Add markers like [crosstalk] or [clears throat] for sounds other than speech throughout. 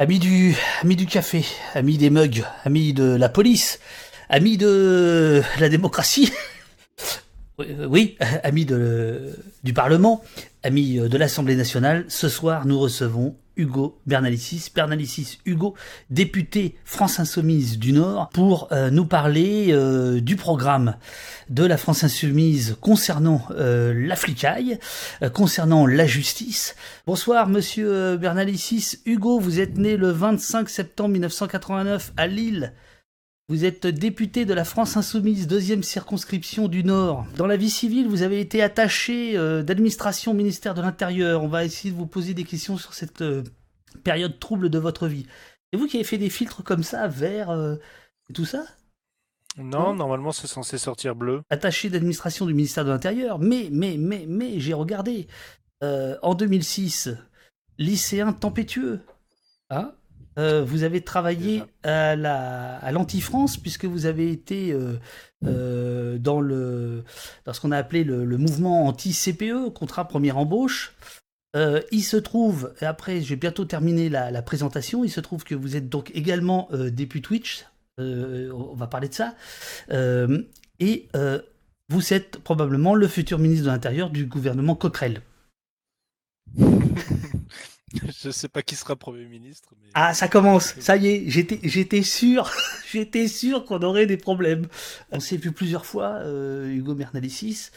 Amis du, du café, amis des mugs, amis de la police, amis de la démocratie, [laughs] oui, amis du Parlement, amis de l'Assemblée nationale, ce soir nous recevons Hugo Bernalicis. Bernalicis Hugo, député France Insoumise du Nord, pour euh, nous parler euh, du programme de la France Insoumise concernant euh, la flicaille, concernant la justice. Bonsoir monsieur Bernalicis. Hugo, vous êtes né le 25 septembre 1989 à Lille. Vous êtes député de la France Insoumise, deuxième circonscription du Nord. Dans la vie civile, vous avez été attaché euh, d'administration au ministère de l'Intérieur. On va essayer de vous poser des questions sur cette euh, période trouble de votre vie. Et vous qui avez fait des filtres comme ça, vert, euh, et tout ça? Non, normalement c'est censé sortir bleu. Attaché d'administration du ministère de l'Intérieur. Mais, mais, mais, mais, j'ai regardé. en 2006, lycéen tempétueux. Hein euh, vous avez travaillé à la à l'anti-France puisque vous avez été euh, euh, dans le dans ce qu'on a appelé le, mouvement anti-CPE, contrat première embauche. il se trouve, et après j'ai bientôt terminé la, présentation, il se trouve que vous êtes donc également député Twitch, on va parler de ça, et vous êtes probablement le futur ministre de l'Intérieur du gouvernement Coquerel. [laughs] [laughs] Je sais pas qui sera Premier ministre. Ah, ça commence. Ça y est, j'étais, j'étais sûr, [laughs] j'étais sûr qu'on aurait des problèmes. On s'est vu plusieurs fois, euh, Hugo Bernalicis,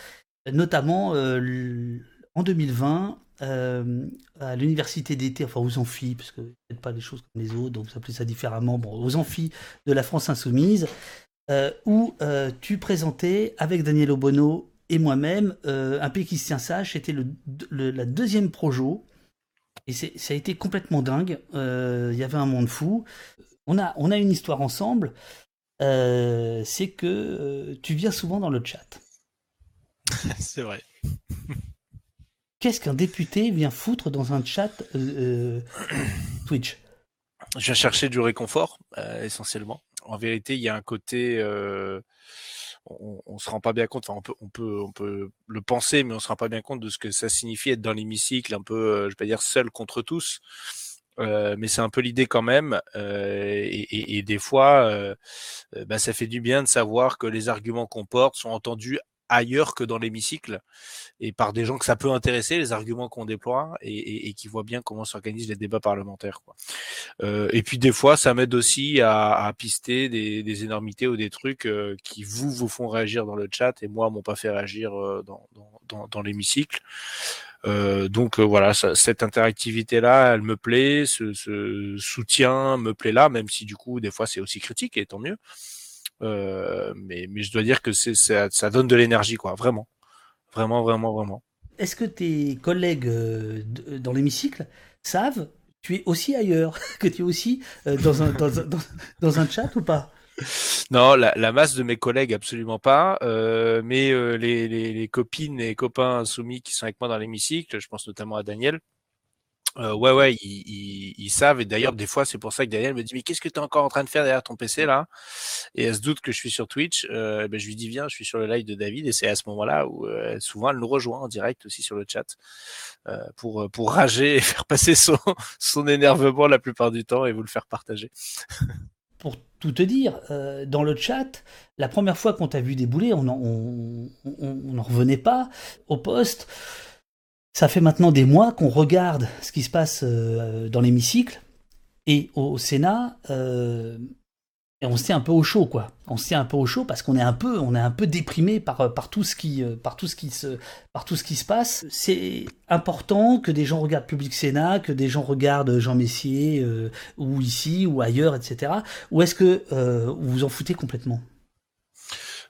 notamment euh, en 2020 euh, à l'université d'été, enfin aux amphis, parce que faites pas des choses comme les autres, donc vous appelez ça différemment, bon, aux amphis de la France insoumise, où tu présentais avec Daniel Obono et moi-même un pays qui se tient sage. C'était le, la deuxième projo et ça a été complètement dingue. Euh, il y avait un monde fou. On a, on a une histoire ensemble. Euh, c'est que euh, tu viens souvent dans le chat. [laughs] c'est vrai. Qu'est-ce qu'un député vient foutre dans un chat Twitch? Je viens chercher du réconfort, essentiellement. En vérité, il y a un côté on, on se rend pas bien compte. Enfin, on peut, on peut, on peut le penser, mais on se rend pas bien compte de ce que ça signifie être dans l'hémicycle, un peu, euh, je vais dire seul contre tous. Euh, mais c'est un peu l'idée quand même, euh, et, et, des fois, euh, bah, ça fait du bien de savoir que les arguments qu'on porte sont entendus ailleurs que dans l'hémicycle et par des gens que ça peut intéresser, les arguments qu'on déploie et, et, qui voient bien comment s'organisent les débats parlementaires. Quoi. Euh, et puis des fois, ça m'aide aussi à, à pister des, des, énormités ou des trucs euh, qui vous vous font réagir dans le chat et moi m'ont pas fait réagir euh, dans, dans, dans, l'hémicycle. Euh, donc euh, voilà, ça, cette interactivité-là, elle me plaît, ce, ce, soutien me plaît là, même si du coup des fois c'est aussi critique et tant mieux. Euh, mais, mais je dois dire que c'est ça, ça donne de l'énergie, quoi, vraiment. Vraiment, vraiment, vraiment. Est-ce que tes collègues euh, dans l'hémicycle savent que tu es aussi ailleurs, [laughs] que tu es aussi euh, dans, un, dans, un, dans, un chat ou pas? Non, la, la, masse de mes collègues absolument pas, euh, mais euh, les, les, les, copines et copains soumis qui sont avec moi dans l'hémicycle, je pense notamment à Daniel, euh, ouais, ouais, ils, savent. Et d'ailleurs, des fois, c'est pour ça que Daniel me dit, mais qu'est-ce que tu es encore en train de faire derrière ton PC là? Et elle se doute que je suis sur Twitch. Euh, ben, je lui dis, viens, je suis sur le live de David. Et c'est à ce moment-là où euh, souvent elle nous rejoint en direct aussi sur le chat pour pour rager et [laughs] faire passer son son énervement la plupart du temps et vous le faire partager. [laughs] pour tout te dire, dans le chat, la première fois qu'on t'a vu débouler, on n'en revenait pas au poste. Ça fait maintenant des mois qu'on regarde ce qui se passe euh, dans l'hémicycle et au Sénat, euh, et on se tient un peu au chaud, quoi. On se tient un peu au chaud parce qu'on est un peu, on est un peu déprimé par, par tout ce qui, euh, par tout ce qui se, par tout ce qui se passe. C'est important que des gens regardent Public Sénat, que des gens regardent Jean Messier, ou ici, ou ailleurs, etc. Ou est-ce que vous vous en foutez complètement?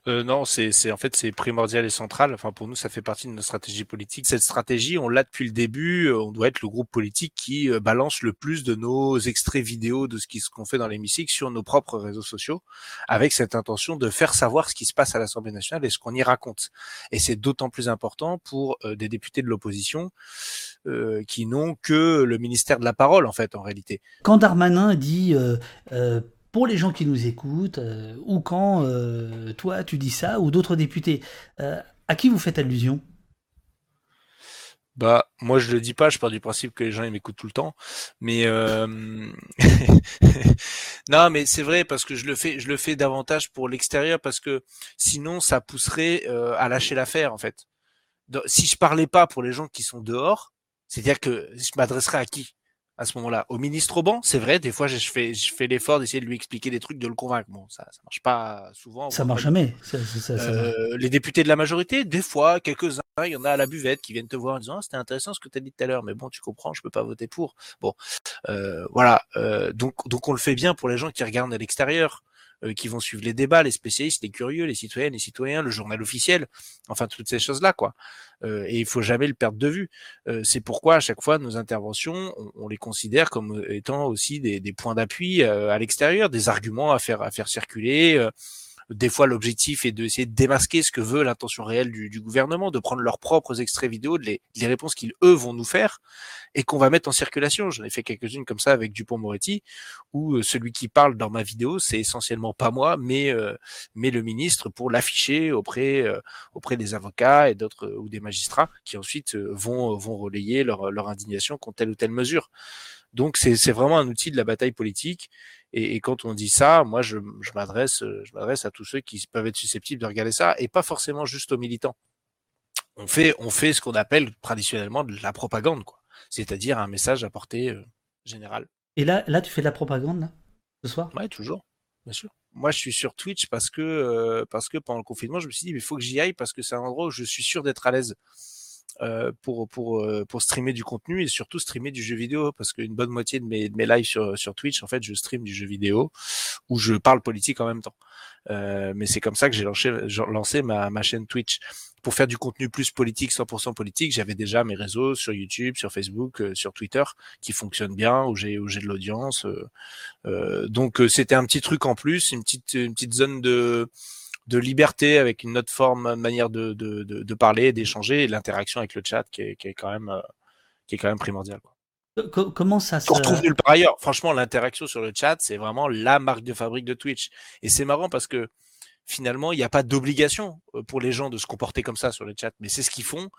Euh, non, c'est en fait c'est primordial et central. Enfin pour nous, ça fait partie de notre stratégie politique. Cette stratégie, on l'a depuis le début. Euh, on doit être le groupe politique qui euh, balance le plus de nos extraits vidéo de ce qu'on fait dans l'hémicycle sur nos propres réseaux sociaux, avec cette intention de faire savoir ce qui se passe à l'Assemblée nationale et ce qu'on y raconte. Et c'est d'autant plus important pour des députés de l'opposition euh, qui n'ont que le ministère de la parole en fait en réalité. Quand Darmanin dit pour les gens qui nous écoutent, euh, ou quand euh, toi tu dis ça, ou d'autres députés, euh, à qui vous faites allusion? Bah, moi je le dis pas, je pars du principe que les gens ils m'écoutent tout le temps, mais euh... [laughs] non, mais c'est vrai parce que je le fais, je le fais davantage pour l'extérieur parce que sinon ça pousserait euh, à lâcher l'affaire en fait. si je parlais pas pour les gens qui sont dehors, c'est-à-dire que je m'adresserais à qui? À ce moment-là. Au ministre au banc, c'est vrai, des fois je fais, je fais l'effort d'essayer de lui expliquer des trucs, de le convaincre. Bon, ça, ça marche pas souvent. Ça marche jamais. euh, les députés de la majorité, des fois, quelques-uns, il y en a à la buvette qui viennent te voir en disant ah, c'était intéressant ce que tu as dit tout à l'heure, mais bon, tu comprends, je peux pas voter pour. Bon, euh, voilà. Euh, donc, donc on le fait bien pour les gens qui regardent à l'extérieur. Euh, qui vont suivre les débats, les spécialistes, les curieux, les citoyennes, les citoyens, le journal officiel, enfin toutes ces choses-là, quoi. Euh, et il faut jamais le perdre de vue. Euh, c'est pourquoi à chaque fois nos interventions, on, les considère comme étant aussi des, des points d'appui à l'extérieur, des arguments à faire à faire circuler des fois, l'objectif est d'essayer de démasquer ce que veut l'intention réelle du, du, gouvernement, de prendre leurs propres extraits vidéo, de les, les réponses qu'ils, eux, vont nous faire et qu'on va mettre en circulation. J'en ai fait quelques-unes comme ça avec Dupont-Moretti, où euh, celui qui parle dans ma vidéo, c'est essentiellement pas moi, mais, euh, mais le ministre pour l'afficher auprès, euh, auprès des avocats et d'autres ou des magistrats qui ensuite vont, vont relayer leur, leur indignation contre telle ou telle mesure. Donc c'est vraiment un outil de la bataille politique et, et, quand on dit ça, moi, je, je m'adresse, je m'adresse à tous ceux qui peuvent être susceptibles de regarder ça, et pas forcément juste aux militants. On fait, on fait ce qu'on appelle traditionnellement de la propagande, quoi. C'est-à-dire un message à portée euh, générale. Et là, là, tu fais de la propagande là, ce soir? Ouais, toujours, bien sûr. Moi, je suis sur Twitch parce que euh, parce que pendant le confinement, je me suis dit, mais il faut que j'y aille parce que c'est un endroit où je suis sûr d'être à l'aise. Euh, pour pour euh, pour streamer du contenu et surtout streamer du jeu vidéo parce qu'une bonne moitié de mes de mes lives sur sur Twitch en fait je stream du jeu vidéo où je parle politique en même temps. Euh, mais c'est comme ça que j'ai lancé lancé ma ma chaîne Twitch pour faire du contenu plus politique 100% politique. J'avais déjà mes réseaux sur YouTube, sur Facebook, euh, sur Twitter qui fonctionnent bien où j'ai où j'ai de l'audience. donc c'était un petit truc en plus, une petite une petite zone de de liberté avec une autre forme, manière de, de, de, de parler, d'échanger et l'interaction avec le chat qui est, qui est quand même euh, qui est quand même primordial. Quoi. Comment ça se retrouve nulle part ailleurs. Franchement, l'interaction sur le chat, c'est vraiment la marque de fabrique de Twitch. Et c'est marrant parce que finalement, il n'y a pas d'obligation euh, pour les gens de se comporter comme ça sur le chat, mais c'est ce qu'ils font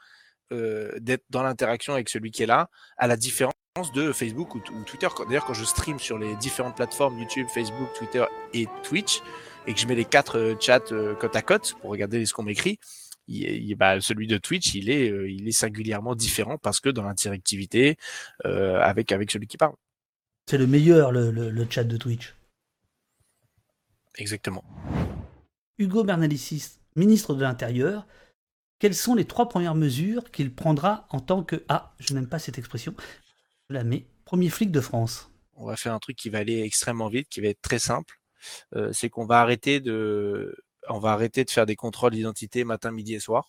euh, d'être dans l'interaction avec celui qui est là, à la différence de Facebook ou, ou Twitter. D'ailleurs, quand je stream sur les différentes plateformes YouTube, Facebook, Twitter et Twitch, et que je mets les quatre euh, chats euh, côte à côte pour regarder ce qu'on m'écrit, il, bah, celui de Twitch, il est, euh, il est singulièrement différent parce que dans l'interactivité euh, avec avec celui qui parle. C'est le meilleur le, le, le, chat de Twitch. Exactement. Hugo Bernalicis, ministre de l'Intérieur, quelles sont les trois premières mesures qu'il prendra en tant que ah, je n'aime pas cette expression, je la mets, premier flic de France? On va faire un truc qui va aller extrêmement vite, qui va être très simple. Euh, c'est qu'on va arrêter de, faire des contrôles d'identité matin, midi et soir.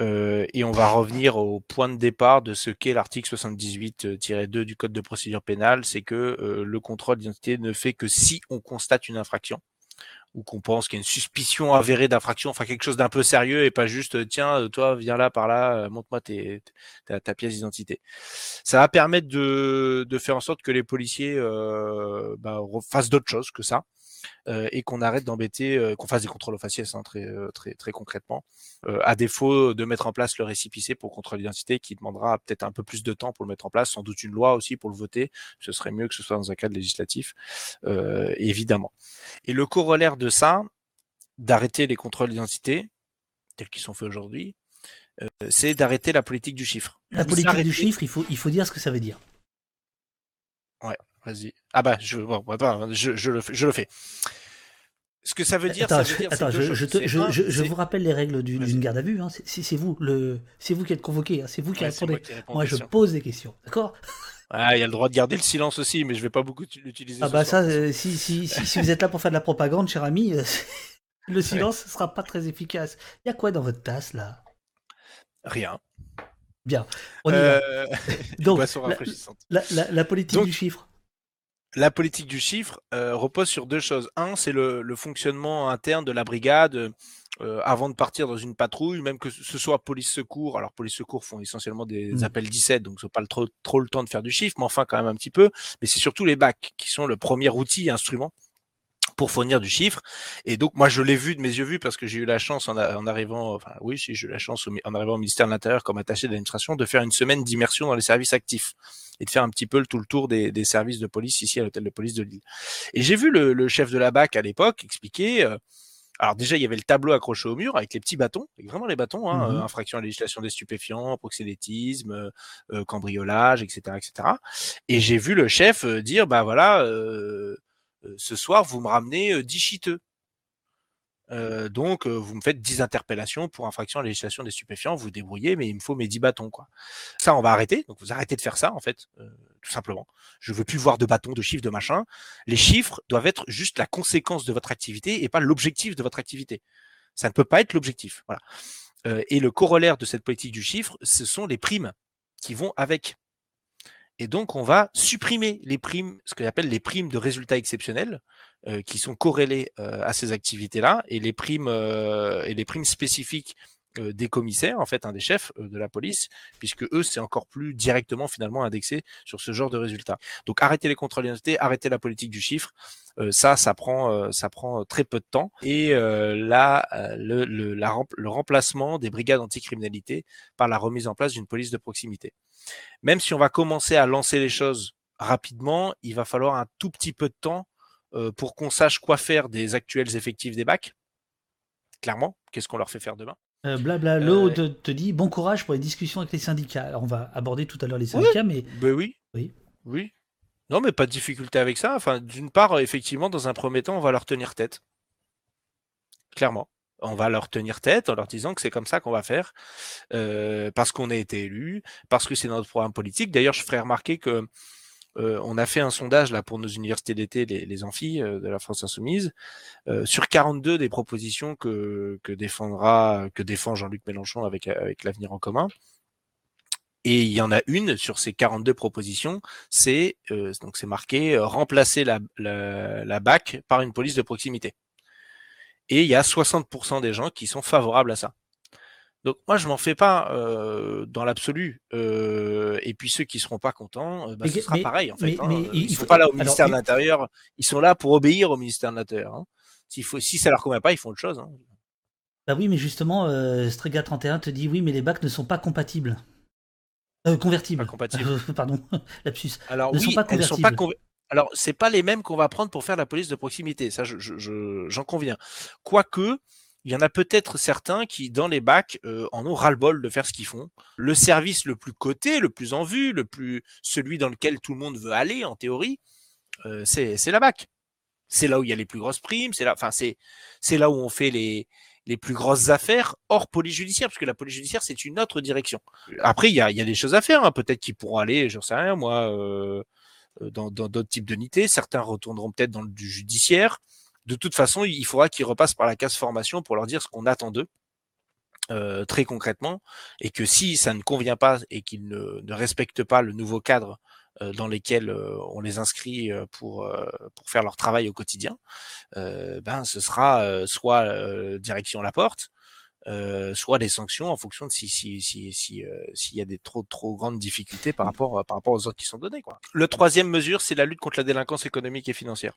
Euh, et on va revenir au point de départ de ce qu'est l'article 78-2 du Code de procédure pénale, c'est que euh, le contrôle d'identité ne fait que si on constate une infraction ou qu'on pense qu'il y a une suspicion avérée d'infraction, enfin quelque chose d'un peu sérieux et pas juste tiens toi viens là par là montre-moi ta, pièce d'identité. Ça va permettre de, faire en sorte que les policiers euh, bah, fassent d'autres choses que ça euh, et qu'on arrête d'embêter, euh, qu'on fasse des contrôles aux faciès hein, très, euh, très, très concrètement, euh, à défaut de mettre en place le récipicé pour contrôle d'identité qui demandera peut-être un peu plus de temps pour le mettre en place, sans doute une loi aussi pour le voter, ce serait mieux que ce soit dans un cadre législatif, évidemment. Et le corollaire de ça, d'arrêter les contrôles d'identité, tels qu'ils sont faits aujourd'hui, euh, c'est d'arrêter la politique du chiffre. La politique du chiffre, il faut, il faut dire ce que ça veut dire. Ouais. Vas-y. Ah bah, je, bon, je, je, le, je le fais. Ce que ça veut dire, attends, ça veut dire attends je, je, te, je, je, vous rappelle les règles d'une garde à vue. Hein. C'est vous, le, c'est vous qui êtes convoqué. Hein. C'est vous qui ouais, répondez. Moi, moi je pose des questions. D'accord? Ah, il y a le droit de garder le silence aussi, mais je vais pas beaucoup l'utiliser. Ah bah ça, euh, si, si, si, si, vous êtes là pour faire de la propagande, cher ami, euh, le silence ne sera pas très efficace. Il y a quoi dans votre tasse là? Rien. Bien. On y euh... [laughs] va. Donc, la, la, la, politique Donc, du chiffre la politique du chiffre euh, repose sur deux choses. Un, c'est le, le, fonctionnement interne de la brigade euh, avant de partir dans une patrouille, même que ce soit police secours. Alors police secours font essentiellement des mmh. appels 17, donc c'est pas le, trop, trop le temps de faire du chiffre, mais enfin quand même un petit peu. Mais c'est surtout les bacs qui sont le premier outil, instrument pour fournir du chiffre. Et donc, moi, je l'ai vu de mes yeux vus parce que j'ai eu la chance en, arrivant, enfin, oui, j'ai eu la chance en arrivant au ministère de l'Intérieur comme attaché d'administration de faire une semaine d'immersion dans les services actifs et de faire un petit peu le, tout le tour des, services de police ici à l'hôtel de police de Lille. Et j'ai vu le, chef de la BAC à l'époque expliquer, euh, alors déjà, il y avait le tableau accroché au mur avec les petits bâtons, vraiment les bâtons, hein, mmh infraction à la législation des stupéfiants, proxénétisme, euh, euh, cambriolage, etc., etc. Et j'ai vu le chef dire, bah voilà, euh, ce soir, vous me ramenez 10 chiteux. Euh, donc, vous me faites 10 interpellations pour infraction à la législation des stupéfiants, vous, vous débrouillez, mais il me faut mes 10 bâtons. Quoi. Ça, on va arrêter. Donc, vous arrêtez de faire ça, en fait, tout simplement. Je veux plus voir de bâtons, de chiffres, de machin. Les chiffres doivent être juste la conséquence de votre activité et pas l'objectif de votre activité. Ça ne peut pas être l'objectif. Voilà. et le corollaire de cette politique du chiffre, ce sont les primes qui vont avec. Et donc, on va supprimer les primes, ce qu'on appelle les primes de résultats exceptionnels, euh, qui sont corrélées euh, à ces activités-là, et les primes euh, et les primes spécifiques des commissaires, en fait, des chefs de la police, puisque eux, c'est encore plus directement finalement indexé sur ce genre de résultats. Donc, arrêter les contrôles d'identité, arrêter la politique du chiffre, ça, ça prend, ça prend très peu de temps. Et là, le, le, le remplacement des brigades anticriminalité par la remise en place d'une police de proximité même si on va commencer à lancer les choses rapidement, il va falloir un tout petit peu de temps euh, pour qu'on sache quoi faire des actuels effectifs des bacs. Clairement, qu'est-ce qu'on leur fait faire demain? Euh, Blabla, euh, te, dit bon courage pour les discussions avec les syndicats. Alors on va aborder tout à l'heure les syndicats, mais. Ben oui. Oui. Oui. Non, mais pas de difficulté avec ça. Enfin, d'une part, effectivement, dans un premier temps, on va leur tenir tête. Clairement on va leur tenir tête en leur disant que c'est comme ça qu'on va faire, euh, parce qu'on a été élu, parce que c'est notre programme politique. D'ailleurs, je ferai remarquer que euh, on a fait un sondage là pour nos universités d'été, les, les amphis euh, de la France insoumise, sur 42 des propositions que, défendra, que défend Jean-Luc Mélenchon avec avec l'avenir en commun. Et il y en a une sur ces 42 propositions, c'est donc c'est marqué remplacer la, la, la BAC par une police de proximité. Et il y a 60% des gens qui sont favorables à ça. Donc moi je m'en fais pas euh, dans l'absolu. Euh, et puis ceux qui seront pas contents, euh, bah, ce sera pareil en fait. Hein. ils ne sont pas là au ministère de l'Intérieur, ils sont là pour obéir au ministère de l'Intérieur. Hein. S'il faut, si ça leur convient pas, ils font autre chose. Hein. Bah oui, mais justement, Strega 31 te dit oui, mais les bacs ne sont pas compatibles. convertibles. Pas compatibles. [laughs] Pardon, [laughs] lapsus. Alors ne oui, sont pas convertibles. Sont pas alors, c'est pas les mêmes qu'on va prendre pour faire la police de proximité, ça j'en je, conviens. Quoique, il y en a peut-être certains qui, dans les bacs, euh, en ont ras-le-bol de faire ce qu'ils font. Le service le plus coté, le plus en vue, le plus celui dans lequel tout le monde veut aller, en théorie, euh, c'est la bac. C'est là où il y a les plus grosses primes, c'est là, enfin c'est là où on fait les plus grosses affaires hors police judiciaire, parce que la police judiciaire c'est une autre direction. Après il y a, y des choses à faire, hein. peut-être qu'ils pourront aller, j'en sais rien moi. Euh, dans d'autres types d'unités. Certains retourneront peut-être dans le judiciaire. De toute façon, il faudra qu'ils repassent par la case formation pour leur dire ce qu'on attend d'eux. Euh, très concrètement, et que si ça ne convient pas et qu'ils ne, respectent pas le nouveau cadre euh, dans lequel euh, on les inscrit euh, pour, pour faire leur travail au quotidien, ben ce sera soit direction la porte, euh, soit des sanctions en fonction de si si si si euh, s'il y a des trop trop grandes difficultés par mmh. rapport par rapport aux autres qui sont donnés quoi. Le troisième mesure, c'est la lutte contre la délinquance économique et financière.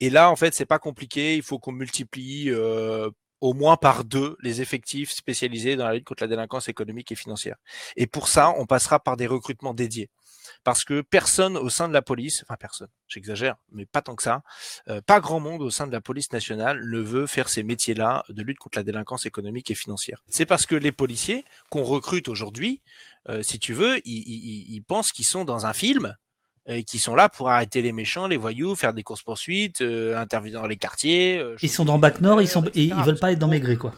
Et là, en fait, c'est pas compliqué. Il faut qu'on multiplie euh, au moins par deux les effectifs spécialisés dans la lutte contre la délinquance économique et financière. Et pour ça, on passera par des recrutements dédiés parce que personne au sein de la police, enfin personne, j'exagère, mais pas tant que ça, euh, pas grand monde au sein de la police nationale ne veut faire ces métiers-là de lutte contre la délinquance économique et financière. C'est parce que les policiers qu'on recrute aujourd'hui, euh, si tu veux, ils, pensent qu'ils sont dans un film et qui sont là pour arrêter les méchants, les voyous, faire des courses poursuites, euh, intervenir dans les quartiers. ils sont dans Bac Nord, ils sont, ils veulent pas être dans Maigret, quoi.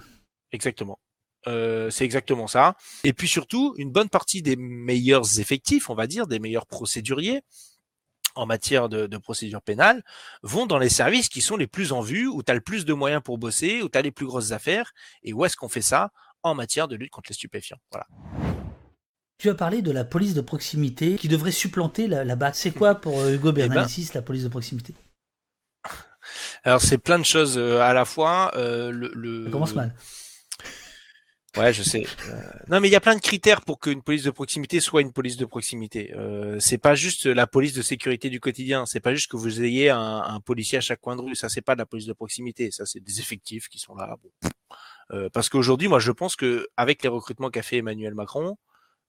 Exactement. Euh, c'est exactement ça. Et puis surtout, une bonne partie des meilleurs effectifs, on va dire, des meilleurs procéduriers en matière de, de procédure pénale, vont dans les services qui sont les plus en vue, où tu as le plus de moyens pour bosser, où tu as les plus grosses affaires. Et où est-ce qu'on fait ça En matière de lutte contre les stupéfiants. Voilà. Tu as parlé de la police de proximité qui devrait supplanter la, la BAC. C'est quoi pour euh, Hugo [laughs] eh ben Bernalicis la police de proximité? Alors c'est plein de choses euh, à la fois. le, le... Ça commence mal Ouais, je sais. Euh, non, mais il y a plein de critères pour qu'une police de proximité soit une police de proximité. Euh, c'est pas juste la police de sécurité du quotidien. C'est pas juste que vous ayez un, un, policier à chaque coin de rue. Ça, c'est pas de la police de proximité. Ça, c'est des effectifs qui sont là. Euh, parce qu'aujourd'hui, moi, je pense que avec les recrutements qu'a fait Emmanuel Macron,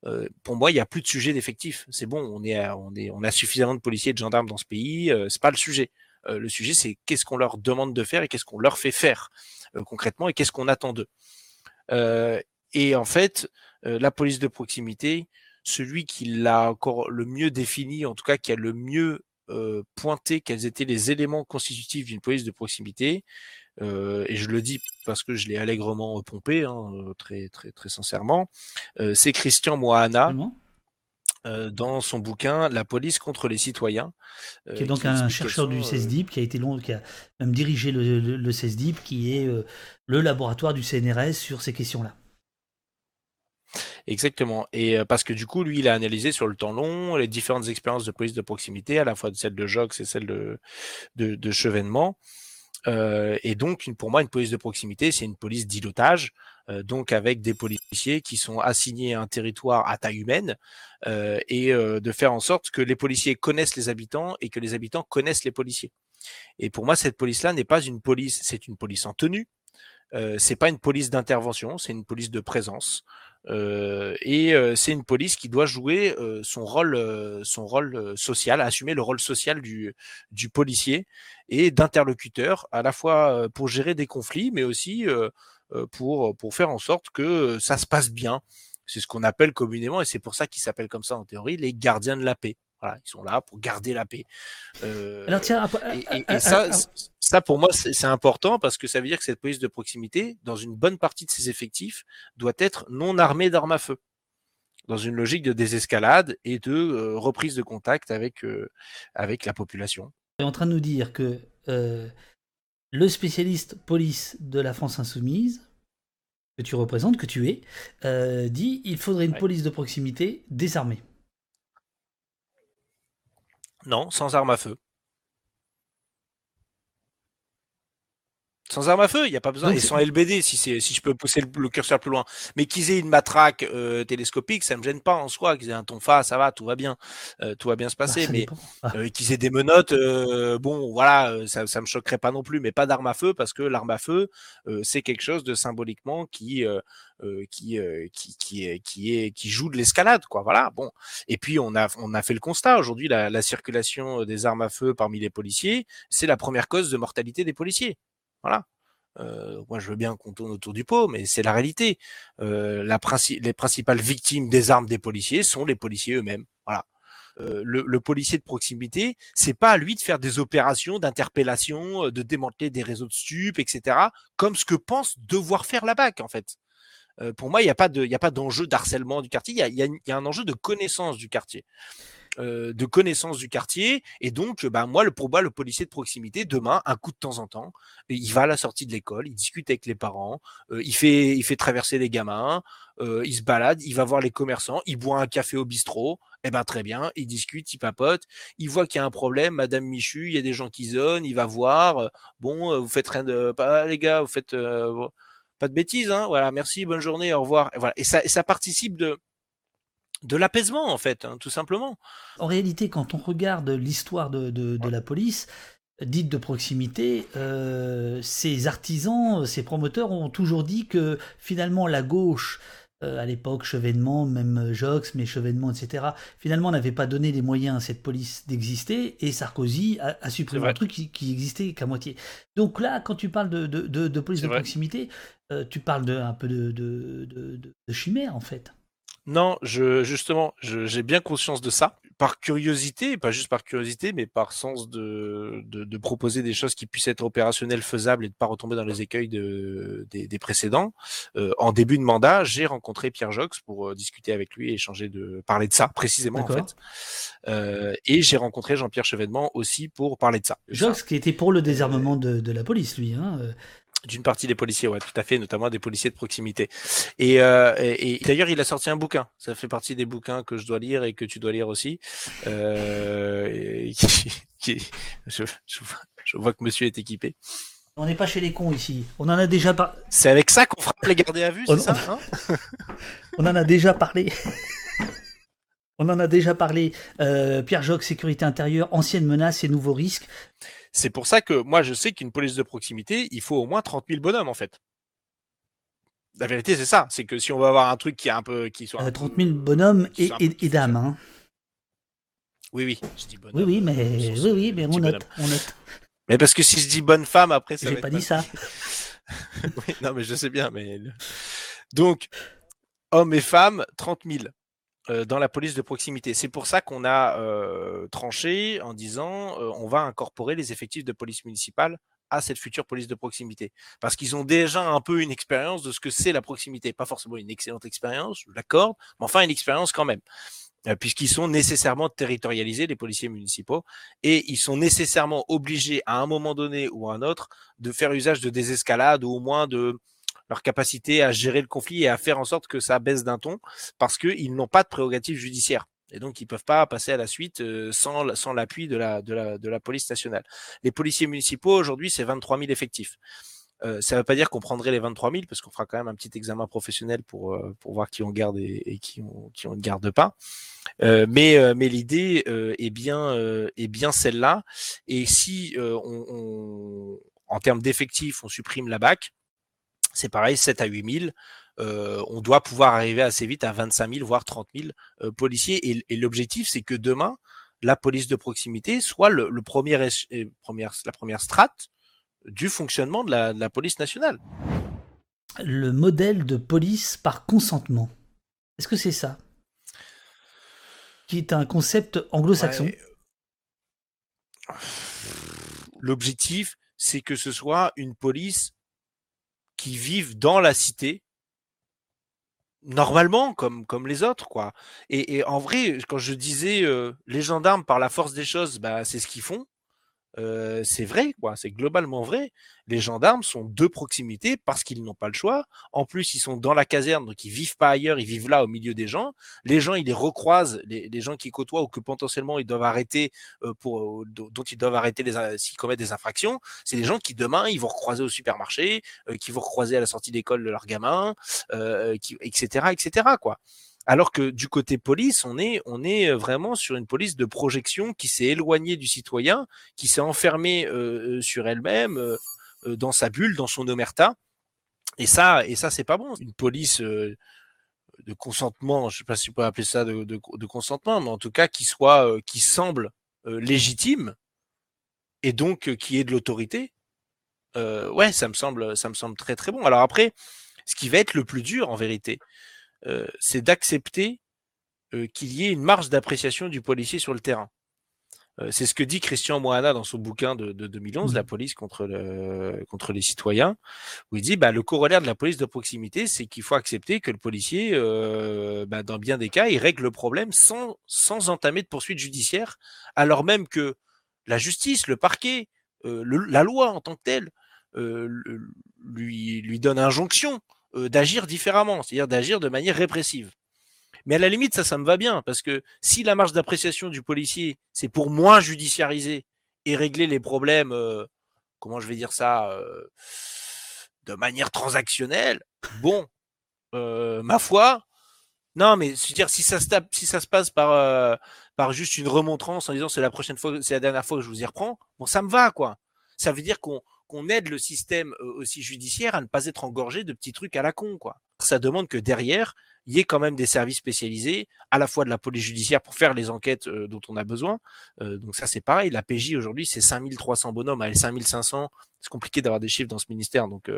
euh, pour moi, il n'y a plus de sujet d'effectifs. C'est bon, on est, on est, on a suffisamment de policiers et de gendarmes dans ce pays. Euh, c'est pas le sujet. Euh, le sujet, c'est qu'est-ce qu'on leur demande de faire et qu'est-ce qu'on leur fait faire concrètement et qu'est-ce qu'on attend d'eux. Et en fait, la police de proximité, celui qui l'a encore le mieux défini, en tout cas qui a le mieux pointé quels étaient les éléments constitutifs d'une police de proximité, euh, et je le dis parce que je l'ai allègrement pompé, hein, euh, très très très sincèrement, euh, c'est Christian Moana. Dans son bouquin La police contre les citoyens. qui est donc un chercheur du CESDIP, qui a été long, qui a même dirigé le, le, CESDIP, qui est le laboratoire du CNRS sur ces questions-là. Exactement. Et parce que du coup, lui, il a analysé sur le temps long les différentes expériences de police de proximité, à la fois celle de Jox et celle de, de, de Chevènement. Euh, et donc, pour moi, une police de proximité, c'est une police d'îlotage, euh, donc avec des policiers qui sont assignés à un territoire à taille humaine, euh, et de faire en sorte que les policiers connaissent les habitants et que les habitants connaissent les policiers. Et pour moi, cette police-là n'est pas une police, c'est une police en tenue. Euh, c'est pas une police d'intervention, c'est une police de présence. Euh, et euh, c'est une police qui doit jouer euh, son rôle, son rôle social, assumer le rôle social du, du policier et d'interlocuteur, à la fois pour gérer des conflits, mais aussi pour, pour faire en sorte que ça se passe bien. C'est ce qu'on appelle communément, et c'est pour ça qu'ils s'appellent comme ça en théorie, les gardiens de la paix. Voilà, ils sont là pour garder la paix. Alors tiens, et, et ça, ça, pour moi, c'est important parce que ça veut dire que cette police de proximité, dans une bonne partie de ses effectifs, doit être non armée d'armes à feu, dans une logique de désescalade et de euh, reprise de contact avec, euh, avec la population. Tu es en train de nous dire que euh, le spécialiste police de la France insoumise, que tu représentes, que tu es, dit il faudrait une police de proximité désarmée. Non, sans armes à feu. Sans arme à feu, il n'y a pas besoin. et sans LBD, si, c'est, si je peux pousser le, curseur plus loin. Mais qu'ils aient une matraque euh, télescopique, ça me gêne pas en soi. Qu'ils aient un tonfa, ça va, tout va bien. Euh, tout va bien se passer. [laughs] Bah, mais ah. euh, qu'ils aient des menottes, bon, voilà, ça, ça me choquerait pas non plus. Mais pas d'arme à feu, parce que l'arme à feu, c'est quelque chose de symboliquement qui, qui, qui, qui, est, qui, est, qui joue de l'escalade, quoi. Voilà, bon. Et puis, on a, on a fait le constat. Aujourd'hui, la, la circulation des armes à feu parmi les policiers, c'est la première cause de mortalité des policiers. Voilà. Euh, moi, je veux bien qu'on tourne autour du pot, mais c'est la réalité. Euh, les principales victimes des armes des policiers sont les policiers eux-mêmes. Voilà. Euh, le, policier de proximité, c'est pas à lui de faire des opérations d'interpellation, de démanteler des réseaux de stupes, etc., comme ce que pense devoir faire la BAC, en fait. pour moi, il n'y a pas de, d'enjeu d'harcèlement du quartier. Il y a, un enjeu de connaissance du quartier. Euh, de connaissance du quartier. Et donc, bah, moi, le, pour moi, le policier de proximité, demain, un coup de temps en temps, il va à la sortie de l'école, il discute avec les parents, euh, il, fait, il fait traverser les gamins, euh, il se balade, il va voir les commerçants, il boit un café au bistrot, eh ben très bien, il discute, il papote, il voit qu'il y a un problème, Madame Michu, il y a des gens qui zonent, il va voir, bon, vous faites rien de, pas les gars, vous faites pas de bêtises, hein, voilà, merci, bonne journée, au revoir, et voilà, et ça, et ça participe de de l'apaisement en fait, hein, tout simplement. En réalité, quand on regarde l'histoire de, de, la police, dite de proximité, euh, ces artisans, ces promoteurs ont toujours dit que finalement la gauche, euh, à l'époque Chevènement, même Jox, mais Chevènement, etc., finalement n'avait pas donné les moyens à cette police d'exister, et Sarkozy a, supprimé un truc qui, qui existait qu'à moitié. Donc là, quand tu parles de, de police de proximité, euh, tu parles de, un peu de, chimère en fait. Non, je, justement, j'ai bien conscience de ça. Par curiosité, pas juste par curiosité, mais par sens de, de, proposer des choses qui puissent être opérationnelles, faisables et de pas retomber dans les écueils de, des, précédents. Euh, en début de mandat, j'ai rencontré Pierre Jox pour euh, discuter avec lui et échanger de parler de ça précisément en fait. Euh, et j'ai rencontré Jean-Pierre Chevènement aussi pour parler de ça. Jox qui était pour le désarmement de, de la police, lui. Hein d'une partie des policiers, ouais, tout à fait, notamment des policiers de proximité. Et, euh, et, d'ailleurs, il a sorti un bouquin. Ça fait partie des bouquins que je dois lire et que tu dois lire aussi. Euh, [laughs] qui, qui, je, je, vois que Monsieur est équipé. On n'est pas chez les cons ici. On en a déjà parlé. C'est avec ça qu'on frappe les gardés à vue, c'est ça hein? [laughs] On en a déjà parlé. [laughs] On en a déjà parlé. Euh, Pierre Joc, sécurité intérieure, ancienne menace et nouveaux risques. C'est pour ça que moi, je sais qu'une police de proximité, il faut au moins 30 000 bonhommes, en fait. La vérité, c'est ça. C'est que si on veut avoir un truc qui est un peu. Qui soit 30 000 euh, bonhommes et, et, dames. Hein. Oui, oui. Je dis bonhomme, oui, oui, mais, oui, oui, mais on note, on note. Mais parce que si je dis bonne femme, après, ça J'ai pas dit ça. [laughs] oui, non, mais je sais bien. Mais... Donc, hommes et femmes, 30 000 euh, dans la police de proximité. C'est pour ça qu'on a euh, tranché en disant euh, on va incorporer les effectifs de police municipale à cette future police de proximité. Parce qu'ils ont déjà un peu une expérience de ce que c'est la proximité. Pas forcément une excellente expérience, je l'accorde, mais enfin une expérience quand même. Euh, puisqu'ils sont nécessairement territorialisés, les policiers municipaux, et ils sont nécessairement obligés à un moment donné ou à un autre de faire usage de désescalade ou au moins de leur capacité à gérer le conflit et à faire en sorte que ça baisse d'un ton, parce qu'ils n'ont pas de prérogatives judiciaires. Et donc, ils ne peuvent pas passer à la suite euh, sans, sans l'appui de la, de, la, de la police nationale. Les policiers municipaux, aujourd'hui, c'est 23 000 effectifs. Euh, ça ne veut pas dire qu'on prendrait les 23 000 parce qu'on fera quand même un petit examen professionnel pour, euh, pour voir qui on garde et, qui, on, qui on ne garde pas. Euh, mais euh, mais l'idée est bien est bien celle-là. Et si on, on, en termes d'effectifs, on supprime la BAC, c'est pareil, 7 à 8 000. Euh, on doit pouvoir arriver assez vite à 25 000, voire 30 000 policiers. Et, et l'objectif, c'est que demain, la police de proximité soit le, le premier, première, la première strate du fonctionnement de la, police nationale. Le modèle de police par consentement. Est-ce que c'est ça? Qui est un concept anglo-saxon L'objectif, c'est que ce soit une police qui vive dans la cité, normalement, comme, comme les autres, quoi. Et, en vrai, quand je disais euh, les gendarmes, par la force des choses, bah, c'est ce qu'ils font c'est vrai, quoi. C'est globalement vrai. Les gendarmes sont de proximité parce qu'ils n'ont pas le choix. En plus, ils sont dans la caserne, donc ils vivent pas ailleurs, ils vivent là au milieu des gens. Les gens, ils les recroisent, les, gens qui côtoient ou que potentiellement ils doivent arrêter dont ils doivent arrêter s'ils commettent des infractions. C'est des gens qui demain, ils vont recroiser au supermarché, qui vont recroiser à la sortie d'école de leurs gamins, qui, etc., etc., quoi. Alors que du côté police, on est, est vraiment sur une police de projection qui s'est éloignée du citoyen, qui s'est enfermée sur elle-même, dans sa bulle, dans son omerta. Et ça, et ça, c'est pas bon. Une police de consentement, je sais pas si on peut appeler ça de, de, consentement, mais en tout cas qui soit, qui semble légitime et donc qui est de l'autorité. ouais, ça me semble, ça me semble très très bon. Alors après, ce qui va être le plus dur en vérité, euh, c'est d'accepter euh, qu'il y ait une marge d'appréciation du policier sur le terrain. Euh, c'est ce que dit Christian Moana dans son bouquin de, 2011, La mmh. police contre, le, contre les citoyens, où il dit bah, le corollaire de la police de proximité, c'est qu'il faut accepter que le policier, bah, dans bien des cas, il règle le problème sans, sans entamer de poursuite judiciaire, alors même que la justice, le parquet, la loi en tant que telle, lui, lui donne injonction euh, d'agir différemment, c'est-à-dire d'agir de manière répressive. Mais à la limite, ça, ça me va bien, parce que si la marge d'appréciation du policier, c'est pour moins judiciariser et régler les problèmes, euh, comment je vais dire ça, euh, de manière transactionnelle, bon, ma foi, non, mais je dire, si ça se tape, si ça se passe par, par juste une remontrance en disant c'est la prochaine fois, c'est la dernière fois que je vous y reprends, bon, ça me va, quoi. Ça veut dire qu'on qu'on aide le système aussi judiciaire à ne pas être engorgé de petits trucs à la con, quoi. Ça demande que derrière, il y ait quand même des services spécialisés, à la fois de la police judiciaire pour faire les enquêtes dont on a besoin. donc ça, c'est pareil. La PJ aujourd'hui, c'est 5300 bonhommes, à 5500. C'est compliqué d'avoir des chiffres dans ce ministère, donc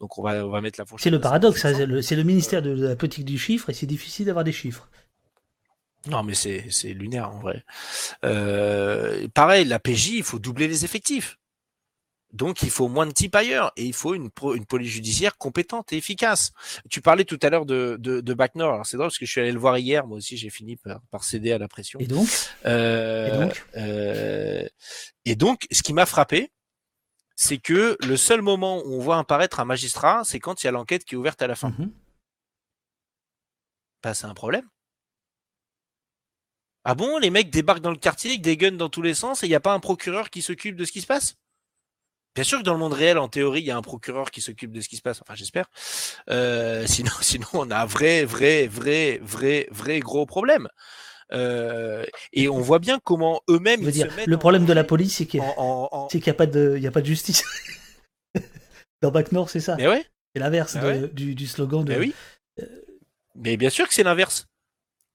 donc on va on va mettre la fourchette. C'est le paradoxe, c'est le, ministère de la politique du chiffre et c'est difficile d'avoir des chiffres. Non, mais c'est c'est lunaire en vrai. pareil, la PJ, il faut doubler les effectifs. Donc, il faut moins de types ailleurs et il faut une, une police judiciaire compétente et efficace. Tu parlais tout à l'heure de, de, de Bac Nord. Alors, c'est drôle parce que je suis allé le voir hier. Moi aussi, j'ai fini par, par, céder à la pression. Et donc, euh, et, donc? euh, et donc, ce qui m'a frappé, c'est que le seul moment où on voit apparaître un magistrat, c'est quand il y a l'enquête qui est ouverte à la fin. Mm c'est un problème. Ah bon, les mecs débarquent dans le quartier avec des guns dans tous les sens et il n'y a pas un procureur qui s'occupe de ce qui se passe? Bien sûr que dans le monde réel, en théorie, il y a un procureur qui s'occupe de ce qui se passe. Enfin, j'espère. Euh, sinon, [laughs] sinon, on a un vrai, vrai, vrai, vrai, vrai gros problème. Euh, et on voit bien comment eux-mêmes. Le problème de la police, c'est qu'il n'y a, pas de, il y a pas de justice. [laughs] dans Bac Nord, c'est ça. Mais ouais. C'est l'inverse du, du, slogan de. Mais oui. Mais bien sûr que c'est l'inverse.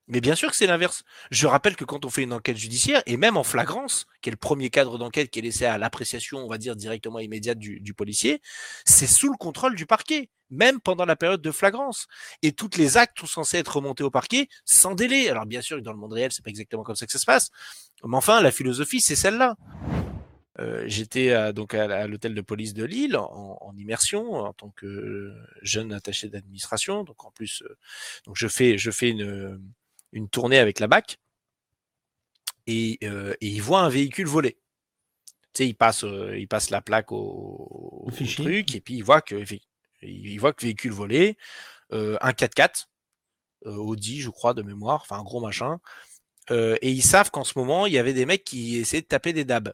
Mais bien sûr que c'est l'inverse. Je rappelle que quand on fait une enquête judiciaire, et même en flagrance, qui est le premier cadre d'enquête qui est laissé à l'appréciation, on va dire, directement immédiate du, du policier, c'est sous le contrôle du parquet, même pendant la période de flagrance. Et toutes les actes sont censés être remontés au parquet sans délai. Alors bien sûr, dans le monde réel, c'est pas exactement comme ça que ça se passe. Mais enfin, la philosophie, c'est celle-là. Euh, J'étais donc à, l'hôtel de police de Lille en, en, immersion en tant que jeune attaché d'administration. Donc en plus, euh, donc je fais je fais une une tournée avec la BAC et, euh, et il voit un véhicule volé. Tu sais, il passe, euh, il passe la plaque au, truc et puis il voit que il voit que véhicule volé, euh, un 4x4, Audi, je crois, de mémoire, enfin un gros machin. et ils savent qu'en ce moment, il y avait des mecs qui essaient de taper des dabs,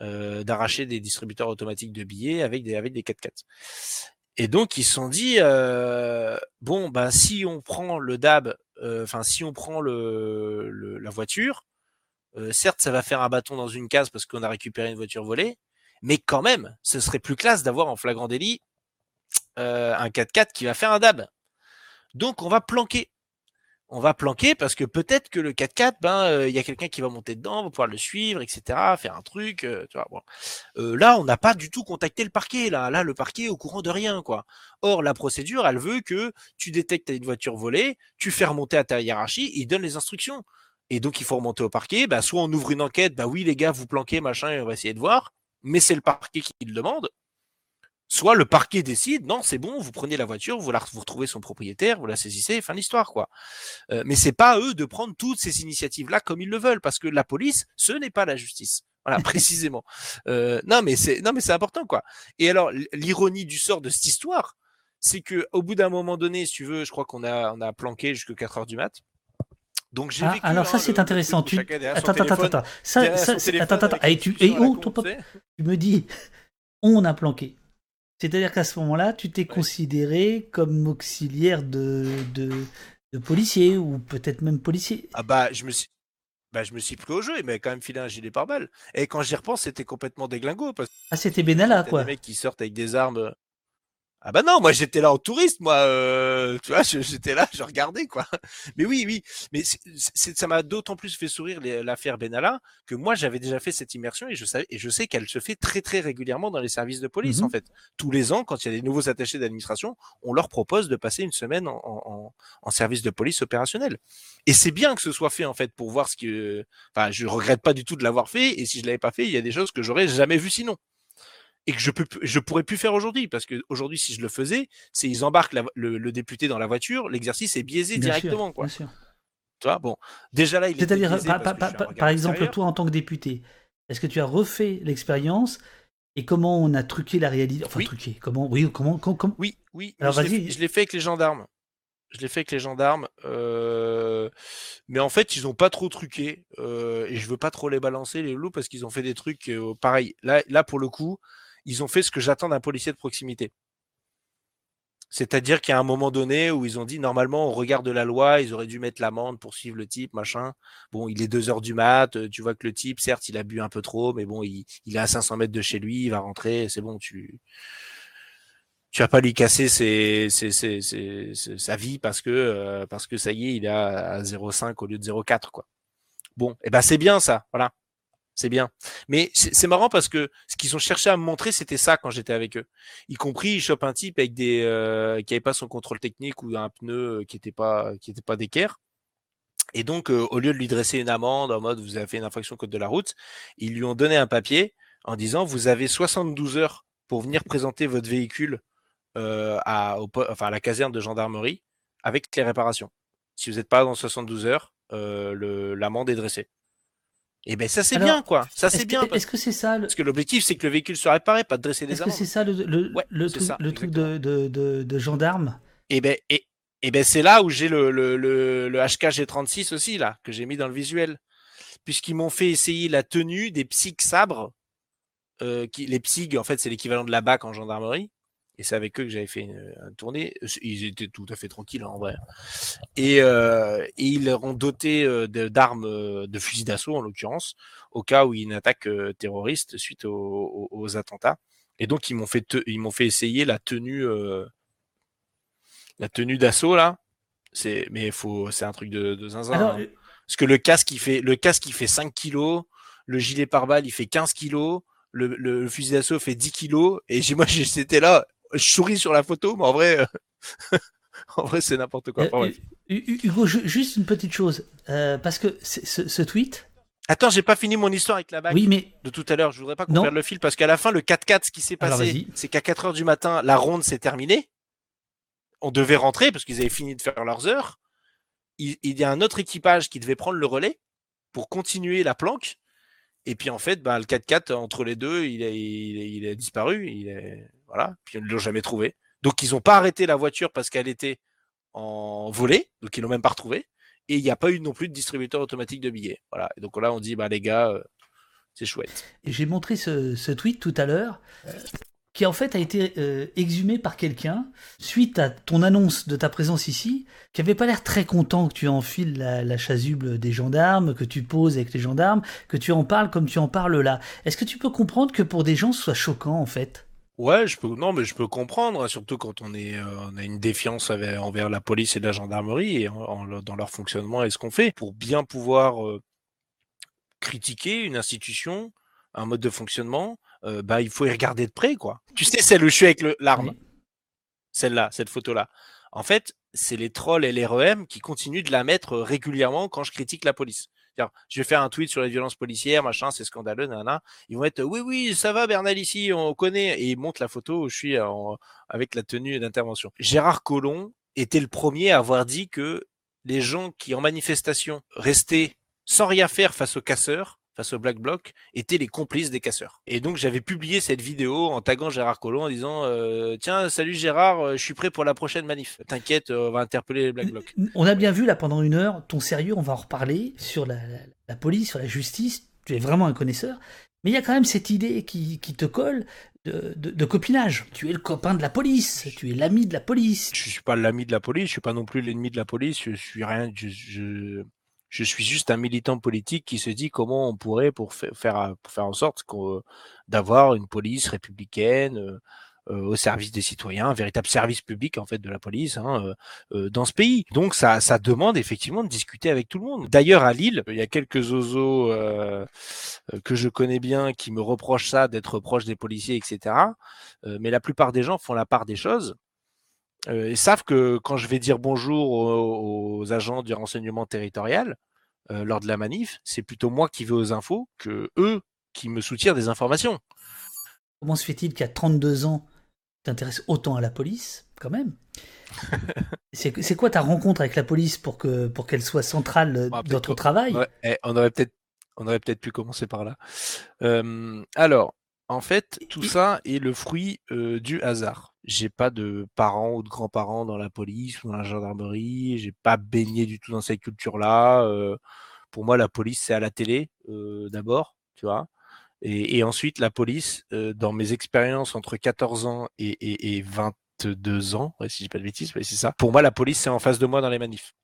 d'arracher des distributeurs automatiques de billets avec des, avec des 4x4. Et donc ils se sont dit euh, bon bah si on prend le DAB, euh, enfin si on prend la voiture, euh, certes ça va faire un bâton dans une case parce qu'on a récupéré une voiture volée, mais quand même ce serait plus classe d'avoir en flagrant délit un 4x4 qui va faire un DAB. Donc on va planquer on va planquer parce que peut-être que le 4x4, ben euh, il y a quelqu'un qui va monter dedans, on va pouvoir le suivre, etc., faire un truc. Euh, tu vois, bon. Euh, là, on n'a pas du tout contacté le parquet. Là, là, le parquet est au courant de rien, quoi. Or, la procédure, elle veut que tu détectes une voiture volée, tu fais remonter à ta hiérarchie, il donne les instructions. Et donc, il faut remonter au parquet. Bah, soit on ouvre une enquête, bah oui, les gars, vous planquez, machin, et on va essayer de voir. Mais c'est le parquet qui le demande. Soit le parquet décide, non, c'est bon, vous prenez la voiture, vous, la, vous retrouvez son propriétaire, vous la saisissez, fin d'histoire, quoi. Euh, mais c'est pas à eux de prendre toutes ces initiatives-là comme ils le veulent, parce que la police, ce n'est pas la justice. Voilà, [laughs] précisément. Euh, non, mais c'est, non, mais c'est important, quoi. Et alors, l'ironie du sort de cette histoire, c'est que au bout d'un moment donné, si tu veux, je crois qu'on a, on a planqué jusqu'à 4 heures du mat. Donc j'ai ah, alors ça c'est intéressant. Tu... Attends, attends, attends, attends. Ça, ça, attends, attends. Et tu, et où, tu me dis, on a planqué. C'est-à-dire qu'à ce moment-là, tu t'es considéré comme auxiliaire de, de, de policier ou peut-être même policier. Ah bah je me suis bah, je me suis pris au jeu, il m'avait quand même filé un gilet pare-balles. Et quand j'y repense, c'était complètement déglingo. Parce... Ah, c'était Benalla, quoi. Des mecs qui sortent avec des armes. Ah bah non, moi j'étais là en touriste, moi, euh, tu vois, j'étais là, je regardais quoi. [laughs] Mais oui, oui, mais ça m'a d'autant plus fait sourire l'affaire Benalla que moi j'avais déjà fait cette immersion et je savais et je sais qu'elle se fait très très régulièrement dans les services de police en mmh fait. Tous les ans, quand il y a des nouveaux attachés d'administration, on leur propose de passer une semaine en, en, en service de police opérationnel. Et c'est bien que ce soit fait en fait pour voir ce que, enfin, je regrette pas du tout de l'avoir fait et si je l'avais pas fait, il y a des choses que j'aurais jamais vues sinon et que je peux je pourrais plus faire aujourd'hui parce que aujourd'hui si je le faisais c'est ils embarquent le, député dans la voiture l'exercice est biaisé directement quoi. bien sûr. tu vois bon déjà là il c'est-à-dire par, exemple toi en tant que député est-ce que tu as refait l'expérience et comment on a truqué la réalité enfin truqué comment oui comment, comment, oui oui Alors, je l'ai fait avec les gendarmes. Je l'ai fait avec les gendarmes, euh, mais en fait, ils n'ont pas trop truqué, euh, et je veux pas trop les balancer, les loups, parce qu'ils ont fait des trucs euh, pareil. Là, là, pour le coup, ils ont fait ce que j'attends d'un policier de proximité. C'est-à-dire qu'à un moment donné où ils ont dit normalement au regard de la loi, ils auraient dû mettre l'amende pour suivre le type, machin. Bon, il est deux heures du mat, euh, tu vois que le type, certes, il a bu un peu trop, mais bon, il, est à 500 mètres de chez lui, il va rentrer, c'est bon, tu tu vas pas lui casser sa vie parce que euh, parce que ça y est, il est à 0,5 au lieu de 0,4 quoi. Bon, et eh ben c'est bien ça, voilà c'est bien. Mais c'est marrant parce que ce qu'ils ont cherché à me montrer, c'était ça quand j'étais avec eux. Y compris, ils chopent un type avec des euh, qui avait pas son contrôle technique ou un pneu euh, qui était pas qui était pas d'équerre. Et donc, euh, au lieu de lui dresser une amende en mode vous avez fait une infraction code de la route, ils lui ont donné un papier en disant vous avez 72 heures pour venir présenter votre véhicule à, enfin, à la caserne de gendarmerie avec les réparations. Si vous n'êtes pas dans 72 heures, l'amende est dressée. Et eh ben ça c'est bien quoi. Ça c'est bien. Est-ce que c'est ça Parce que l'objectif c'est que le véhicule soit réparé, pas de dresser des Est-ce que c'est ça le, le, le truc, le truc de, de, de, de, gendarme? Et eh ben et, et ben c'est là où j'ai le, le, le, le HK-G36 aussi là que j'ai mis dans le visuel, puisqu'ils m'ont fait essayer la tenue des psych sabres qui, les PSIG, en fait, c'est l'équivalent de la BAC en gendarmerie. Et c'est avec eux que j'avais fait une, tournée. Ils étaient tout à fait tranquilles hein, en vrai. Et, et ils leur ont doté d'armes, de fusils d'assaut en l'occurrence, au cas où il y a une attaque terroriste suite aux, aux, attentats. Et donc ils m'ont fait, ils m'ont fait essayer la tenue, la tenue d'assaut là. C'est, mais faut, c'est un truc de, de zinzin. Hein. Parce que le casque, il fait, le casque, il fait 5 kilos, le gilet pare-balles, il fait 15 kilos, le, le, fusil d'assaut fait 10 kilos, et j'ai, moi, j'étais là, je souris sur la photo, mais en vrai, euh, [laughs] en vrai, c'est n'importe quoi. Euh, Hugo, juste une petite chose, euh, parce que ce, ce, tweet. Attends, j'ai pas fini mon histoire avec la bague oui, mais... de tout à l'heure. Je voudrais pas qu'on perde le fil parce qu'à la fin, le 4-4, ce qui s'est passé, c'est qu'à 4 heures du matin, la ronde s'est terminée. On devait rentrer parce qu'ils avaient fini de faire leurs heures il, y a un autre équipage qui devait prendre le relais pour continuer la planque. Et puis en fait, bah, le 4x4 entre les deux, il a, il, a disparu. Il voilà. Puis ils ne l'ont jamais trouvé. Donc ils n'ont pas arrêté la voiture parce qu'elle était en volée, donc ils l'ont même pas retrouvée. Et il n'y a pas eu non plus de distributeur automatique de billets. Voilà. Et donc là, on dit, bah les gars, euh, c'est chouette. Et j'ai montré ce, ce, tweet tout à l'heure qui en fait a été euh, exhumé par quelqu'un suite à ton annonce de ta présence ici, qui avait pas l'air très content que tu enfiles la, la, chasuble des gendarmes, que tu poses avec les gendarmes, que tu en parles comme tu en parles là. Est-ce que tu peux comprendre que pour des gens ce soit choquant en fait? Ouais, je peux non mais je peux comprendre, hein, surtout quand on est euh, on a une défiance envers la police et la gendarmerie et dans leur fonctionnement et ce qu'on fait pour bien pouvoir euh, critiquer une institution, un mode de fonctionnement euh, bah, il faut y regarder de près, quoi. Tu sais, celle où je suis avec l'arme? Celle-là, cette photo-là. En fait, c'est les trolls et les REM qui continuent de la mettre régulièrement quand je critique la police. Je vais faire un tweet sur les violences policières, machin, c'est scandaleux, nana. Ils vont être, oui, oui, ça va, Bernal ici, on connaît. Et ils montrent la photo où je suis avec la tenue d'intervention. Gérard Collomb était le premier à avoir dit que les gens qui, en manifestation, restaient sans rien faire face aux casseurs, face au Black Bloc étaient les complices des casseurs. Et donc j'avais publié cette vidéo en taguant Gérard Collomb en disant euh, tiens salut Gérard, euh, je suis prêt pour la prochaine manif. T'inquiète, euh, on va interpeller les Black Bloc. On a bien vu là pendant une heure ton sérieux, on va en reparler sur la, police, sur la justice. Tu es vraiment un connaisseur. Mais il y a quand même cette idée qui, te colle de, copinage. Tu es le copain de la police, tu es l'ami de la police. Je suis pas l'ami de la police, je suis pas non plus l'ennemi de la police. Je suis rien. je, je suis juste un militant politique qui se dit comment on pourrait pour faire, pour faire en sorte d'avoir une police républicaine euh, euh, au service des citoyens, un véritable service public en fait de la police hein, euh, dans ce pays. Donc ça, ça demande effectivement de discuter avec tout le monde. D'ailleurs à Lille, il y a quelques oiseaux que je connais bien qui me reprochent ça d'être proche des policiers, etc. mais la plupart des gens font la part des choses euh, ils savent que quand je vais dire bonjour aux, agents du renseignement territorial euh, lors de la manif, c'est plutôt moi qui vais aux infos que eux qui me soutiennent des informations. Comment se fait-il qu'à 32 ans, tu t'intéresses autant à la police, quand même? [laughs] C'est quoi ta rencontre avec la police pour que pour qu'elle soit centrale bah, dans ton travail? Eh, On aurait peut-être on aurait peut-être pu commencer par là. alors, en fait, tout ça est le fruit du hasard j'ai pas de parents ou de grands-parents dans la police ou dans la gendarmerie, j'ai pas baigné du tout dans cette culture-là. Euh, pour moi, la police, c'est à la télé euh, d'abord, tu vois. Et, ensuite, la police, euh, dans mes expériences entre 14 ans et, et, et 22 ans, si je dis pas de bêtises, c'est ça. Pour moi, la police, c'est en face de moi dans les manifs.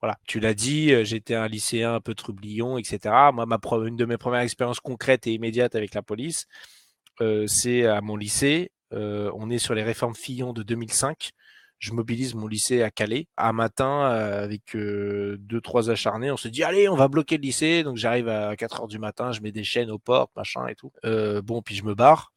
Voilà, tu l'as dit, j'étais un lycéen un peu trublion, etc. Moi, ma une de mes premières expériences concrètes et immédiates avec la police, c'est à mon lycée on est sur les réformes Fillon de 2005. Je mobilise mon lycée à Calais. Un matin, euh, avec euh, deux, trois acharnés, on se dit allez, on va bloquer le lycée. Donc j'arrive à 4 heures du matin, je mets des chaînes aux portes, machin et tout. bon, puis je me barre.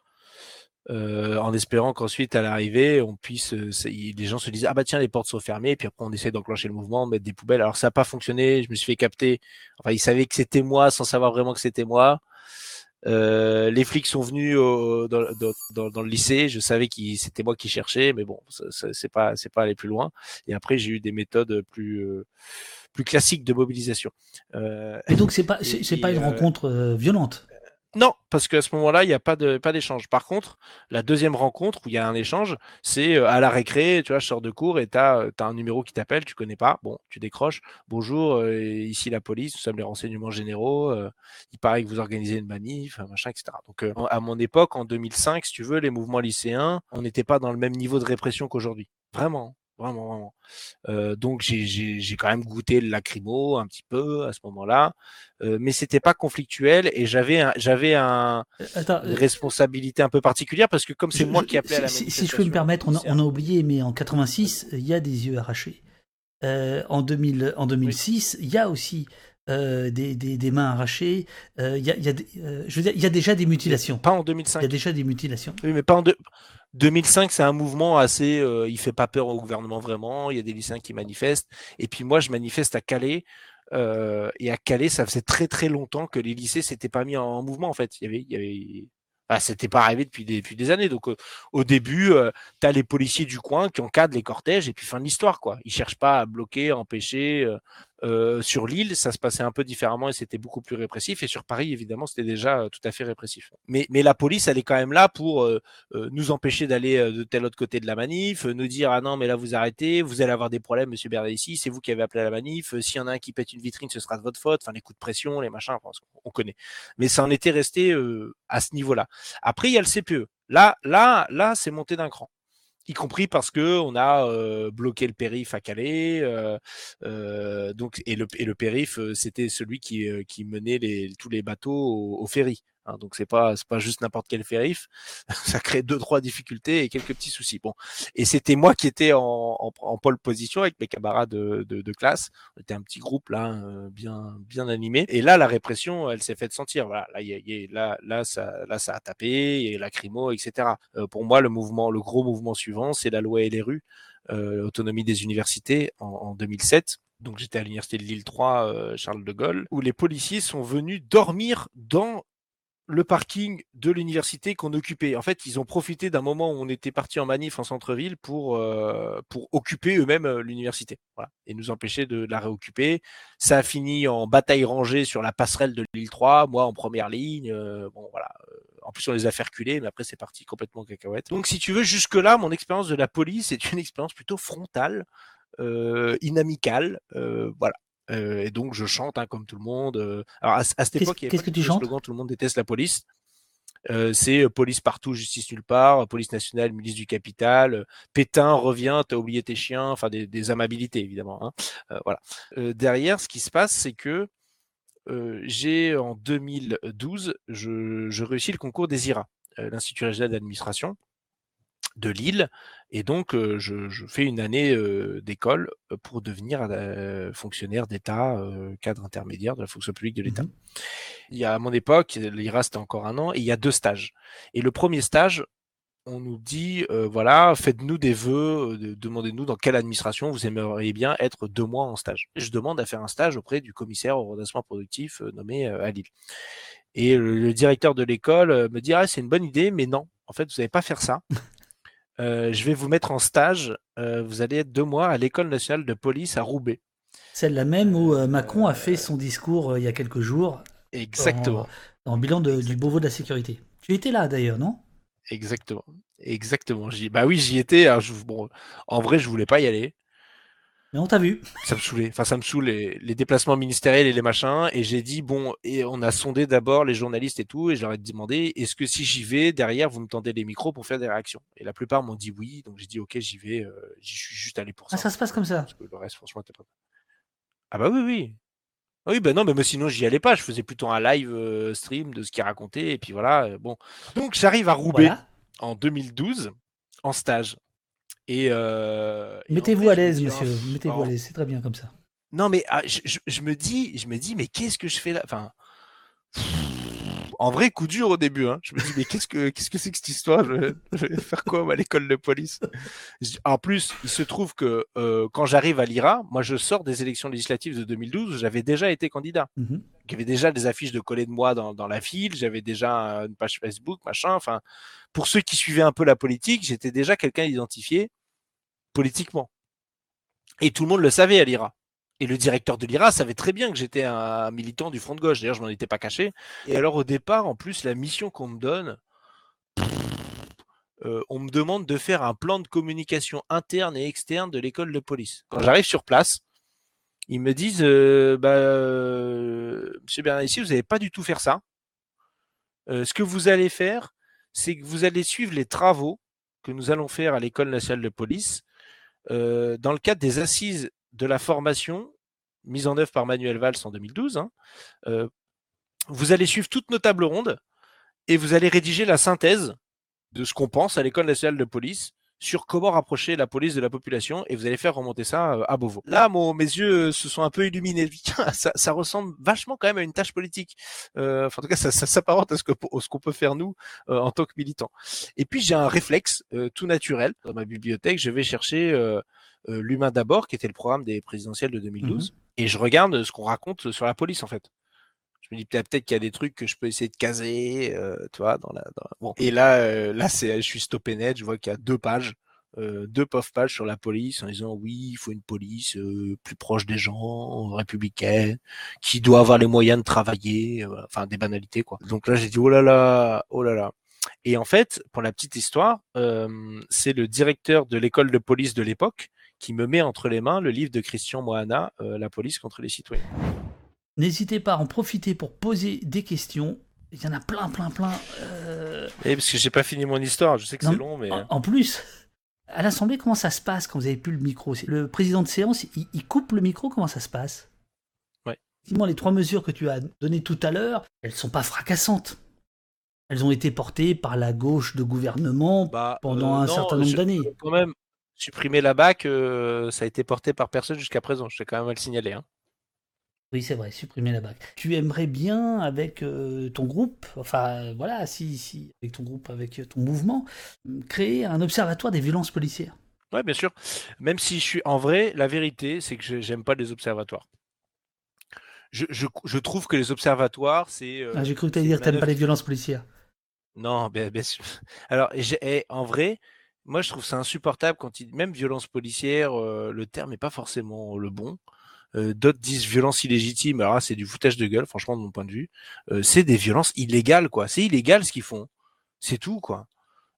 en espérant qu'ensuite à l'arrivée on puisse les gens se disent ah bah tiens les portes sont fermées puis après on essaie d'enclencher le mouvement mettre des poubelles alors ça n'a pas fonctionné je me suis fait capter enfin ils savaient que c'était moi sans savoir vraiment que c'était moi euh, les flics sont venus au, dans, dans, dans, le lycée. Je savais que c'était moi qui cherchais, mais bon, c'est pas c'est pas aller plus loin. Et après, j'ai eu des méthodes plus euh, plus classiques de mobilisation. Euh, et donc c'est pas [laughs] c'est pas une euh, rencontre violente? Non, parce qu'à ce moment-là, il n'y a pas de d'échange. Par contre, la deuxième rencontre où il y a un échange, c'est euh, à la récré, tu vois, je sors de cours et tu as, euh, un numéro qui t'appelle, tu connais pas, bon, tu décroches. Bonjour, euh, ici la police, nous sommes les renseignements généraux, il paraît que vous organisez une manif, machin, etc. Donc à mon époque, en 2005, si tu veux, les mouvements lycéens, on n'était pas dans le même niveau de répression qu'aujourd'hui. Vraiment vraiment, vraiment. Euh, donc j'ai quand même goûté le lacrymo un petit peu à ce moment-là, euh, mais c'était pas conflictuel et j'avais j'avais un, euh, une responsabilité un peu particulière parce que comme c'est moi qui appelais à la si, si je peux me permettre, on a, on a, oublié, mais en 86, il y a des yeux arrachés. en 2000, en 2006, il y a aussi des, des, des, mains arrachées. Il y, a, y a je veux dire, il y a déjà des mutilations. Pas en 2005. Il y a déjà des mutilations. Oui, mais pas en, de, 2005, c'est un mouvement assez. Euh, il fait pas peur au gouvernement vraiment. Il y a des lycéens qui manifestent. Et puis moi, je manifeste à Calais. Euh, et à Calais, ça faisait très très longtemps que les lycées s'étaient pas mis en, mouvement en fait. Il y avait, il y avait, ah, c'était pas arrivé depuis des, depuis des années. Donc au début, euh, tu as les policiers du coin qui encadrent les cortèges et puis fin de l'histoire quoi. Ils cherchent pas à bloquer, empêcher. Euh, sur l'île, ça se passait un peu différemment et c'était beaucoup plus répressif. Et sur Paris, évidemment, c'était déjà euh, tout à fait répressif. Mais, la police, elle est quand même là pour euh, nous empêcher d'aller de tel autre côté de la manif, nous dire ah non, mais là vous arrêtez, vous allez avoir des problèmes, Monsieur ici, c'est vous qui avez appelé à la manif. S'il y en a un qui pète une vitrine, ce sera de votre faute. Enfin, les coups de pression, les machins, on connaît. Mais ça en était resté à ce niveau-là. Après, il y a le CPE. Là, là, là, c'est monté d'un cran y compris parce que on a bloqué le périph à Calais, donc et le, et périph c'était celui qui, menait tous les bateaux au, au ferry. Hein, donc c'est pas c'est pas juste n'importe quel périph, [laughs] ça crée deux trois difficultés et quelques petits soucis. Bon, et c'était moi qui étais en, en, en pole position avec mes camarades de, de, de, classe. On était un petit groupe là, euh, bien bien animé. Et là, la répression, elle s'est faite sentir. Voilà, là, y a, y a, là là ça là ça a tapé, il y a lacrymo, etc. Euh, pour moi, le mouvement, le gros mouvement suivant, c'est la loi et les rues, euh, autonomie des universités en, en 2007 donc j'étais à l'université de Lille 3, euh, Charles de Gaulle, où les policiers sont venus dormir dans le parking de l'université qu'on occupait. En fait, ils ont profité d'un moment où on était parti en manif en centre-ville pour, euh, pour occuper eux-mêmes euh, l'université voilà, et nous empêcher de la réoccuper. Ça a fini en bataille rangée sur la passerelle de l'île 3, moi en première ligne. Euh, bon, voilà. En plus, on les a fait reculer, mais après, c'est parti complètement cacahuète. Donc, si tu veux, jusque-là, mon expérience de la police est une expérience plutôt frontale, euh, inamicale. Euh, et donc je chante hein, comme tout le monde. Alors à, cette époque, il y avait que tu chantes? slogan Tout le monde déteste la police. Euh, c'est police partout, justice nulle part, police nationale, milice du capital, Pétain revient, t'as oublié tes chiens, enfin des, des amabilités évidemment. Hein. Euh, voilà. Euh, derrière, ce qui se passe, c'est que j'ai en 2012, je, je, réussis le concours des IRA, l'Institut régional d'administration de Lille. Et donc, je, je, fais une année d'école pour devenir fonctionnaire d'État, cadre intermédiaire de la fonction publique de l'État. Mmh il y a à mon époque, l'IRA c'était encore un an, et il y a deux stages. Et le premier stage, on nous dit, voilà, faites-nous des vœux, demandez-nous dans quelle administration vous aimeriez bien être deux mois en stage. Je demande à faire un stage auprès du commissaire au redressement productif nommé à Lille. Et le, directeur de l'école me dit, ah, c'est une bonne idée, mais non, en fait, vous n'allez pas faire ça. Euh, je vais vous mettre en stage. Euh, vous allez être deux mois à l'école nationale de police à Roubaix. Celle-là même où euh, Macron a fait son discours il y a quelques jours. Exactement. En, bilan du Beauvau de la sécurité. Tu étais là d'ailleurs, non? Exactement. Exactement. Bah oui, j'y étais. bon, en vrai, je voulais pas y aller. Mais on t'a vu. Ça me saoulait. Enfin, ça me saoule les, déplacements ministériels et les machins. Et j'ai dit, bon, et on a sondé d'abord les journalistes et tout. Et je leur ai demandé, est-ce que si j'y vais, derrière, vous me tendez les micros pour faire des réactions? Et la plupart m'ont dit oui. Donc j'ai dit, ok, j'y vais. Euh, j'y suis juste allé pour ah, ça. Ah, ça se passe comme ça Parce que le reste, franchement, pas. Ah bah oui, oui. Oui, ben non, mais moi, sinon, j'y allais pas. Je faisais plutôt un live euh, stream de ce qu'il racontait. Et puis voilà, euh, bon. Donc, j'arrive à Roubaix en 2012 en stage. Et, euh, mettez-vous à l'aise, monsieur. Mettez-vous à l'aise. C'est très bien comme ça. Non, mais ah, je, me dis, je me dis, mais qu'est-ce que je fais là? Enfin, en vrai, coup dur au début. Hein. Je me dis, mais qu'est-ce que qu'est-ce que c'est que cette histoire? Je vais, faire quoi à l'école de police? En plus, il se trouve que euh, quand j'arrive à l'IRA, moi, je sors des élections législatives de 2012. J'avais déjà été candidat. Mmh J'avais déjà des affiches de collés de moi dans, dans la file. J'avais déjà une page Facebook, machin. Enfin, pour ceux qui suivaient un peu la politique, j'étais déjà quelqu'un identifié politiquement. Et tout le monde le savait à l'IRA. Et le directeur de l'IRA savait très bien que j'étais un militant du front de gauche. D'ailleurs, je m'en étais pas caché. Et alors, au départ, en plus, la mission qu'on me donne, euh, on me demande de faire un plan de communication interne et externe de l'école de police. Quand j'arrive sur place, ils me disent, euh, bah, euh, Monsieur Bernard, vous n'allez pas du tout faire ça. ce que vous allez faire, c'est que vous allez suivre les travaux que nous allons faire à l'école nationale de police dans le cadre des assises de la formation mise en œuvre par Manuel Valls en 2012. Hein. vous allez suivre toutes nos tables rondes et vous allez rédiger la synthèse de ce qu'on pense à l'école nationale de police sur comment rapprocher la police de la population et vous allez faire remonter ça euh, à Beauvau. Là, mon, mes yeux se sont un peu illuminés. [laughs] ça, ressemble vachement quand même à une tâche politique. Euh, en tout cas, ça, ça s'apparente à ce qu'on peut faire nous euh, en tant que militants. Et puis, j'ai un réflexe euh, tout naturel. Dans ma bibliothèque, je vais chercher l'humain d'abord, qui était le programme des présidentielles de 2012, mmh et je regarde ce qu'on raconte sur la police en fait je me dis peut-être qu'il y a des trucs que je peux essayer de caser, euh, tu vois, dans la. Bon. Et là, euh, là, c'est, je suis stoppé net. Je vois qu'il y a deux pages, euh, deux pauvres pages sur la police en disant oui, il faut une police euh, plus proche des gens, républicaine, qui doit avoir les moyens de travailler, euh, enfin des banalités quoi. Donc là, j'ai dit oh là là, oh là là. Et en fait, pour la petite histoire, c'est le directeur de l'école de police de l'époque qui me met entre les mains le livre de Christian Moana, La police contre les citoyens. N'hésitez pas à en profiter pour poser des questions. Il y en a plein, plein, plein. Euh... Et eh, parce que j'ai pas fini mon histoire, je sais que c'est long, mais. En, plus, à l'Assemblée, comment ça se passe quand vous avez plus le micro? Le président de séance, il, coupe le micro, comment ça se passe? Ouais. Effectivement, les trois mesures que tu as données tout à l'heure, elles sont pas fracassantes. Elles ont été portées par la gauche de gouvernement bah, pendant euh, un certain nombre d'années. Quand même, supprimer la BAC, euh, ça a été porté par personne jusqu'à présent. Je t'ai quand même à le signaler. Hein. Oui, c'est vrai, supprimer la BAC. Tu aimerais bien, avec euh, ton groupe, enfin voilà, si, si, avec ton groupe, avec ton mouvement, créer un observatoire des violences policières Oui, bien sûr. Même si je suis en vrai, la vérité, c'est que j'aime pas les observatoires. Je, je, trouve que les observatoires, c'est. Euh, ah, j'ai cru que tu allais dire que n'aimes pas les violences policières. Non, bien, bien sûr. Alors, eh, en vrai, moi, je trouve ça insupportable quand il. Même violence policière, euh, le terme n'est pas forcément le bon. Euh, d'autres disent violence illégitime. Alors c'est du foutage de gueule, franchement, de mon point de vue. Euh, c'est des violences illégales, quoi. C'est illégal ce qu'ils font. C'est tout, quoi.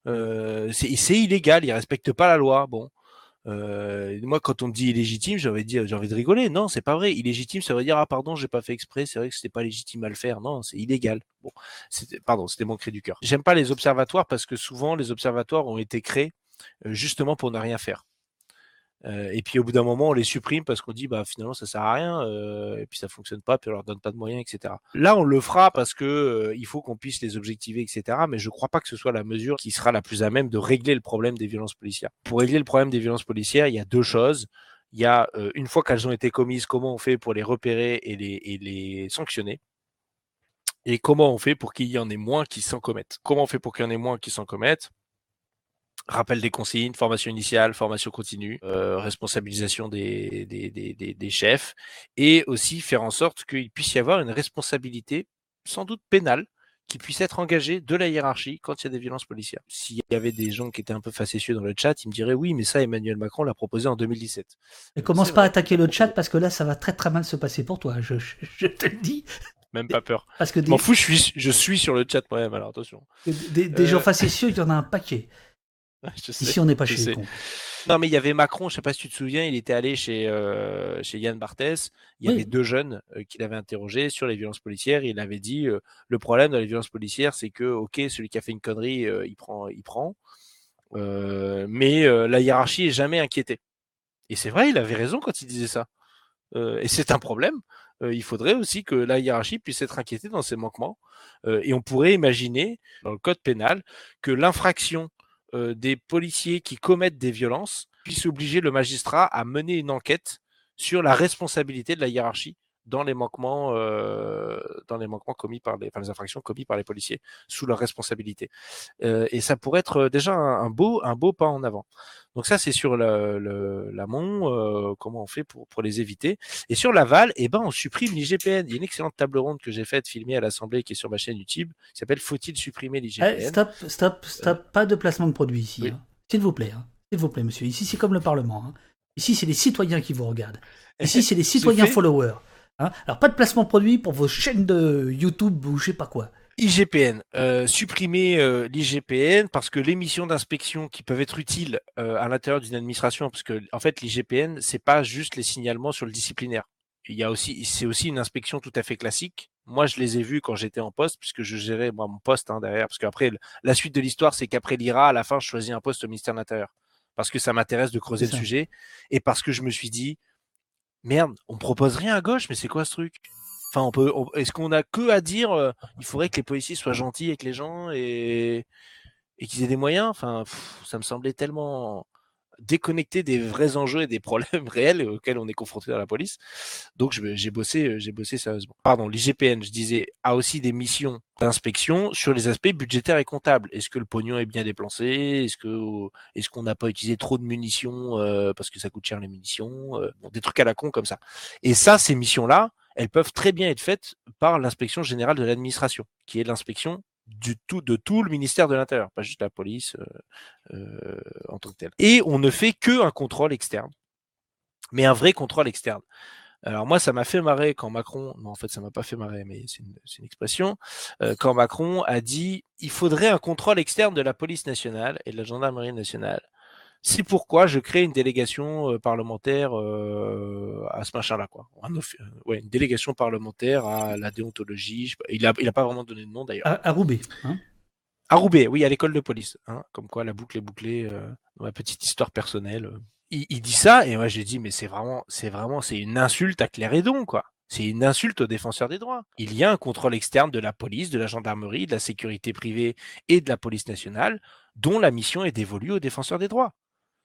Euh, c'est illégal, ils respectent pas la loi. Bon. Moi, quand on me dit illégitime, j'ai envie de j'ai envie de rigoler. Non, c'est pas vrai. Illégitime, ça veut dire ah pardon, j'ai pas fait exprès. C'est vrai que c'était pas légitime à le faire. Non, c'est illégal. Bon, pardon, c'était mon cri du cœur. J'aime pas les observatoires parce que souvent les observatoires ont été créés justement pour ne rien faire et puis au bout d'un moment, on les supprime parce qu'on dit bah finalement ça sert à rien et puis ça fonctionne pas, puis on leur donne pas de moyens, etc. Là, on le fera parce que il faut qu'on puisse les objectiver, etc. Mais je crois pas que ce soit la mesure qui sera la plus à même de régler le problème des violences policières. Pour régler le problème des violences policières, il y a deux choses. Il y a une fois qu'elles ont été commises, comment on fait pour les repérer et les, et les sanctionner et comment on fait pour qu'il y en ait moins qui s'en commettent. Comment on fait pour qu'il y en ait moins qui s'en commettent? Rappel des consignes, formation initiale, formation continue, euh, responsabilisation des, des, des, des, chefs, et aussi faire en sorte qu'il puisse y avoir une responsabilité, sans doute pénale, qui puisse être engagée de la hiérarchie quand il y a des violences policières. S'il y avait des gens qui étaient un peu facétieux dans le chat, ils me diraient oui, mais ça, Emmanuel Macron l'a proposé en 2017. Ne commence pas à attaquer le chat parce que là, ça va très très mal se passer pour toi, je, je, te le dis. Même pas peur. Parce que M'en fous, je suis, je suis sur le chat moi-même, alors attention. Des, des gens euh. facétieux, il y en a un paquet. [laughs] Ici, on n'est pas chez les Non, mais il y avait Macron, je sais pas si tu te souviens, il était allé chez, euh, chez Yann Barthès. Il y avait deux jeunes euh, qu'il avait interrogés sur les violences policières. il avait dit euh, le problème dans les violences policières, c'est que, ok, celui qui a fait une connerie, il prend, il prend. mais la hiérarchie est jamais inquiétée. Et c'est vrai, il avait raison quand il disait ça. et c'est un problème. il faudrait aussi que la hiérarchie puisse être inquiétée dans ces manquements. et on pourrait imaginer, dans le code pénal, que l'infraction euh, des policiers qui commettent des violences puissent obliger le magistrat à mener une enquête sur la responsabilité de la hiérarchie dans les manquements, euh, dans les manquements commis par les, enfin, les infractions commises par les policiers sous leur responsabilité. Euh, et ça pourrait être déjà un, beau, un beau pas en avant. Donc ça, c'est sur l'amont, euh, comment on fait pour, pour les éviter. Et sur l'aval, eh ben, on supprime l'IGPN. Il y a une excellente table ronde que j'ai faite, filmée à l'Assemblée, qui est sur ma chaîne YouTube, qui s'appelle Faut-il supprimer l'IGPN? Eh, Stop, stop, stop, pas de placement de produit ici. Hein. S'il vous plaît, hein. s'il vous plaît, monsieur. Ici, c'est comme le Parlement. Hein. Ici, c'est les citoyens qui vous regardent. Ici, c'est les [laughs] citoyens followers. Hein. Alors, pas de placement produit pour vos chaînes de YouTube ou je sais pas quoi. IGPN, euh, supprimer euh, l'IGPN parce que les missions d'inspection qui peuvent être utiles euh, à l'intérieur d'une administration, parce que en fait l'IGPN c'est pas juste les signalements sur le disciplinaire. Il y a aussi, c'est aussi une inspection tout à fait classique. Moi, je les ai vus quand j'étais en poste, puisque je gérais moi mon poste hein, derrière. Parce qu'après, la suite de l'histoire, c'est qu'après l'IRA, à la fin, je choisis un poste au ministère de l'Intérieur parce que ça m'intéresse de creuser le sujet et parce que je me suis dit, merde, on propose rien à gauche, mais c'est quoi ce truc? Enfin, on peut. Est-ce qu'on a que à dire euh, Il faudrait que les policiers soient gentils avec les gens et, et qu'ils aient des moyens? Enfin, ça me semblait tellement déconnecté des vrais enjeux et des problèmes [laughs] réels auxquels on est confronté dans la police. Donc j'ai bossé, j'ai bossé sérieusement. Pardon, l'IGPN, je disais, a aussi des missions d'inspection sur les aspects budgétaires et comptables. Est-ce que le pognon est bien dépensé? Est-ce que est-ce qu'on n'a pas utilisé trop de munitions euh, parce que ça coûte cher les munitions euh, Des trucs à la con comme ça. Et ça, ces missions-là, elles peuvent très bien être faites par l'inspection générale de l'administration, qui est l'inspection du tout, de tout le ministère de l'Intérieur, pas juste la police euh, euh, en tant que telle. Et on ne fait que un contrôle externe, mais un vrai contrôle externe. Alors moi, ça m'a fait marrer quand Macron, non en fait ça m'a pas fait marrer, mais c'est une, expression, euh, quand Macron a dit il faudrait un contrôle externe de la police nationale et de la gendarmerie nationale c'est pourquoi je crée une délégation euh, parlementaire euh, à ce machin-là, quoi. Euh, ouais, une délégation parlementaire à la déontologie. il a, il a pas vraiment donné de nom d'ailleurs. À, Roubaix. Hein à Roubaix, oui, à l'école de police. Hein, comme quoi la boucle est bouclée dans ma petite histoire personnelle. Il, dit ça et moi j'ai dit mais c'est vraiment, c'est vraiment, c'est une insulte à Don, quoi. C'est une insulte aux défenseurs des droits. Il y a un contrôle externe de la police, de la gendarmerie, de la sécurité privée et de la police nationale, dont la mission est dévolue aux défenseurs des droits.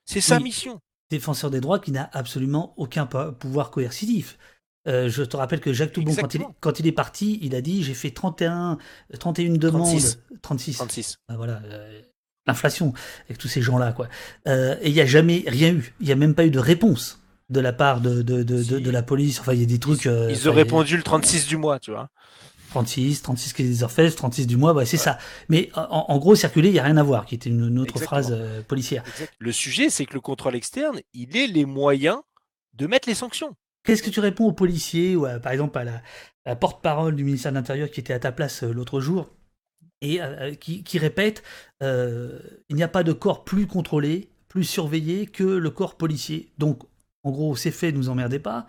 C'est sa mission. Défenseur des droits qui n'a absolument aucun pouvoir coercitif. Euh, je te rappelle que Jacques Toubon, quand il, quand il, est parti, il a dit j'ai fait 31, 31 demandes. 36. 36. Ah, voilà. Euh, l'inflation avec tous ces gens-là. quoi. Euh, et il n'y a jamais rien eu. Il n'y a même pas eu de réponse de la part de, de, de, de, la police. Enfin, il y a des trucs. Ils, ont répondu le 36 du mois, tu vois. 36, 36 qui des orfèvres, 36 du mois, bah, c'est ça. Mais en, gros, circuler, il n'y a rien à voir, qui était une, autre phrase euh, policière. Le sujet, c'est que le contrôle externe, il est les moyens de mettre les sanctions. Qu'est-ce que tu réponds aux policiers ou par exemple à la, porte-parole du ministère de l'Intérieur qui était à ta place euh, l'autre jour et euh, qui, qui, répète il n'y a pas de corps plus contrôlé, plus surveillé que le corps policier. Donc, en gros, c'est fait, ne nous emmerdez pas.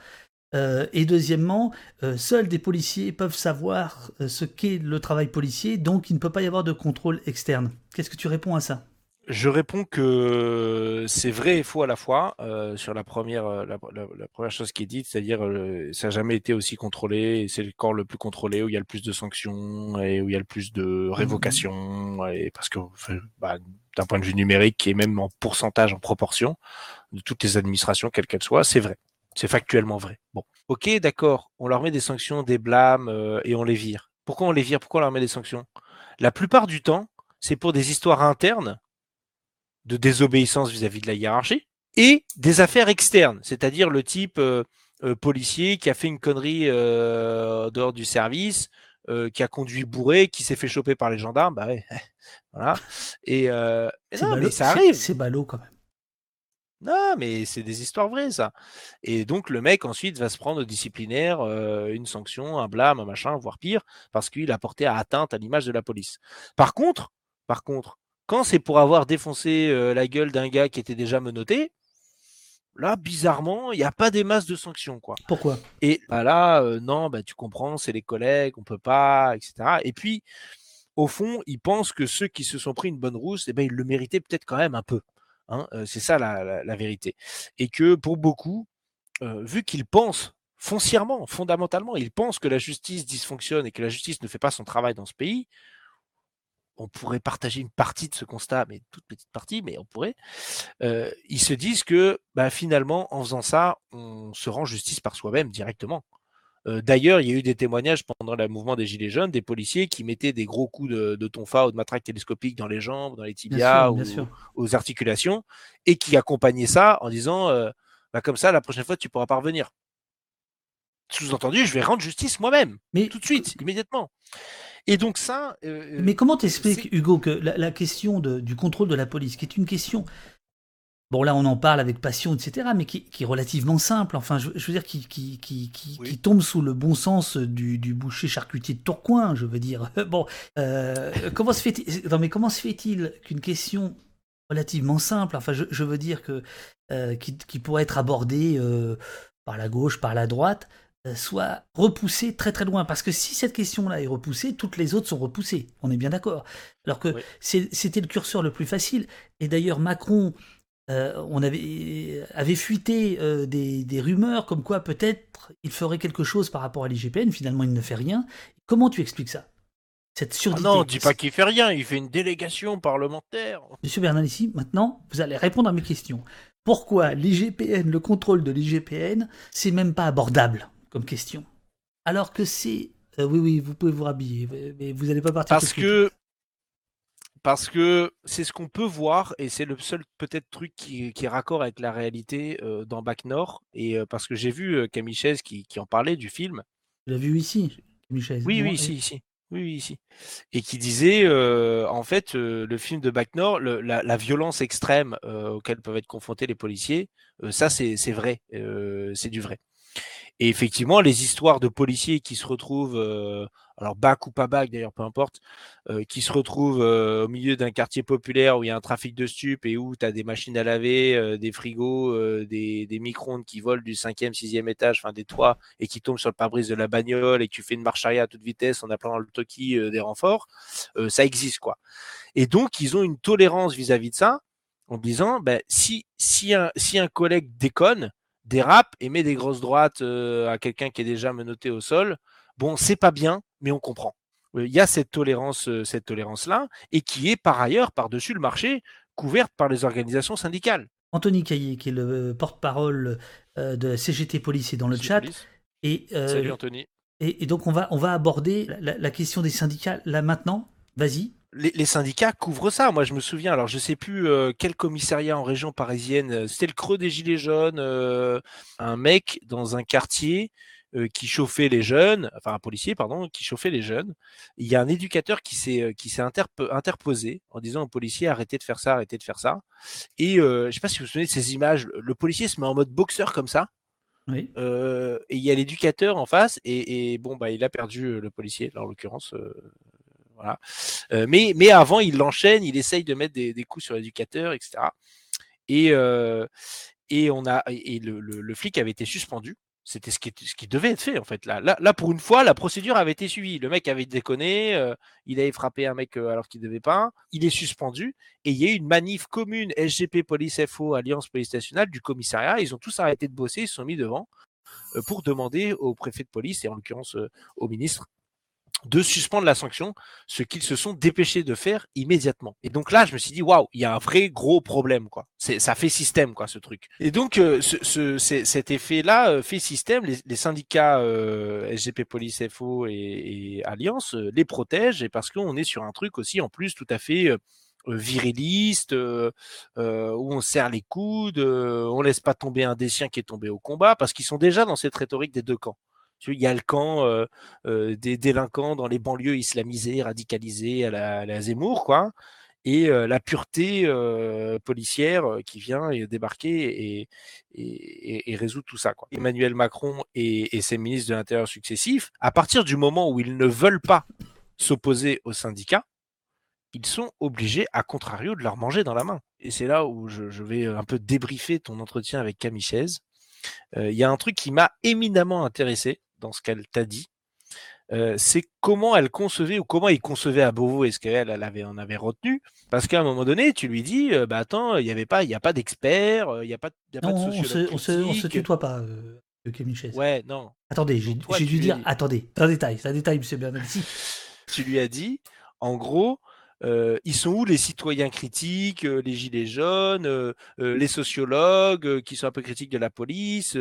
Euh, et deuxièmement, euh, seuls des policiers peuvent savoir euh, ce qu'est le travail policier, donc il ne peut pas y avoir de contrôle externe. Qu'est-ce que tu réponds à ça? Je réponds que c'est vrai et faux à la fois sur la première, chose qui est dite, c'est-à-dire ça n'a jamais été aussi contrôlé. C'est le corps le plus contrôlé où il y a le plus de sanctions et où il y a le plus de révocations. Parce que bah, d'un point de vue numérique et même en pourcentage, en proportion de toutes les administrations, quelles qu'elles soient, c'est vrai. C'est factuellement vrai. Bon, ok, d'accord, on leur met des sanctions, des blâmes euh, et on les vire. Pourquoi on les vire? Pourquoi on leur met des sanctions? La plupart du temps, c'est pour des histoires internes de désobéissance vis-à-vis de la hiérarchie et des affaires externes, c'est-à-dire le type euh, euh, policier qui a fait une connerie dehors du service, qui a conduit bourré, qui s'est fait choper par les gendarmes, bah ouais, [laughs] voilà. Et, non, mais ça arrive. C'est ballot quand même. Non, mais c'est des histoires vraies, ça. Et donc, le mec, ensuite, va se prendre au disciplinaire, euh, une sanction, un blâme, un machin, voire pire, parce qu'il a porté à atteinte à l'image de la police. Par contre, par contre, quand c'est pour avoir défoncé euh, la gueule d'un gars qui était déjà menotté, là, bizarrement, il n'y a pas des masses de sanctions, quoi. Pourquoi? Et bah là, euh, non, bah, tu comprends, c'est les collègues, on peut pas, etc. Et puis, au fond, ils pensent que ceux qui se sont pris une bonne rousse, eh ben, ils le méritaient peut-être quand même un peu. Hein, c'est ça la, vérité. Et que pour beaucoup, vu qu'ils pensent foncièrement, fondamentalement, ils pensent que la justice dysfonctionne et que la justice ne fait pas son travail dans ce pays, on pourrait partager une partie de ce constat, mais toute petite partie, mais on pourrait. ils se disent que bah, finalement, en faisant ça, on se rend justice par soi-même directement. Euh, d'ailleurs, il y a eu des témoignages pendant le mouvement des Gilets jaunes des policiers qui mettaient des gros coups de, de tonfa ou de matraque télescopique dans les jambes, dans les tibias ou aux articulations et qui accompagnaient ça en disant euh, bah, comme ça, la prochaine fois, tu pourras pas revenir. Sous-entendu, je vais rendre justice moi-même, mais tout de suite, immédiatement. Et donc ça. Euh, mais comment t'expliques, Hugo, que la, question du contrôle de la police, qui est une question bon là on en parle avec passion, etc., mais qui, est relativement simple, enfin je, veux dire, qui, qui, qui, qui, tombe sous le bon sens du, du boucher charcutier de Tourcoing, je veux dire. [laughs] bon, euh, comment se fait-il, non mais comment se fait-il qu'une question relativement simple, enfin je, je veux dire que euh, qui, qui, pourrait être abordée euh, par la gauche, par la droite, soit repoussée très très loin? Parce que si cette question-là est repoussée, toutes les autres sont repoussées. On est bien d'accord. Alors que c'était le curseur le plus facile. Et d'ailleurs, Macron, euh, on avait, avait fuité euh, des, rumeurs comme quoi peut-être il ferait quelque chose par rapport à l'IGPN. Finalement, il ne fait rien. Comment tu expliques ça? Cette surdité. Ah non, dis pas qu'il fait rien, il fait une délégation parlementaire. Monsieur Bernalici, maintenant, vous allez répondre à mes questions. Pourquoi l'IGPN, le contrôle de l'IGPN, c'est même pas abordable comme question? Alors que c'est. Euh, oui, oui, vous pouvez vous rhabiller, mais vous n'allez pas partir. Parce que. Parce que c'est ce qu'on peut voir, et c'est le seul peut-être truc qui, est raccord avec la réalité euh, dans Bac Nord. Et euh, parce que j'ai vu Camille Chaise qui, en parlait du film. Tu l'as vu ici, Camille Chaise Oui, oui, ici, ici. Oui, ici. Et qui disait, en fait, le film de Bac Nord, la, violence extrême auquel peuvent être confrontés les policiers, ça, c'est vrai. c'est du vrai. Et effectivement, les histoires de policiers qui se retrouvent, euh, alors bac ou pas bac d'ailleurs, peu importe, qui se retrouvent au milieu d'un quartier populaire où il y a un trafic de stupes et où tu as des machines à laver, des frigos, des, des micro-ondes qui volent du cinquième, sixième étage, enfin des toits, et qui tombent sur le pare-brise de la bagnole et que tu fais une marche arrière à toute vitesse en appelant le toki des renforts, ça existe quoi. Et donc, ils ont une tolérance vis-à-vis de ça en disant, ben, si, si, un, si un collègue déconne, dérape et met des grosses droites à quelqu'un qui est déjà menotté au sol. Bon, c'est pas bien, mais on comprend. Euh, il y a cette tolérance, euh, cette tolérance-là, et qui est par ailleurs, par-dessus le marché, couverte par les organisations syndicales. Anthony Caillé, qui est le porte-parole de CGT Police, est dans le chat. Et, Salut Anthony. Et, donc on va, on va aborder la question des syndicats là maintenant. Vas-y les, syndicats couvrent ça. Moi, je me souviens, alors je sais plus euh, quel commissariat en région parisienne, euh, c'était le creux des Gilets jaunes, euh, un mec dans un quartier qui chauffait les jeunes, enfin un policier, pardon, qui chauffait les jeunes. Il y a un éducateur qui s'est qui s'est interposé en disant au policier arrêtez de faire ça, arrêtez de faire ça. Et je sais pas si vous vous souvenez de ces images, le policier se met en mode boxeur comme ça. Oui. et il y a l'éducateur en face et, bon bah il a perdu le policier là en l'occurrence euh, mais, mais avant, il l'enchaîne, il essaye de mettre des, coups sur l'éducateur, etc. Et, euh, et, on a, et le, flic avait été suspendu. C'était ce qui, devait être fait en fait. Là, pour une fois, la procédure avait été suivie. Le mec avait déconné, euh, il avait frappé un mec alors qu'il ne devait pas. Il est suspendu et il y a eu une manif commune SGP Police FO Alliance Police Nationale du commissariat. Ils ont tous arrêté de bosser, ils se sont mis devant pour demander au préfet de police et en l'occurrence au ministre de suspendre la sanction, ce qu'ils se sont dépêchés de faire immédiatement. Et donc là, je me suis dit, waouh, il y a un vrai gros problème, quoi. C'est, ça fait système, quoi, ce truc. Et donc, euh, ce, cet effet-là euh, fait système. Les, syndicats euh, SGP Police FO et, Alliance les protègent, et parce qu'on est sur un truc aussi, en plus, tout à fait viriliste, où on serre les coudes, on laisse pas tomber un des siens qui est tombé au combat, parce qu'ils sont déjà dans cette rhétorique des deux camps. Il y a le camp euh, euh, des délinquants dans les banlieues islamisées, radicalisées à la, Zemmour, quoi, et euh, la pureté policière qui vient débarquer et, et, résout tout ça. Quoi. Emmanuel Macron et, ses ministres de l'Intérieur successifs, à partir du moment où ils ne veulent pas s'opposer aux syndicats, ils sont obligés, à contrario, de leur manger dans la main. Et c'est là où je, je, vais un peu débriefer ton entretien avec Camille Chaise. Il y a un truc qui m'a éminemment intéressé dans ce qu'elle t'a dit, euh, c'est comment elle concevait ou comment il concevait à Beauvau? Est-ce qu'elle elle avait, en avait retenu? Parce qu'à un moment donné tu lui dis euh, bah attends il y avait pas il a pas d'experts euh, il y a pas il y a pas de on se, on se tutoie pas Camille ouais non. Attendez j'ai dû dire attendez un détail c'est un détail monsieur Bernardeschi [laughs] tu lui as dit en gros ils sont où les citoyens critiques, les gilets jaunes, les sociologues qui sont un peu critiques de la police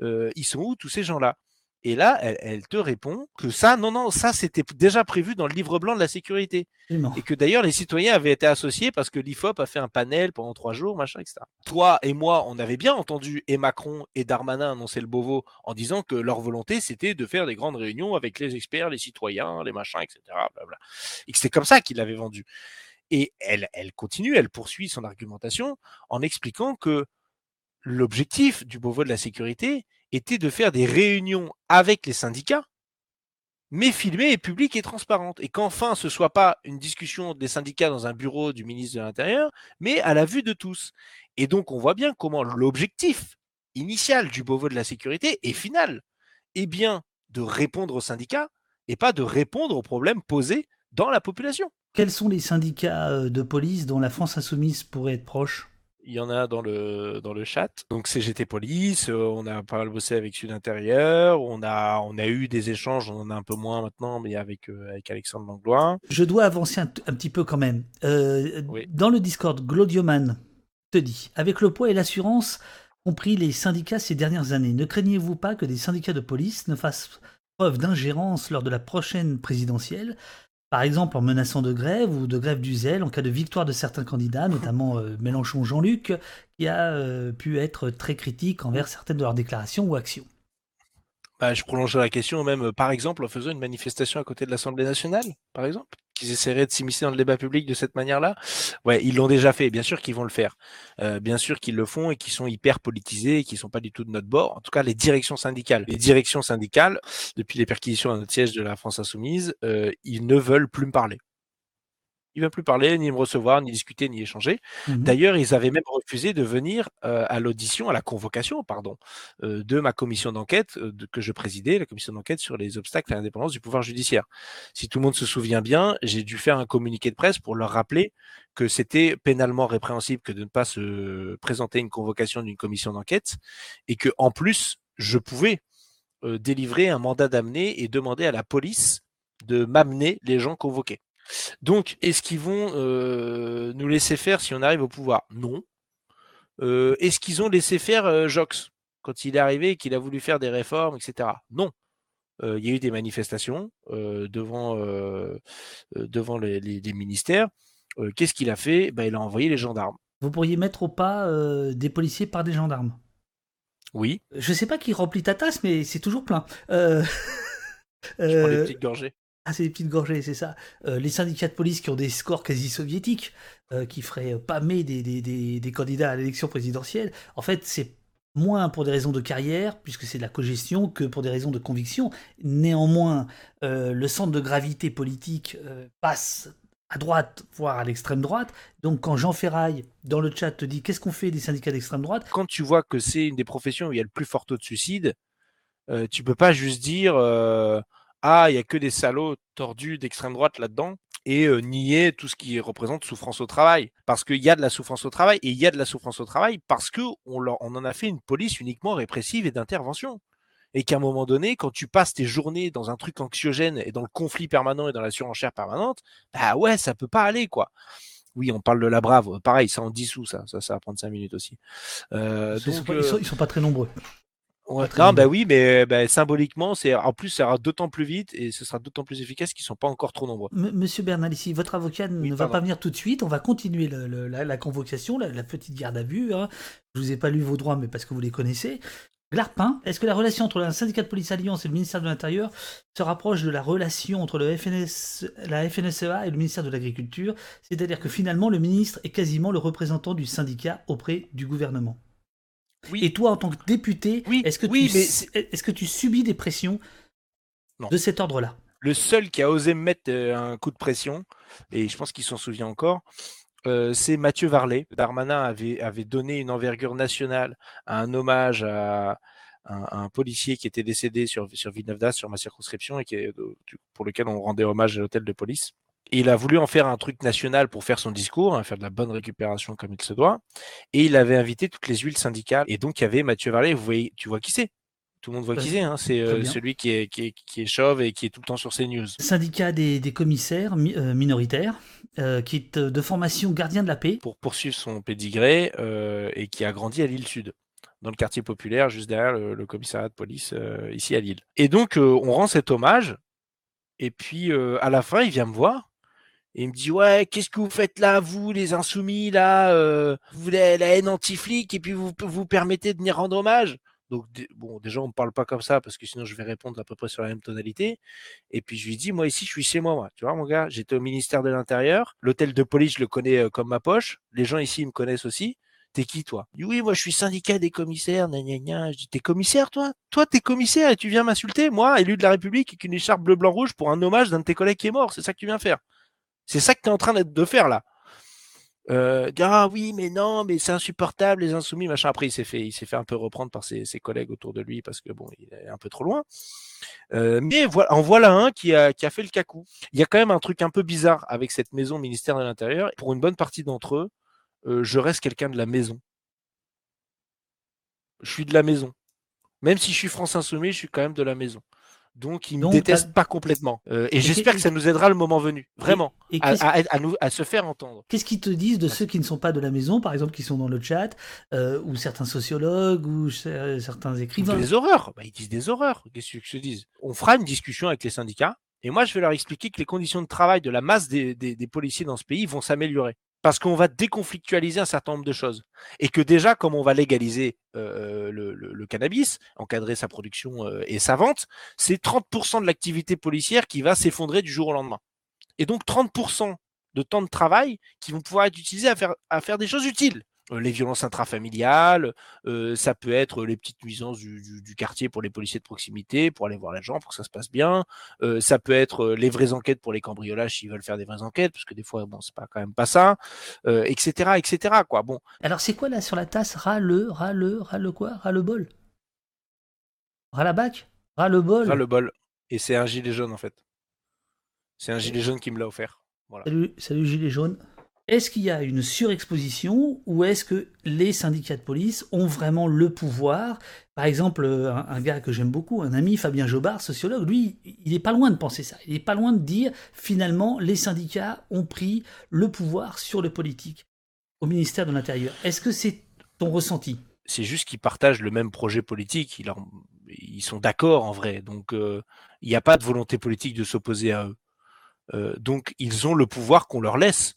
Ils sont où tous ces gens-là? Et là, elle, te répond que ça, non, non, ça, c'était déjà prévu dans le livre blanc de la sécurité. Et que d'ailleurs, les citoyens avaient été associés parce que l'IFOP a fait un panel pendant trois jours, machin, etc. Toi et moi, on avait bien entendu et Macron et Darmanin annoncer le Beauvau en disant que leur volonté, c'était de faire des grandes réunions avec les experts, les citoyens, les machins, etc. Et que c'était comme ça qu'ils l'avaient vendu. Et elle, elle continue, elle poursuit son argumentation en expliquant que l'objectif du Beauvau de la sécurité était de faire des réunions avec les syndicats, mais filmées et publiques et transparentes. Et qu'enfin, ce soit pas une discussion des syndicats dans un bureau du ministre de l'Intérieur, mais à la vue de tous. Et donc, on voit bien comment l'objectif initial du Beauvau de la sécurité et final est bien de répondre aux syndicats et pas de répondre aux problèmes posés dans la population. Quels sont les syndicats euh, de police dont la France insoumise pourrait être proche? Il y en a dans le dans le chat. Donc CGT Police, euh, on a pas mal bossé avec Sud Intérieur, on a on a eu des échanges, on en a un peu moins maintenant, mais avec euh, avec Alexandre Langlois. Je dois avancer un, petit peu quand même. Dans le Discord, Glodioman te dit avec le poids et l'assurance compris les syndicats ces dernières années, ne craignez-vous pas que des syndicats de police ne fassent preuve d'ingérence lors de la prochaine présidentielle? Par exemple en menaçant de grève ou de grève du zèle en cas de victoire de certains candidats, notamment euh, Mélenchon Jean-Luc, qui a euh, pu être très critique envers certaines de leurs déclarations ou actions. Bah, je prolongerai la question même, par exemple, en faisant une manifestation à côté de l'Assemblée nationale, par exemple qu'ils essaieraient de s'immiscer dans le débat public de cette manière-là Ouais, ils l'ont déjà fait. Bien sûr qu'ils vont le faire. Euh, bien sûr qu'ils le font et qu'ils sont hyper politisés et qu'ils sont pas du tout de notre bord. En tout cas, les directions syndicales. Les directions syndicales, depuis les perquisitions à notre siège de la France Insoumise, euh, ils ne veulent plus me parler il va plus parler, ni me recevoir, ni discuter, ni échanger. Mmh D'ailleurs, ils avaient même refusé de venir euh, à l'audition, à la convocation, pardon, euh, de ma commission d'enquête euh, que je présidais, la commission d'enquête sur les obstacles à l'indépendance du pouvoir judiciaire. Si tout le monde se souvient bien, j'ai dû faire un communiqué de presse pour leur rappeler que c'était pénalement répréhensible que de ne pas se présenter une convocation d'une commission d'enquête et que en plus, je pouvais délivrer un mandat d'amener et demander à la police de m'amener les gens convoqués. Donc, est-ce qu'ils vont euh, nous laisser faire si on arrive au pouvoir? Non. Euh, est-ce qu'ils ont laissé faire euh, Jox? Quand il est arrivé et qu'il a voulu faire des réformes, etc. Non. Il y a eu des manifestations devant, devant les, ministères. Qu'est-ce qu'il a fait? Ben, Il a envoyé les gendarmes. Vous pourriez mettre au pas des policiers par des gendarmes? Oui. Je ne sais pas qui remplit ta tasse, mais c'est toujours plein. [laughs] Je prends des petites gorgées. Ah, c'est des petites gorgées, c'est ça. Euh, les syndicats de police qui ont des scores quasi soviétiques, euh, qui feraient pâmer des, des, des, candidats à l'élection présidentielle, en fait, c'est moins pour des raisons de carrière, puisque c'est de la cogestion, que pour des raisons de conviction. Néanmoins, euh, le centre de gravité politique passe à droite, voire à l'extrême droite. Donc quand Jean Ferraille, dans le chat, te dit qu'est-ce qu'on fait des syndicats d'extrême droite? Quand tu vois que c'est une des professions où il y a le plus fort taux de suicide, tu peux pas juste dire ah, il y a que des salauds tordus d'extrême droite là-dedans et euh, nier tout ce qui représente souffrance au travail. Parce qu'il y a de la souffrance au travail et il y a de la souffrance au travail parce qu'on on en a fait une police uniquement répressive et d'intervention. Et qu'à un moment donné, quand tu passes tes journées dans un truc anxiogène et dans le conflit permanent et dans la surenchère permanente, bah ouais, ça peut pas aller, quoi. Oui, on parle de la brave. Pareil, ça en dissous, ça. Ça, ça va prendre cinq minutes aussi. Euh, ils, sont ils, sont, pas très nombreux non, bah oui, mais bah, symboliquement, c'est en plus, ça ira d'autant plus vite et ce sera d'autant plus efficace qu'ils sont pas encore trop nombreux. Monsieur Bernalici, votre avocat ne va pas venir tout de suite. On va continuer la, convocation, la, petite garde à vue. Hein. Je vous ai pas lu vos droits, mais parce que vous les connaissez. Glarpin, est-ce que la relation entre un syndicat de police Alliance et le ministère de l'Intérieur se rapproche de la relation entre le FNS, la FNSEA et le ministère de l'Agriculture? C'est-à-dire que finalement, le ministre est quasiment le représentant du syndicat auprès du gouvernement et toi, en tant que député, est-ce que, tu, est-ce que tu subis des pressions de cet ordre-là? Le seul qui a osé me mettre euh, un coup de pression, et je pense qu'il s'en souvient encore, euh, c'est Mathieu Varlet. Darmanin avait, avait donné une envergure nationale à un hommage à, un, policier qui était décédé sur, sur Villeneuve sur ma circonscription, et qui euh, pour lequel on rendait hommage à l'hôtel de police il a voulu en faire un truc national pour faire son discours, hein, faire de la bonne récupération comme il se doit. Et il avait invité toutes les huiles syndicales. Et donc, il y avait Mathieu Varlet, vous voyez, tu vois qui c'est tout le monde voit qui c'est, hein. c'est euh, celui qui est, qui, est, chauve et qui est tout le temps sur ses news. Syndicat des, commissaires euh, minoritaires, euh, qui est de formation gardien de la paix. Pour poursuivre son pédigré et qui a grandi à Lille Sud, dans le quartier populaire, juste derrière le, le commissariat de police ici à Lille. Et donc, on rend cet hommage. Et puis, à la fin, il vient me voir et il me dit ouais, qu'est-ce que vous faites là, vous les insoumis là euh, Vous voulez la haine anti-flic et puis vous vous permettez de venir rendre hommage? Donc, bon, déjà, on ne parle pas comme ça parce que sinon, je vais répondre à peu près sur la même tonalité. Et puis, je lui dis, moi, ici, je suis chez moi, moi. Tu vois, mon gars, j'étais au ministère de l'Intérieur. L'hôtel de police, je le connais euh, comme ma poche. Les gens ici, ils me connaissent aussi. T'es qui, toi? Dit, oui, moi, je suis syndicat des commissaires, gna, gna, gna. Je dis, t'es commissaire, toi? Toi, t'es commissaire et tu viens m'insulter? Moi, élu de la République, avec une écharpe bleu, blanc, rouge pour un hommage d'un de tes collègues qui est mort. C'est ça que tu viens faire. C'est ça que tu es en train de faire, là. Euh, ah oui, mais non, mais c'est insupportable, les insoumis, machin. Après, il s'est fait, fait un peu reprendre par ses, collègues autour de lui parce que bon, il est un peu trop loin. Euh, mais voilà, en voilà un qui a, fait le cacou. Il y a quand même un truc un peu bizarre avec cette maison ministère de l'Intérieur. Pour une bonne partie d'entre eux, euh, je reste quelqu'un de la maison. Je suis de la maison. Même si je suis France Insoumis, je suis quand même de la maison. Donc, ils ne me détestent pas complètement. Euh, et, j'espère que ça nous aidera le moment venu, vraiment, à, nous, à se faire entendre. Qu'est-ce qu'ils te disent de ceux qui ne sont pas de la maison, par exemple, qui sont dans le chat, euh, ou certains sociologues, ou certains écrivains? Des horreurs. Bah, ils disent des horreurs. Qu'est-ce que je te dis On fera une discussion avec les syndicats. Et moi, je vais leur expliquer que les conditions de travail de la masse des policiers dans ce pays vont s'améliorer parce qu'on va déconflictualiser un certain nombre de choses. Et que déjà, comme on va légaliser euh, le, cannabis, encadrer sa production euh, et sa vente, c'est 30% de l'activité policière qui va s'effondrer du jour au lendemain. Et donc 30% de temps de travail qui vont pouvoir être utilisés à faire des choses utiles. Euh, les violences intrafamiliales, euh, ça peut être les petites nuisances du, quartier pour les policiers de proximité, pour aller voir l'agent, pour que ça se passe bien. Euh, ça peut être les vraies enquêtes pour les cambriolages s'ils veulent faire des vraies enquêtes, parce que des fois, bon, c'est pas quand même pas ça, etc., etc. Quoi. Bon. Alors c'est quoi là sur la tasse? Ras le, ras le, ras le quoi? Ras le bol Ras la bac Ras le bol Ras le bol. Et c'est un gilet jaune en fait. C'est un gilet jaune qui me l'a offert. Voilà. Salut, salut gilet jaune. Est-ce qu'il y a une surexposition ou est-ce que les syndicats de police ont vraiment le pouvoir? Par exemple, un, gars que j'aime beaucoup, un ami, Fabien Jobard, sociologue, lui, il n'est pas loin de penser ça. Il n'est pas loin de dire, finalement, les syndicats ont pris le pouvoir sur le politique au ministère de l'Intérieur. Est-ce que c'est ton ressenti? C'est juste qu'ils partagent le même projet politique. Ils, sont d'accord en vrai. Donc, euh, il n'y a pas de volonté politique de s'opposer à eux. Euh, donc, ils ont le pouvoir qu'on leur laisse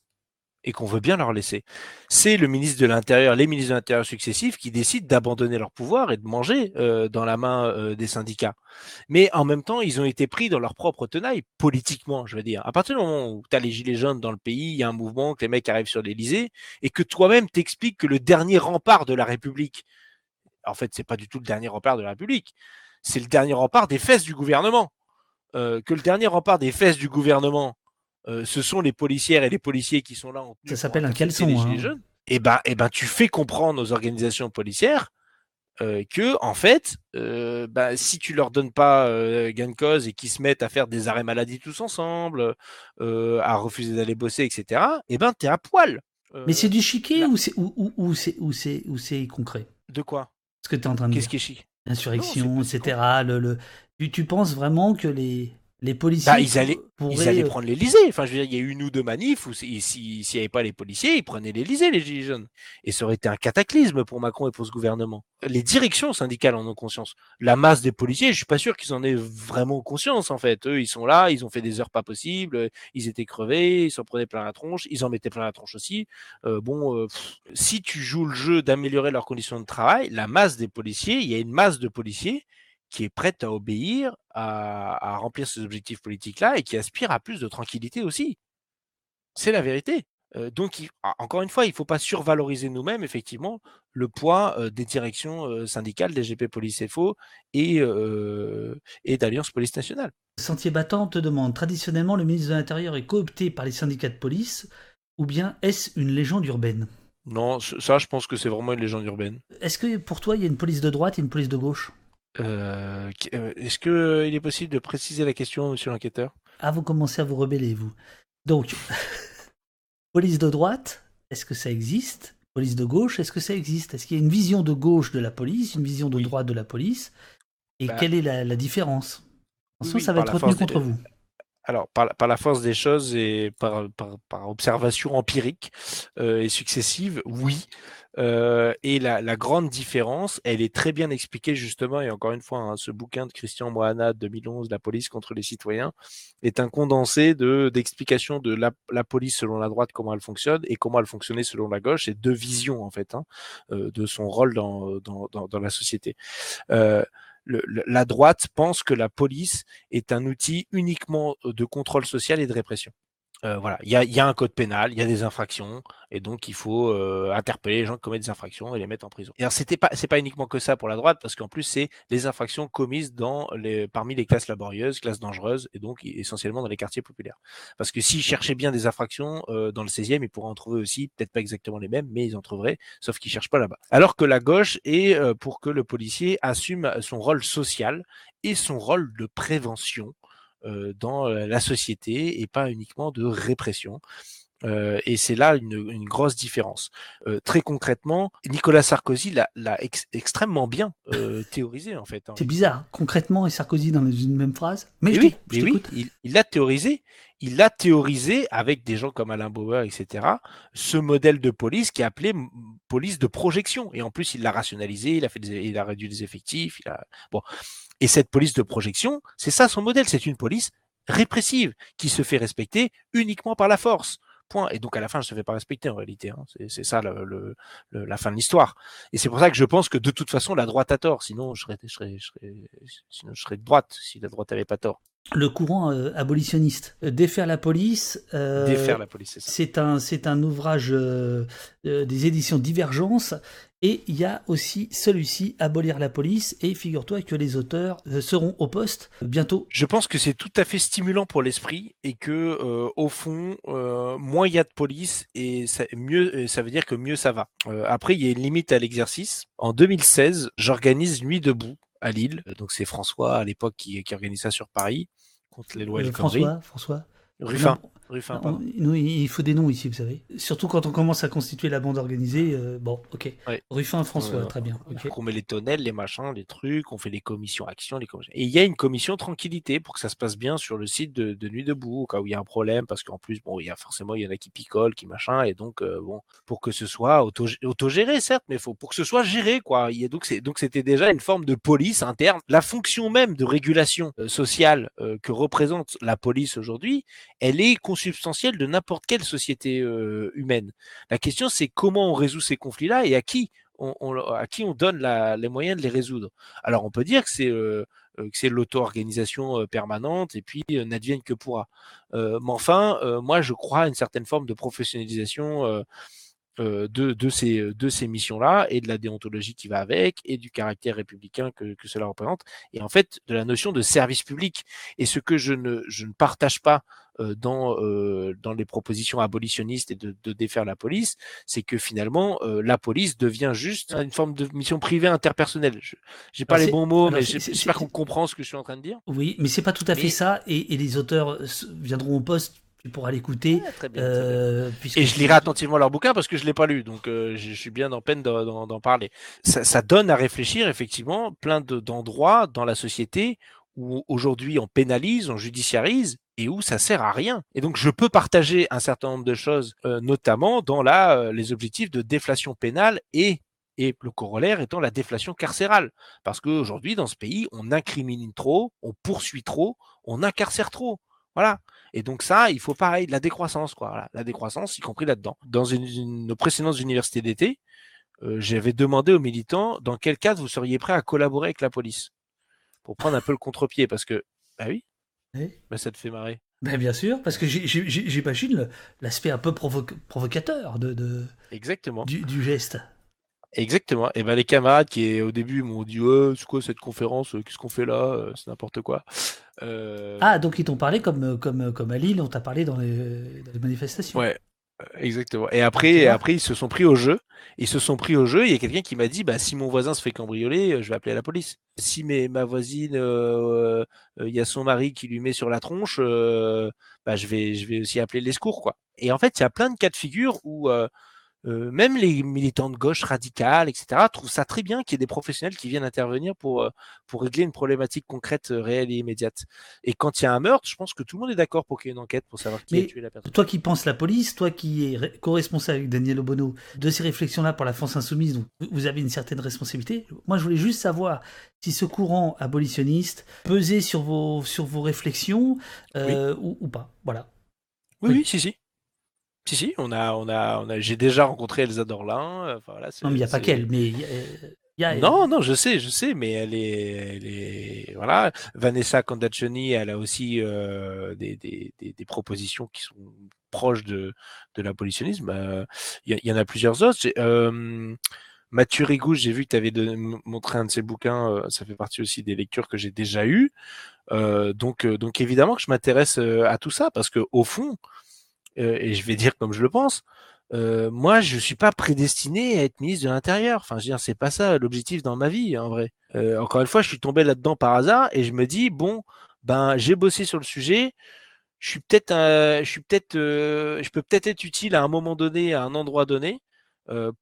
et qu'on veut bien leur laisser. C'est le ministre de l'Intérieur, les ministres de l'Intérieur successifs qui décident d'abandonner leur pouvoir et de manger euh, dans la main euh, des syndicats. Mais en même temps, ils ont été pris dans leur propre tenaille, politiquement, je veux dire. À partir du moment où tu as les gilets jaunes dans le pays, il y a un mouvement, que les mecs arrivent sur l'Elysée, et que toi-même t'expliques que le dernier rempart de la République, en fait, c'est pas du tout le dernier rempart de la République, c'est le dernier rempart des fesses du gouvernement. Euh, que le dernier rempart des fesses du gouvernement, ce sont les policières et les policiers qui sont là. En ça s'appelle un caleçon. Hein. Et eh ben, et eh ben, tu fais comprendre aux organisations policières euh, que, en fait, euh, ben, si tu leur donnes pas gain de cause et qu'ils se mettent à faire des arrêts maladie tous ensemble, à refuser d'aller bosser, etc., et eh ben, t'es à poil. Mais c'est du chiquet ou c'est ou, ou, c'est ou c'est concret? De quoi? Ce que tu es en train de Qu'est-ce qui est chic? L'insurrection, etc. Le, le... Tu, tu penses vraiment que les les policiers. Bah, ils allaient, ils allaient prendre l'Elysée. Enfin, je veux dire, il y a eu une ou deux manifs où s'il n'y avait pas les policiers, ils prenaient l'Elysée, les Gilets jaunes. Et ça aurait été un cataclysme pour Macron et pour ce gouvernement. Les directions syndicales en ont conscience. La masse des policiers, je suis pas sûr qu'ils en aient vraiment conscience, en fait. Eux, ils sont là, ils ont fait des heures pas possibles, ils étaient crevés, ils s'en prenaient plein la tronche, ils en mettaient plein la tronche aussi. Euh, bon, euh, si tu joues le jeu d'améliorer leurs conditions de travail, la masse des policiers, il y a une masse de policiers qui est prête à obéir, à, remplir ces objectifs politiques-là et qui aspire à plus de tranquillité aussi. C'est la vérité. Euh, donc, encore une fois, il ne faut pas survaloriser nous-mêmes, effectivement, le poids euh, des directions euh, syndicales, des GP Police FO et, et d'Alliance Police Nationale. Sentier battant te demande traditionnellement, le ministre de l'Intérieur est coopté par les syndicats de police ou bien est-ce une légende urbaine? Non, ça, je pense que c'est vraiment une légende urbaine. Est-ce que pour toi, il y a une police de droite et une police de gauche? Euh, euh, est-ce qu'il euh, est possible de préciser la question, monsieur l'enquêteur? Ah, vous commencez à vous rebeller, vous. Donc, [laughs] police de droite, est-ce que ça existe? Police de gauche, est-ce que ça existe? Est-ce qu'il y a une vision de gauche de la police, une vision de droite de la police? Et bah quelle est la, différence? En ça va être retenu contre vous. alors, par, par, la force des choses et par, par, par observation empirique euh, et successive, oui. Euh, et la, la, grande différence, elle est très bien expliquée justement, et encore une fois, hein, ce bouquin de Christian Moana 2011, La police contre les citoyens, est un condensé de d'explications de la, la, police selon la droite, comment elle fonctionne, et comment elle fonctionnait selon la gauche, et deux visions en fait hein, euh, de son rôle dans, dans, dans, dans la société. Euh, le, la droite pense que la police est un outil uniquement de contrôle social et de répression. Euh, voilà, il y a, y a, un code pénal, il y a des infractions, et donc il faut euh, interpeller les gens qui commettent des infractions et les mettre en prison. Et alors c'était pas, c'est pas uniquement que ça pour la droite, parce qu'en plus c'est les infractions commises dans les, parmi les classes laborieuses, classes dangereuses, et donc essentiellement dans les quartiers populaires. Parce que s'ils cherchaient bien des infractions euh, dans le 16e, ils pourraient en trouver aussi, peut-être pas exactement les mêmes, mais ils en trouveraient, sauf qu'ils cherchent pas là-bas. Alors que la gauche est euh, pour que le policier assume son rôle social et son rôle de prévention dans la société et pas uniquement de répression. Euh, et c'est là une, une, grosse différence. Euh, très concrètement, Nicolas Sarkozy l'a ex extrêmement bien euh, [laughs] théorisé en fait. Hein. C'est bizarre, hein. concrètement et Sarkozy dans une même phrase. Mais, mais oui, oui, il l'a théorisé. Il l'a théorisé avec des gens comme Alain Bauer, etc. Ce modèle de police qui est appelé police de projection. Et en plus, il l'a rationalisé, il a fait, des, il a réduit les effectifs. Il a... Bon, et cette police de projection, c'est ça son modèle. C'est une police répressive qui se fait respecter uniquement par la force. Point. Et donc à la fin, je ne se fait pas respecter en réalité. Hein. C'est ça le, le, le, la fin de l'histoire. Et c'est pour ça que je pense que de toute façon, la droite a tort. Sinon, je serais, je serais, je serais, sinon, je serais de droite si la droite n'avait pas tort le courant euh, abolitionniste. Euh, défaire la police. Euh, Défaire la police, c'est un, c'est un ouvrage euh, des éditions Divergence. Et il y a aussi celui-ci, Abolir la police. Et figure-toi que les auteurs seront au poste bientôt. Je pense que c'est tout à fait stimulant pour l'esprit et que au fond, moins il y a de police et ça, mieux, ça veut dire que mieux ça va. après, il y a une limite à l'exercice. En 2016, j'organise Nuit debout à Lille. Donc c'est François à l'époque qui, qui organise ça sur Paris contre les lois euh, François, François. Ruffin. Ruffin nous, il faut des noms ici, vous savez. Surtout quand on commence à constituer la bande organisée. Euh, bon, ok. Ouais. Ruffin, François, très bien. Okay. On met les tonnelles, les machins, les trucs, on fait les commissions actions, les commissions. Et il y a une commission tranquillité pour que ça se passe bien sur le site de, de Nuit debout, au cas où il y a un problème, parce qu'en plus, bon, il y a forcément, il y en a qui picolent, qui machin, et donc, euh, bon, pour que ce soit auto, autogéré, certes, mais faut pour que ce soit géré, quoi. Il y a, donc, c'était déjà une forme de police interne. La fonction même de régulation euh, sociale euh, que représente la police aujourd'hui, elle est consubstantielle de n'importe quelle société euh, humaine. La question, c'est comment on résout ces conflits-là et à qui on, donne les moyens de les résoudre. Alors, on peut dire que c'est euh, c'est l'auto-organisation euh, permanente et puis euh, n'advienne que pourra. Euh, mais enfin, moi, je crois à une certaine forme de professionnalisation de, de, ces, de ces missions-là et de la déontologie qui va avec et du caractère républicain que, que cela représente et en fait de la notion de service public. Et ce que je ne, je ne partage pas euh, dans, euh, dans les propositions abolitionnistes et de, de défaire la police, c'est que finalement euh, la police devient juste une forme de mission privée interpersonnelle. Je J'ai pas les bons mots, mais j'espère qu'on comprend ce que je suis en train de dire. Oui, mais c'est pas tout à fait ça, et, et les auteurs viendront au poste tu pourras l'écouter. Ouais, euh, et je lirai attentivement leur bouquin parce que je l'ai pas lu, donc euh, je suis bien en peine d'en parler. Ça, ça, donne à réfléchir effectivement plein d'endroits dans la société où aujourd'hui on pénalise, on judiciarise et où ça sert à rien. Et donc je peux partager un certain nombre de choses, euh, notamment dans la, euh, les objectifs de déflation pénale et et le corollaire étant la déflation carcérale. Parce qu'aujourd'hui, dans ce pays, on incrimine trop, on poursuit trop, on incarcère trop. Voilà. Et donc ça, il faut pareil, de la décroissance, quoi. Voilà. La décroissance, y compris là-dedans. Dans une, une, nos précédentes universités d'été, euh, j'avais demandé aux militants dans quel cas vous seriez prêts à collaborer avec la police pour prendre un peu le contre-pied, parce que, bah oui, oui. Bah, ça te fait marrer. Ben bien sûr, parce que j'imagine l'aspect un peu provo provocateur de, de Exactement. Du, du, geste. Exactement. Et ben les camarades qui au début m'ont dit ouais, c'est quoi cette conférence Qu'est-ce qu'on fait là C'est n'importe quoi. Euh... Ah donc ils t'ont parlé comme comme comme à Lille, on t'a parlé dans les, dans les manifestations. Ouais, Exactement. Et après, après, ils se sont pris au jeu. Ils se sont pris au jeu. Il y a quelqu'un qui m'a dit, bah, si mon voisin se fait cambrioler, euh, je vais appeler la police. Si mes, ma voisine, euh, euh, il y a son mari qui lui met sur la tronche, euh, bah, je vais, je vais aussi appeler les secours, quoi. Et en fait, il y a plein de cas de figure où euh, même les militants de gauche radicales, etc., trouvent ça très bien qu'il y ait des professionnels qui viennent intervenir pour, euh, pour régler une problématique concrète, euh, réelle et immédiate. Et quand il y a un meurtre, je pense que tout le monde est d'accord pour qu'il y ait une enquête pour savoir qui a tué la personne. Toi qui penses la police, toi qui es co-responsable avec Daniel Obono de ces réflexions-là pour la France Insoumise, donc vous avez une certaine responsabilité. Moi, je voulais juste savoir si ce courant abolitionniste pesait sur vos, sur vos réflexions ou, ou, pas. Voilà. Oui, oui, oui si, si. Si, si, on a, on a, on a, j'ai déjà rencontré Elsa Dorlin. Euh, enfin, voilà, non, mais il n'y a pas qu'elle, mais y a, Non, non, je sais, je sais, mais elle est, elle est, voilà. Vanessa Condaccioni, elle a aussi euh, des, des, des, des, propositions qui sont proches de, de l'abolitionnisme. Euh, il y, y, en a plusieurs autres. Euh, Mathieu Rigou, j'ai vu que tu avais montré un de ses bouquins. ça fait partie aussi des lectures que j'ai déjà eues. donc, donc évidemment que je m'intéresse à tout ça parce que au fond, euh, et je vais dire comme je le pense, euh, moi, je suis pas prédestiné à être ministre de l'Intérieur. Enfin, je veux dire, c'est pas ça l'objectif dans ma vie, en vrai. Euh, encore une fois, je suis tombé là-dedans par hasard et je me dis bon, ben, j'ai bossé sur le sujet. Je suis peut-être, je suis peut-être, je peux peut-être être utile à un moment donné, à un endroit donné,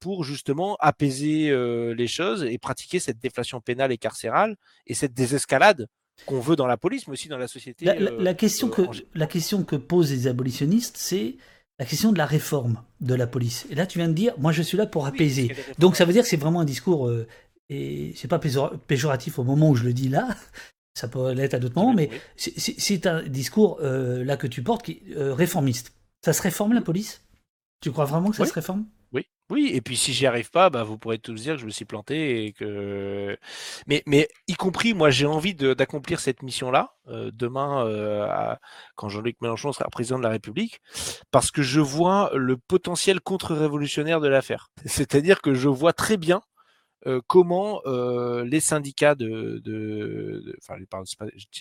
pour justement apaiser les choses et pratiquer cette déflation pénale et carcérale et cette désescalade qu'on veut dans la police, mais aussi dans la société. La, euh, question, que, la question que posent les abolitionnistes, c'est la question de la réforme de la police. Et là, tu viens de dire, moi, je suis là pour apaiser. Donc, ça veut dire que c'est vraiment un discours, euh, et c'est pas péjoratif au moment où je le dis là, [laughs] ça peut l'être à d'autres moments, mais c'est un discours euh, là que tu portes qui est réformiste. Ça se réforme la police? Tu crois vraiment que ça se réforme? Oui, et puis si j'y arrive pas, bah, vous pourrez tous dire que je me suis planté et que. Mais, y compris, moi, j'ai envie d'accomplir cette mission-là euh, demain, euh, quand Jean-Luc Mélenchon sera président de la République, parce que je vois le potentiel contre-révolutionnaire de l'affaire. [laughs] C'est-à-dire que je vois très bien euh, comment les syndicats de, de, enfin, pas,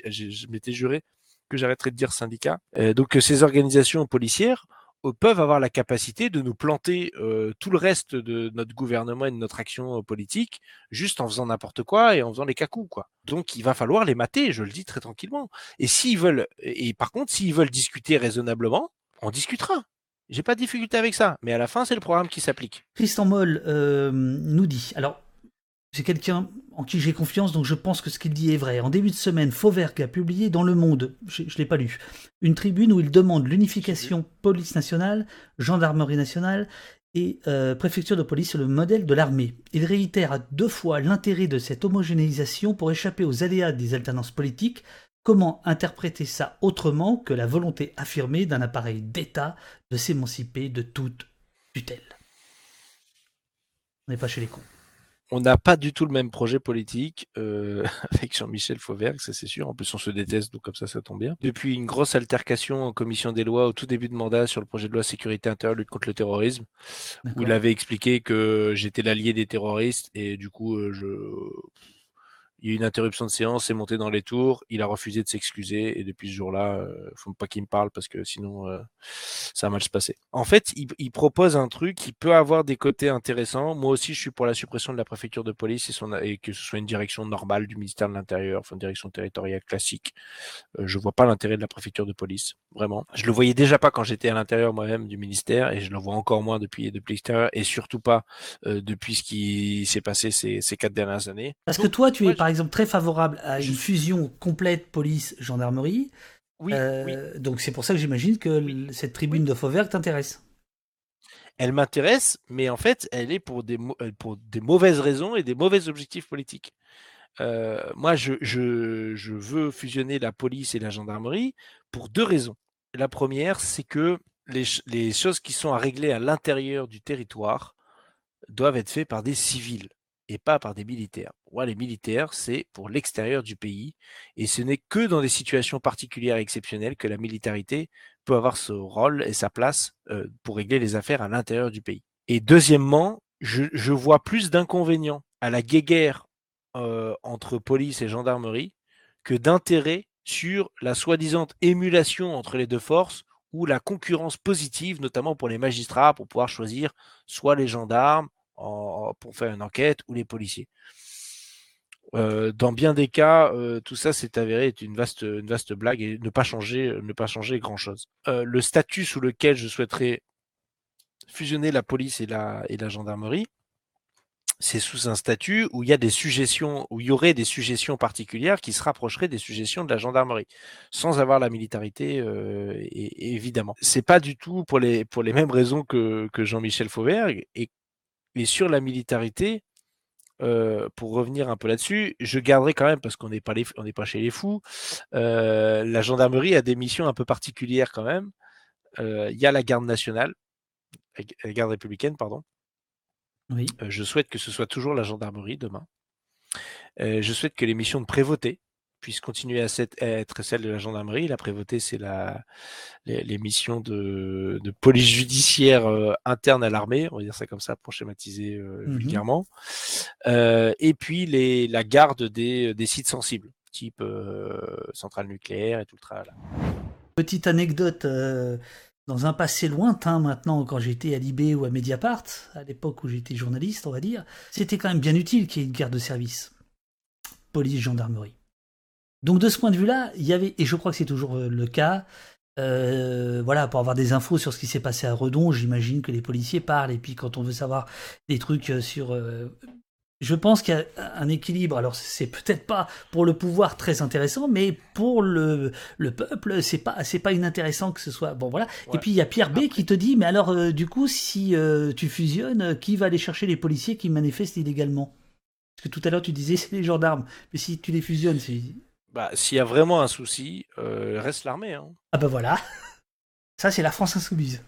je, je m'étais juré que j'arrêterais de dire syndicats. donc ces organisations policières peuvent avoir la capacité de nous planter euh, tout le reste de notre gouvernement et de notre action euh, politique juste en faisant n'importe quoi et en faisant les cacous quoi. Donc il va falloir les mater, je le dis très tranquillement. Et s'ils veulent et par contre s'ils veulent discuter raisonnablement, on discutera. J'ai pas de difficulté avec ça, mais à la fin c'est le programme qui s'applique. Tristan Moll euh, nous dit alors c'est quelqu'un en qui j'ai confiance, donc je pense que ce qu'il dit est vrai. En début de semaine, Fauvergue a publié dans Le Monde, je ne l'ai pas lu, une tribune où il demande l'unification police nationale, gendarmerie nationale et euh, préfecture de police sur le modèle de l'armée. Il réitère à deux fois l'intérêt de cette homogénéisation pour échapper aux aléas des alternances politiques. Comment interpréter ça autrement que la volonté affirmée d'un appareil d'État de s'émanciper de toute tutelle? On n'est pas chez les cons on n'a pas du tout le même projet politique euh, [laughs] avec Jean-Michel Fauvergue, ça c'est sûr. En plus, on se déteste, donc comme ça, ça tombe bien. Depuis une grosse altercation en commission des lois au tout début de mandat sur le projet de loi sécurité intérieure, lutte contre le terrorisme, où il avait expliqué que j'étais l'allié des terroristes et du coup, euh, je il y a eu une interruption de séance, c'est monté dans les tours, il a refusé de s'excuser et depuis ce jour-là, euh, faut pas qu'il me parle parce que sinon euh, ça va mal se passer. En fait, il, propose un truc qui peut avoir des côtés intéressants. Moi aussi, je suis pour la suppression de la préfecture de police et, son, et que ce soit une direction normale du ministère de l'Intérieur, enfin une direction territoriale classique. Euh, je vois pas l'intérêt de la préfecture de police, vraiment. Je le voyais déjà pas quand j'étais à l'intérieur moi-même du ministère et je le vois encore moins depuis depuis l'extérieur et surtout pas euh, depuis ce qui s'est passé ces, ces quatre dernières années. Parce que toi, tu es par exemple très favorable à une fusion complète police-gendarmerie. Oui, euh, Donc c'est pour ça que j'imagine que cette tribune de Fauvert t'intéresse. Elle m'intéresse, mais en fait, elle est pour des, pour des mauvaises raisons et des mauvais objectifs politiques. Euh, moi, je, je, je, veux fusionner la police et la gendarmerie pour deux raisons. La première, c'est que les, les, choses qui sont à régler à l'intérieur du territoire doivent être faites par des civils pas par des militaires. Moi, les militaires, c'est pour l'extérieur du pays, et ce n'est que dans des situations particulières et exceptionnelles que la militarité peut avoir ce rôle et sa place euh, pour régler les affaires à l'intérieur du pays. Et deuxièmement, je, je vois plus d'inconvénients à la guéguerre euh, entre police et gendarmerie que d'intérêt sur la soi-disant émulation entre les deux forces ou la concurrence positive, notamment pour les magistrats, pour pouvoir choisir soit les gendarmes, pour faire une enquête ou les policiers. Euh, dans bien des cas, euh, tout ça s'est avéré être une vaste, une vaste blague et ne pas changer, ne pas changer grand chose. Euh, le statut sous lequel je souhaiterais fusionner la police et la, et la gendarmerie, c'est sous un statut où il y a des suggestions, où il y aurait des suggestions particulières qui se rapprocheraient des suggestions de la gendarmerie, sans avoir la militarité, euh, et, évidemment. C'est pas du tout pour les, pour les mêmes raisons que, que Jean-Michel Fauvergue, et, et sur la militarité, euh, pour revenir un peu là-dessus, je garderai quand même, parce qu'on n'est pas, les, on n'est pas chez les fous, euh, la gendarmerie a des missions un peu particulières quand même. Euh, Il y a la garde nationale, la garde républicaine, pardon. Oui. Je souhaite que ce soit toujours la gendarmerie demain. Je souhaite que les missions de prévôté puissent continuer à, cette- à être celles de la gendarmerie. La prévôté, c'est la, les, les missions de, de police judiciaire euh, interne à l'armée, on va dire ça comme ça pour schématiser euh, Mhm. vulgairement. Euh, et puis les, la garde des, des sites sensibles, type centrale nucléaire et tout le travail. Petite anecdote, dans un passé lointain maintenant, quand j'étais à Libé ou à Mediapart, à l'époque où j'étais journaliste, on va dire, c'était quand même bien utile qu'il y ait une garde de service. Police, gendarmerie. Donc de ce point de vue-là, il y avait, et je crois que c'est toujours euh, le cas, euh, voilà, pour avoir des infos sur ce qui s'est passé à Redon, j'imagine que les policiers parlent, et puis quand on veut savoir des trucs euh, sur... euh, je pense qu'il y a un équilibre, alors c'est peut-être pas pour le pouvoir très intéressant, mais pour le, le peuple, c'est pas, c'est pas inintéressant que ce soit... Bon voilà, et puis il y a Pierre B qui te dit, mais alors euh, du coup, si tu fusionnes, qui va aller chercher les policiers qui manifestent illégalement? Parce que tout à l'heure tu disais [laughs] c'est les gendarmes, mais si tu les fusionnes, c'est... Bah, s'il y a vraiment un souci, euh, reste l'armée. Hein. Ah bah voilà [laughs] Ça c'est la France insoumise.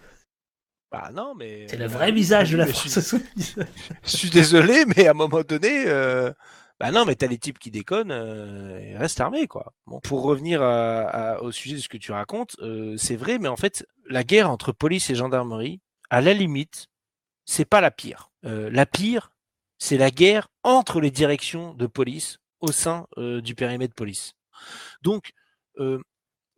Bah non, mais. C'est le euh, vrai visage de la [laughs] France Je, suis- insoumise. [laughs] je suis désolé, mais à un moment donné, euh, bah non, mais t'as les types qui déconnent, euh, reste l'armée, quoi. Bon, pour revenir à- à- au sujet de ce que tu racontes, euh, c'est vrai, mais en fait, la guerre entre police et gendarmerie, à la limite, c'est pas la pire. Euh, la pire, c'est la guerre entre les directions de police au sein euh, du périmètre police. Donc, euh,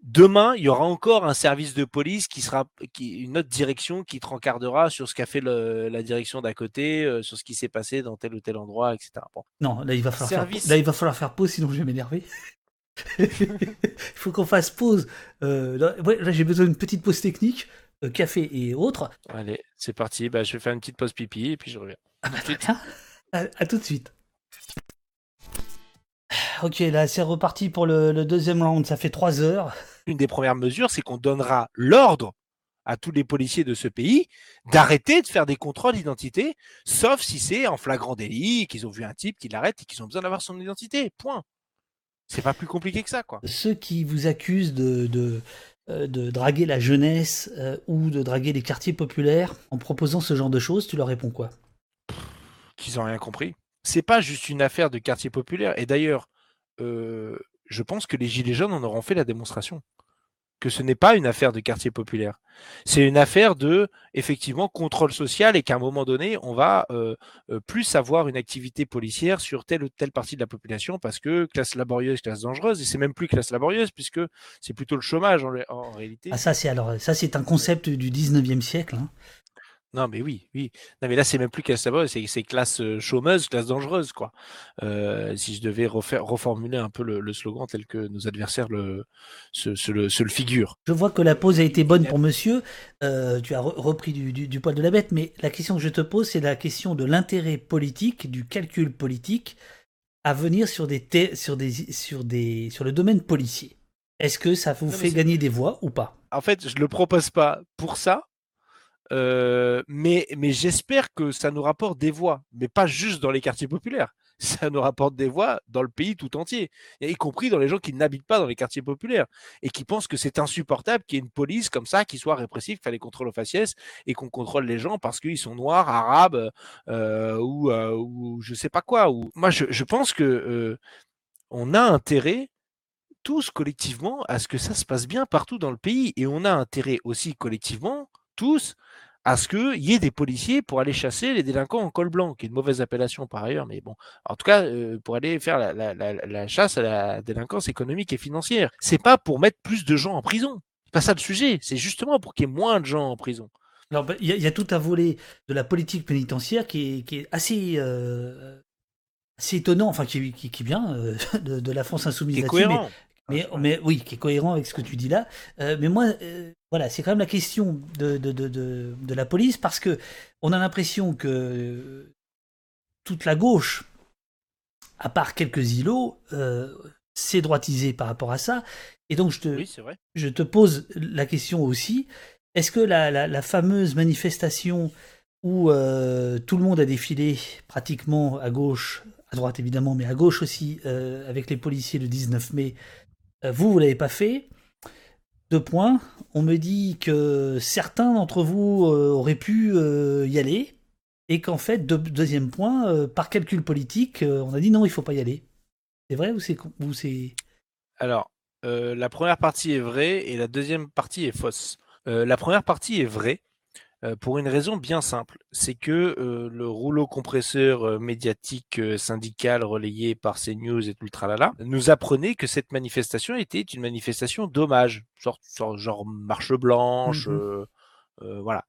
demain, il y aura encore un service de police qui sera qui, une autre direction qui te rencardera sur ce qu'a fait le- la direction d'à côté, euh, sur ce qui s'est passé dans tel ou tel endroit, etc. Bon. Non, là il va falloir Service. faire, là il va falloir faire pause, sinon je vais m'énerver. [laughs] Il faut qu'on fasse pause. Euh, là, ouais, là, j'ai besoin d'une petite pause technique, euh, café et autres. Allez, c'est parti. Bah, je vais faire une petite pause pipi et puis je reviens. Ah bah Tout de très bien. À, à tout de suite. Ok, là c'est reparti pour le, le deuxième round. Ça fait trois heures. Une des premières mesures, c'est qu'on donnera l'ordre à tous les policiers de ce pays d'arrêter de faire des contrôles d'identité, sauf si c'est en flagrant délit, qu'ils ont vu un type qui l'arrête et qu'ils ont besoin d'avoir son identité. Point. C'est pas plus compliqué que ça, quoi. Ceux qui vous accusent de, de, euh, de draguer la jeunesse euh, ou de draguer les quartiers populaires en proposant ce genre de choses, tu leur réponds quoi? Qu'ils ont rien compris. C'est pas juste une affaire de quartier populaire. Et d'ailleurs, euh, je pense que les Gilets jaunes en auront fait la démonstration. Que ce n'est pas une affaire de quartier populaire. C'est une affaire de, effectivement, contrôle social et qu'à un moment donné, on va euh, euh, plus avoir une activité policière sur telle ou telle partie de la population parce que classe laborieuse, classe dangereuse, et c'est même plus classe laborieuse puisque c'est plutôt le chômage en, réalité. Ah ça c'est alors ça c'est un concept du 19e siècle. hein. Non, mais oui, oui. Non, mais là, c'est même plus classe laborieuse, c'est c'est classe euh, chômeuse, classe dangereuse, quoi. Euh, si je devais refaire, reformuler un peu le, le slogan tel que nos adversaires le, se, se le, se le figurent. Je vois que la pause a été bonne pour monsieur. Euh, tu as re- repris du, du- du poil de la bête, mais la question que je te pose, c'est la question de l'intérêt politique, du calcul politique à venir sur des sur des sur des sur le domaine policier. Est-ce que ça vous Non, fait gagner des voix ou pas? En fait, je le propose pas pour ça, euh, mais, mais j'espère que ça nous rapporte des voix, mais pas juste dans les quartiers populaires. [laughs] Ça nous rapporte des voix dans le pays tout entier, y compris dans les gens qui n'habitent pas dans les quartiers populaires et qui pensent que c'est insupportable qu'il y ait une police comme ça qui soit répressive, fait les contrôles aux faciès et qu'on contrôle les gens parce qu'ils sont noirs, arabes euh, ou, euh, ou je sais pas quoi. Moi, je, je pense que euh, on a intérêt tous collectivement à ce que ça se passe bien partout dans le pays. Et on a intérêt aussi collectivement, tous, à ce qu'il y ait des policiers pour aller chasser les délinquants en col blanc, qui est une mauvaise appellation par ailleurs, mais bon, en tout cas, euh, pour aller faire la, la, la, la, chasse à la délinquance économique et financière. C'est pas pour mettre plus de gens en prison. C'est pas ça le sujet. C'est justement pour qu'il y ait moins de gens en prison. Alors, il y, y, a tout un volet de la politique pénitentiaire qui est, qui est assez, euh, assez étonnant, enfin, qui, qui, qui vient euh, [laughs] de, de, la France insoumise. Qui est cohérent. Mais, mais oui, qui est cohérent avec ce que tu dis là. mais moi, voilà, c'est quand même la question de, de, de, de, la police parce que on a l'impression que toute la gauche, à part quelques îlots, s'est droitisée par rapport à ça. Et donc, je te, Je te pose la question aussi est-ce que la, la, fameuse manifestation où euh, tout le monde a défilé pratiquement à gauche, à droite évidemment, mais à gauche aussi, euh, avec les policiers le 19 mai, euh, vous, vous l'avez pas fait Deux points. On me dit que certains d'entre vous auraient pu y aller, et qu'en fait, deuxième point, par calcul politique, on a dit non, il faut pas y aller. C'est vrai ou c'est... Alors, la première partie est vraie et la deuxième partie est fausse. Euh, la première partie est vraie euh, pour une raison bien simple, c'est que euh, le rouleau compresseur médiatique syndical relayé par CNews et tout le tralala nous apprenait que cette manifestation était une manifestation d'hommage, genre, genre, marche blanche, mmh voilà.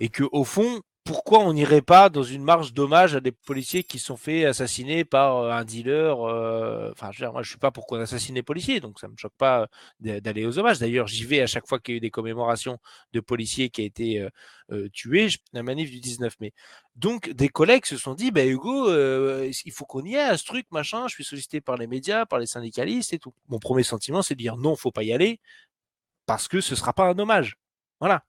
Et que au fond, pourquoi on n'irait pas dans une marche d'hommage à des policiers qui sont fait assassiner par euh, un dealer euh, Enfin, je je suis pas pour qu'on assassine les policiers, donc ça me choque pas d'aller aux hommages. D'ailleurs, j'y vais à chaque fois qu'il y a eu des commémorations de policiers qui a été euh, tués, la manif du 19 mai. Donc, des collègues se sont dit, bah, Hugo, il faut qu'on y à ce truc, machin? Je suis sollicité par les médias, par les syndicalistes et tout. Mon premier sentiment, c'est de dire non, faut pas y aller parce que ce sera pas un hommage. Voilà.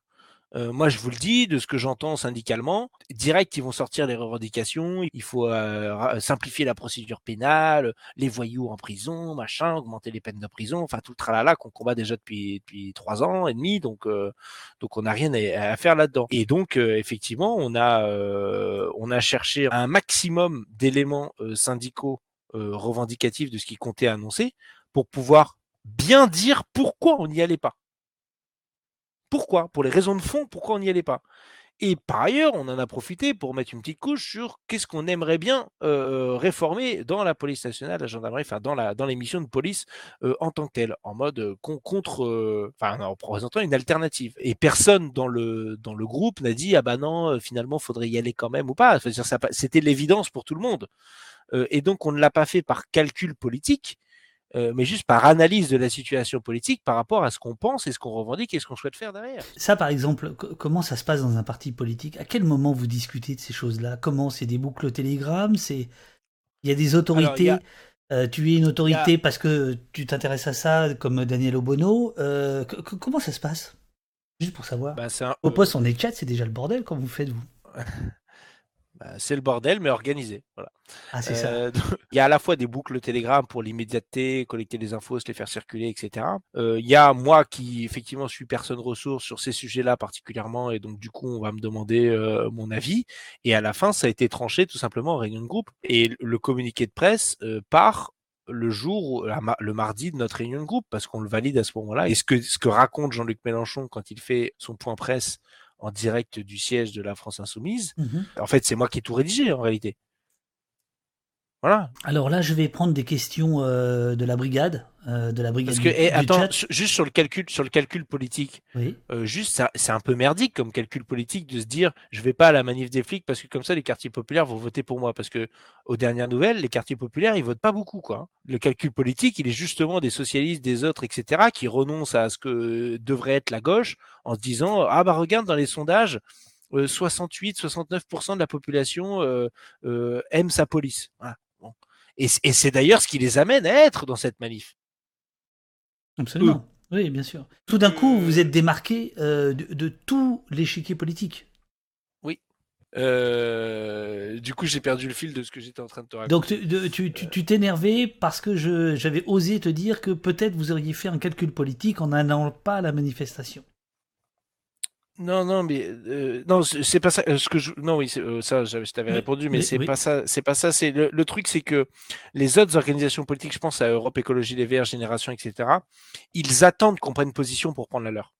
Euh, moi, je vous le dis, de ce que j'entends syndicalement, direct, ils vont sortir les revendications. Il faut euh, simplifier la procédure pénale, les voyous en prison, machin, augmenter les peines de prison, enfin tout le tralala qu'on combat déjà depuis depuis trois ans et demi. Donc, euh, donc on n'a rien à, faire là-dedans. Et donc, effectivement, on a on a cherché un maximum d'éléments syndicaux revendicatifs de ce qui comptait annoncer pour pouvoir bien dire pourquoi on n'y allait pas. Pourquoi Pour les raisons de fond, pourquoi on n'y allait pas et par ailleurs, on en a profité pour mettre une petite couche sur qu'est-ce qu'on aimerait bien euh, réformer dans la police nationale, la gendarmerie, enfin dans, les missions de police euh, en tant que telle, en mode euh, contre, enfin en représentant une alternative. Et personne dans le, groupe n'a dit ah bah non, finalement, faudrait y aller quand même ou pas. C'était l'évidence pour tout le monde. et donc, on ne l'a pas fait par calcul politique, euh, mais juste par analyse de la situation politique par rapport à ce qu'on pense et ce qu'on revendique et ce qu'on souhaite faire derrière. Ça, par exemple, comment ça se passe dans un parti politique? À quel moment vous discutez de ces choses-là? Comment C'est des boucles au télégramme C'est il y a des autorités. Euh, tu es une autorité parce que tu t'intéresses à ça, comme Daniel Obono. Euh, comment ça se passe? Juste pour savoir. Bah, Au poste, on est chat, c'est déjà le bordel. Comment vous faites vous? [laughs] c'est le bordel, mais organisé. Voilà. Ah, c'est ça. Euh, il y a à la fois des boucles Telegram pour l'immédiateté, collecter des infos, se les faire circuler, etc. Euh, il y a moi qui effectivement suis personne ressource sur ces sujets-là particulièrement, et donc du coup on va me demander euh, mon avis. Et à la fin, ça a été tranché tout simplement en réunion de groupe. Et le communiqué de presse part le jour, le mardi de notre réunion de groupe, parce qu'on le valide à ce moment-là. Et ce que, ce que raconte Jean-Luc Mélenchon quand il fait son point presse en direct du siège de la France Insoumise. Mhm. En fait, c'est moi qui ai tout rédigé en réalité. Voilà. Alors là, je vais prendre des questions euh, de la brigade, euh, de la brigade. Parce que, et, attends, juste sur le calcul, sur le calcul politique, oui. euh, juste, c'est un peu merdique comme calcul politique de se dire, je vais pas à la manif des flics parce que comme ça, les quartiers populaires vont voter pour moi. Parce que aux dernières nouvelles, les quartiers populaires, ils votent pas beaucoup, quoi. Le calcul politique, il est justement des socialistes, des autres, etc., qui renoncent à ce que devrait être la gauche en se disant, ah bah regarde dans les sondages. 68-69% de la population euh, aime sa police. Voilà. Et, c'est d'ailleurs ce qui les amène à être dans cette manif. Absolument. Oui, bien sûr. Tout d'un coup, vous êtes démarqué euh, de, tout l'échiquier politique. Oui. Euh, du coup, j'ai perdu le fil de ce que j'étais en train de te raconter. Donc, tu, tu, t'énervais parce que j'avais osé te dire que peut-être vous auriez fait un calcul politique en n'allant pas à la manifestation. Non, non, mais euh, non, c'est pas ça. Euh, ce que je, non, oui, euh, ça, je t'avais répondu, mais, c'est pas ça. C'est pas ça. C'est le, truc, c'est que les autres organisations politiques, je pense à Europe Écologie Les Verts, Génération, etc. Ils attendent qu'on prenne position pour prendre la leur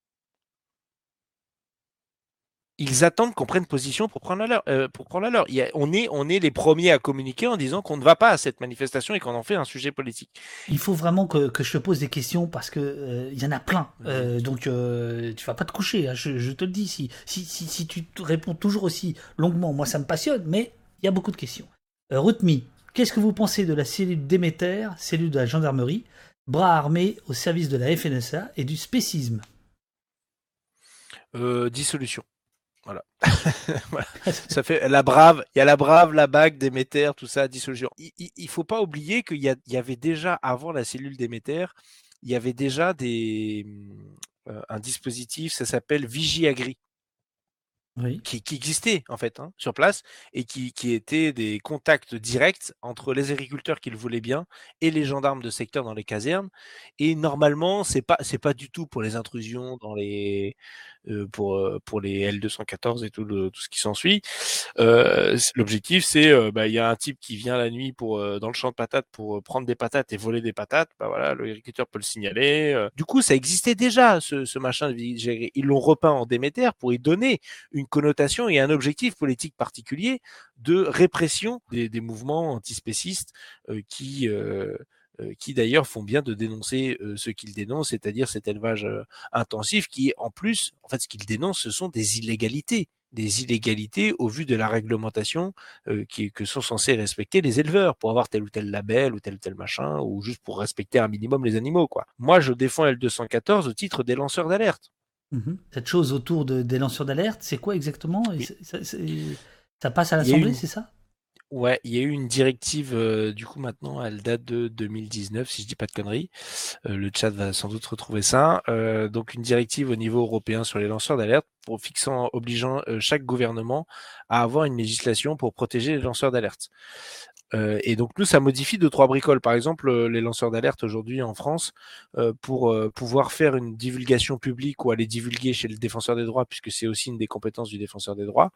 ils attendent qu'on prenne position pour prendre la leur. Euh, pour prendre la leur. on, est, on est les premiers à communiquer en disant qu'on ne va pas à cette manifestation et qu'on en fait un sujet politique. Il faut vraiment que, que je te pose des questions parce que euh, il y en a plein. Euh, donc tu vas pas te coucher, hein, je, te le dis. Si, si, si, si, tu réponds toujours aussi longuement, moi ça me passionne, mais il y a beaucoup de questions. Rutmi, qu'est-ce que vous pensez de la cellule Déméter, cellule de la gendarmerie bras armés au service de la FNSA et du spécisme? Euh, dissolution. [laughs] Voilà. Ça fait la brave, il y a la brave, la bague, Déméter, tout ça, dissolution. Il, il, faut pas oublier qu'il y, y, avait déjà, avant la cellule Déméter, il y avait déjà des, euh, un dispositif, ça s'appelle Vigiagri qui, qui, existait en fait hein, sur place et qui, qui étaient des contacts directs entre les agriculteurs qui le voulaient bien et les gendarmes de secteur dans les casernes. Et normalement, c'est pas pas du tout pour les intrusions dans les euh, pour euh, pour les L214 et tout tout ce qui s'ensuit. Euh, L'objectif c'est bah, il y a un type qui vient la nuit pour dans le champ de patates pour prendre des patates et voler des patates. Bah voilà, l'agriculteur peut le signaler. Du coup, ça existait déjà ce, ce machin. Ils l'ont repeint en Déméter pour y donner une connotation et un objectif politique particulier de répression des, mouvements antispécistes qui euh, qui d'ailleurs font bien de dénoncer euh, ce qu'ils dénoncent, c'est-à-dire cet élevage euh, intensif qui, en plus, en fait, ce qu'ils dénoncent, ce sont des illégalités des illégalités au vu de la réglementation que sont censés respecter les éleveurs pour avoir tel ou tel label ou tel ou tel machin ou juste pour respecter un minimum les animaux. Moi je défends L214 au titre des lanceurs d'alerte. Mmh Cette chose autour de, des lanceurs d'alerte, c'est quoi exactement? Ça, ça, passe à l'Assemblée, c'est ça? Ouais, il y a eu une directive, euh, du coup maintenant elle date de 2019 si je dis pas de conneries. Euh, le chat va sans doute retrouver ça. Euh, donc une directive au niveau européen sur les lanceurs d'alerte pour fixant, obligeant chaque gouvernement à avoir une législation pour protéger les lanceurs d'alerte. Et donc nous, ça modifie deux trois bricoles. Par exemple, les lanceurs d'alerte aujourd'hui en France, pour pouvoir faire une divulgation publique ou aller divulguer chez le défenseur des droits, puisque c'est aussi une des compétences du défenseur des droits,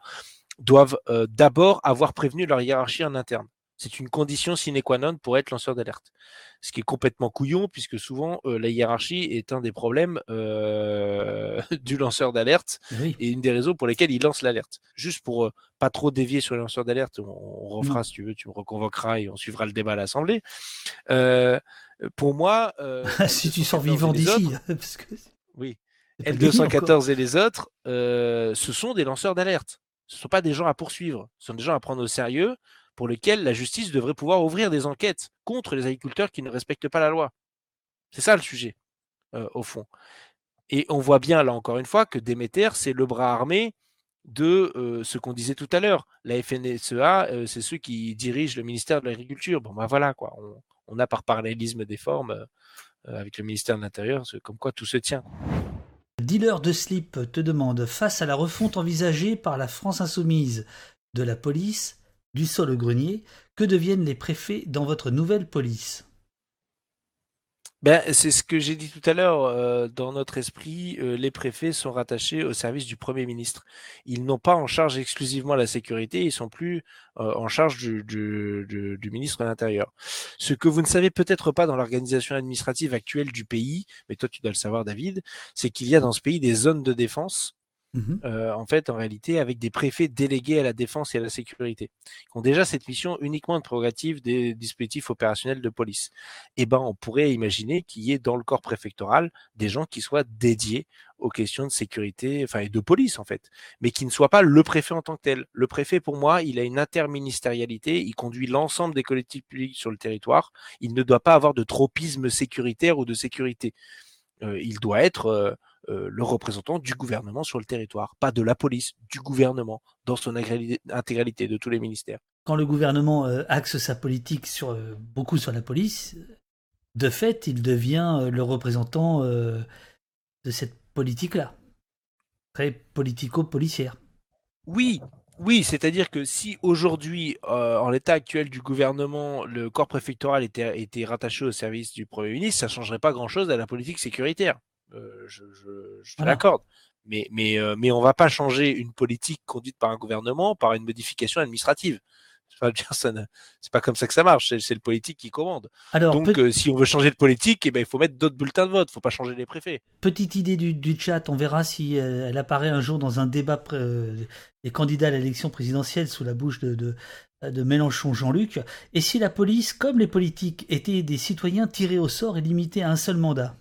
doivent euh, d'abord avoir prévenu leur hiérarchie en interne. C'est une condition sine qua non pour être lanceur d'alerte. Ce qui est complètement couillon, puisque souvent euh, la hiérarchie est un des problèmes euh, [laughs] du lanceur d'alerte et une des raisons pour lesquelles il lance l'alerte. Juste pour pas trop dévier sur les lanceurs d'alerte, on, refera si tu veux, tu me reconvoqueras et on suivra le débat à l'Assemblée. pour moi, [laughs] si tu sors vivant d'ici, [laughs] oui, L214 et les autres, ce sont des lanceurs d'alerte. Ce ne sont pas des gens à poursuivre, ce sont des gens à prendre au sérieux pour lesquels la justice devrait pouvoir ouvrir des enquêtes contre les agriculteurs qui ne respectent pas la loi. C'est ça le sujet, euh, au fond. Et on voit bien, là encore une fois, que Déméter, c'est le bras armé de euh, ce qu'on disait tout à l'heure. La FNSEA, euh, c'est ceux qui dirigent le ministère de l'Agriculture. Bon, ben voilà, quoi. On, a par parallélisme des formes avec le ministère de l'Intérieur, comme quoi tout se tient. Dealer de slip te demande, face à la refonte envisagée par la France insoumise de la police, du sol au grenier, que deviennent les préfets dans votre nouvelle police? Ben, c'est ce que j'ai dit tout à l'heure. Euh, dans notre esprit, euh, les préfets sont rattachés au service du Premier ministre. Ils n'ont pas en charge exclusivement la sécurité, ils sont plus euh, en charge du, ministre de l'Intérieur. Ce que vous ne savez peut-être pas dans l'organisation administrative actuelle du pays, mais toi tu dois le savoir David, c'est qu'il y a dans ce pays des zones de défense Mmh euh, en fait, en réalité, avec des préfets délégués à la défense et à la sécurité, qui ont déjà cette mission uniquement de prérogative des dispositifs opérationnels de police. Eh ben, on pourrait imaginer qu'il y ait dans le corps préfectoral des gens qui soient dédiés aux questions de sécurité, enfin, et de police, en fait, mais qui ne soient pas le préfet en tant que tel. Le préfet, pour moi, il a une interministérialité, il conduit l'ensemble des collectivités publiques sur le territoire, il ne doit pas avoir de tropisme sécuritaire ou de sécurité. Euh, il doit être euh, euh, le représentant du gouvernement sur le territoire, pas de la police, du gouvernement, dans son intégralité de tous les ministères. Quand le gouvernement euh, axe sa politique sur, euh, beaucoup sur la police, de fait, il devient le représentant de cette politique-là, très politico-policière. Oui, oui, c'est-à-dire que si aujourd'hui, en l'état actuel du gouvernement, le corps préfectoral était, était, rattaché au service du Premier ministre, ça ne changerait pas grand-chose à la politique sécuritaire. Euh, je, je, l'accorde. Mais, mais, euh, mais on va pas changer une politique conduite par un gouvernement par une modification administrative. C'est pas [laughs] comme ça que ça marche. C'est le politique qui commande. Alors, Donc, euh, si on veut changer de politique, eh ben, il faut mettre d'autres bulletins de vote. Il faut pas changer les préfets. Petite idée du, du chat. On verra si elle apparaît un jour dans un débat des candidats à l'élection présidentielle sous la bouche de, de, de Mélenchon Jean-Luc. Et si la police, comme les politiques, étaient des citoyens tirés au sort et limités à un seul mandat?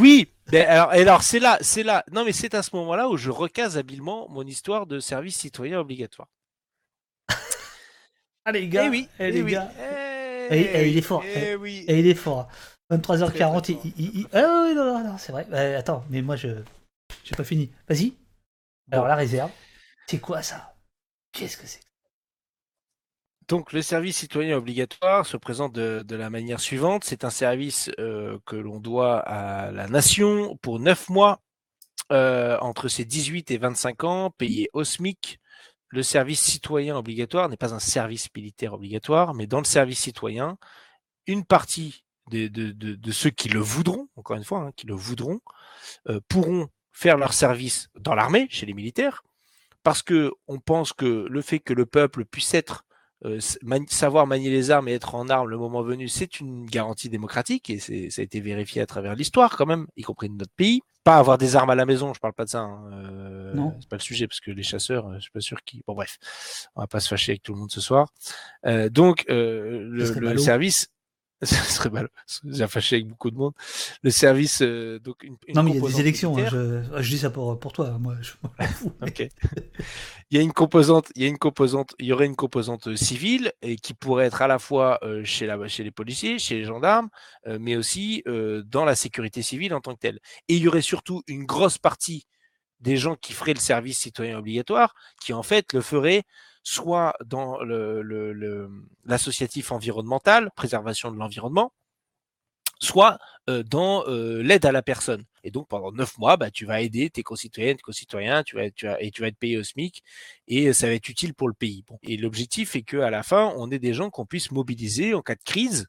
Oui, mais alors, alors c'est là, c'est là. Non, mais c'est à ce moment-là où je recase habilement mon histoire de service citoyen obligatoire. Ah les gars, Eh oui, eh, eh les oui. gars. Eh Eh, eh, il est oui, fort, eh eh. oui. Et il est fort. 23h40, Très, très il, il- il- Ah oui, non, non, non, c'est vrai. Euh, attends, mais moi je. J'ai pas fini. Vas-y. Alors Bon. la réserve. C'est quoi ça? Qu'est-ce que c'est Donc le service citoyen obligatoire se présente de, la manière suivante. C'est un service euh, que l'on doit à la nation pour neuf mois euh, entre ses 18 et 25 ans, payé au SMIC. Le service citoyen obligatoire n'est pas un service militaire obligatoire, mais dans le service citoyen, une partie de ceux qui le voudront, encore une fois, hein, qui le voudront, euh, pourront faire leur service dans l'armée, chez les militaires, parce que on pense que le fait que le peuple puisse être euh, savoir manier les armes et être en armes le moment venu, c'est une garantie démocratique et c'est, ça a été vérifié à travers l'histoire quand même, y compris de notre pays. Pas avoir des armes à la maison, je parle pas de ça. hein, euh, Non. C'est pas le sujet parce que les chasseurs, euh, je suis pas sûr qu'ils. Bon bref, on va pas se fâcher avec tout le monde ce soir. Euh, donc euh, le, le service, [laughs] ce serait mal. J'ai fâché avec beaucoup de monde. Le service, euh, donc une, une Non, mais il y a des élections. hein, militaire. je... je dis ça pour, pour toi. Moi, je. [laughs] Ok. il y a une composante, il y a une composante, il y aurait une composante euh, civile et qui pourrait être à la fois euh, chez, la, chez les policiers, chez les gendarmes, euh, mais aussi dans la sécurité civile en tant que telle. Et il y aurait surtout une grosse partie des gens qui feraient le service citoyen obligatoire, qui en fait le feraient soit dans l'associatif environnemental, préservation de l'environnement, soit euh, dans euh, l'aide à la personne. Et donc pendant neuf mois, bah, tu vas aider tes concitoyennes, tes concitoyens, tu vas, et tu vas être payé au SMIC, et ça va être utile pour le pays. Et l'objectif est qu'à la fin, on ait des gens qu'on puisse mobiliser en cas de crise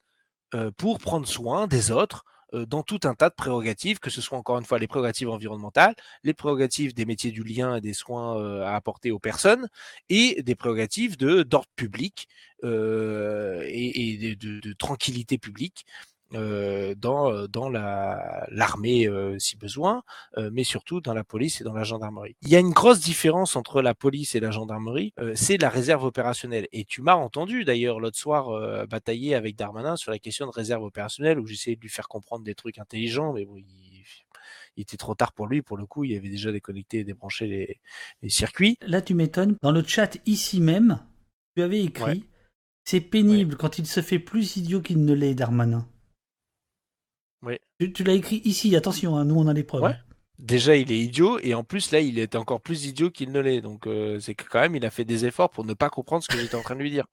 euh, pour prendre soin des autres dans tout un tas de prérogatives, que ce soit encore une fois les prérogatives environnementales, les prérogatives des métiers du lien et des soins euh, à apporter aux personnes, et des prérogatives de d'ordre public euh, et, de, tranquillité publique. euh, dans, euh, dans la, l'armée euh, si besoin, euh, mais surtout dans la police et dans la gendarmerie. Il y a une grosse différence entre la police et la gendarmerie, euh, c'est la réserve opérationnelle. Et tu m'as entendu d'ailleurs l'autre soir euh, batailler avec Darmanin sur la question de réserve opérationnelle, où j'essayais de lui faire comprendre des trucs intelligents, mais bon, il, il était trop tard pour lui, pour le coup, il avait déjà déconnecté et débranché les, les circuits. Là, tu m'étonnes. Dans le chat ici même, tu avais écrit Ouais. C'est pénible quand il se fait plus idiot qu'il ne l'est, Darmanin. Tu, tu l'as écrit ici, attention, hein, nous on a les preuves. Ouais. Déjà, il est idiot, et en plus, là, il est encore plus idiot qu'il ne l'est. Donc, euh, c'est que quand même, il a fait des efforts pour ne pas comprendre ce que j'étais en train de lui dire.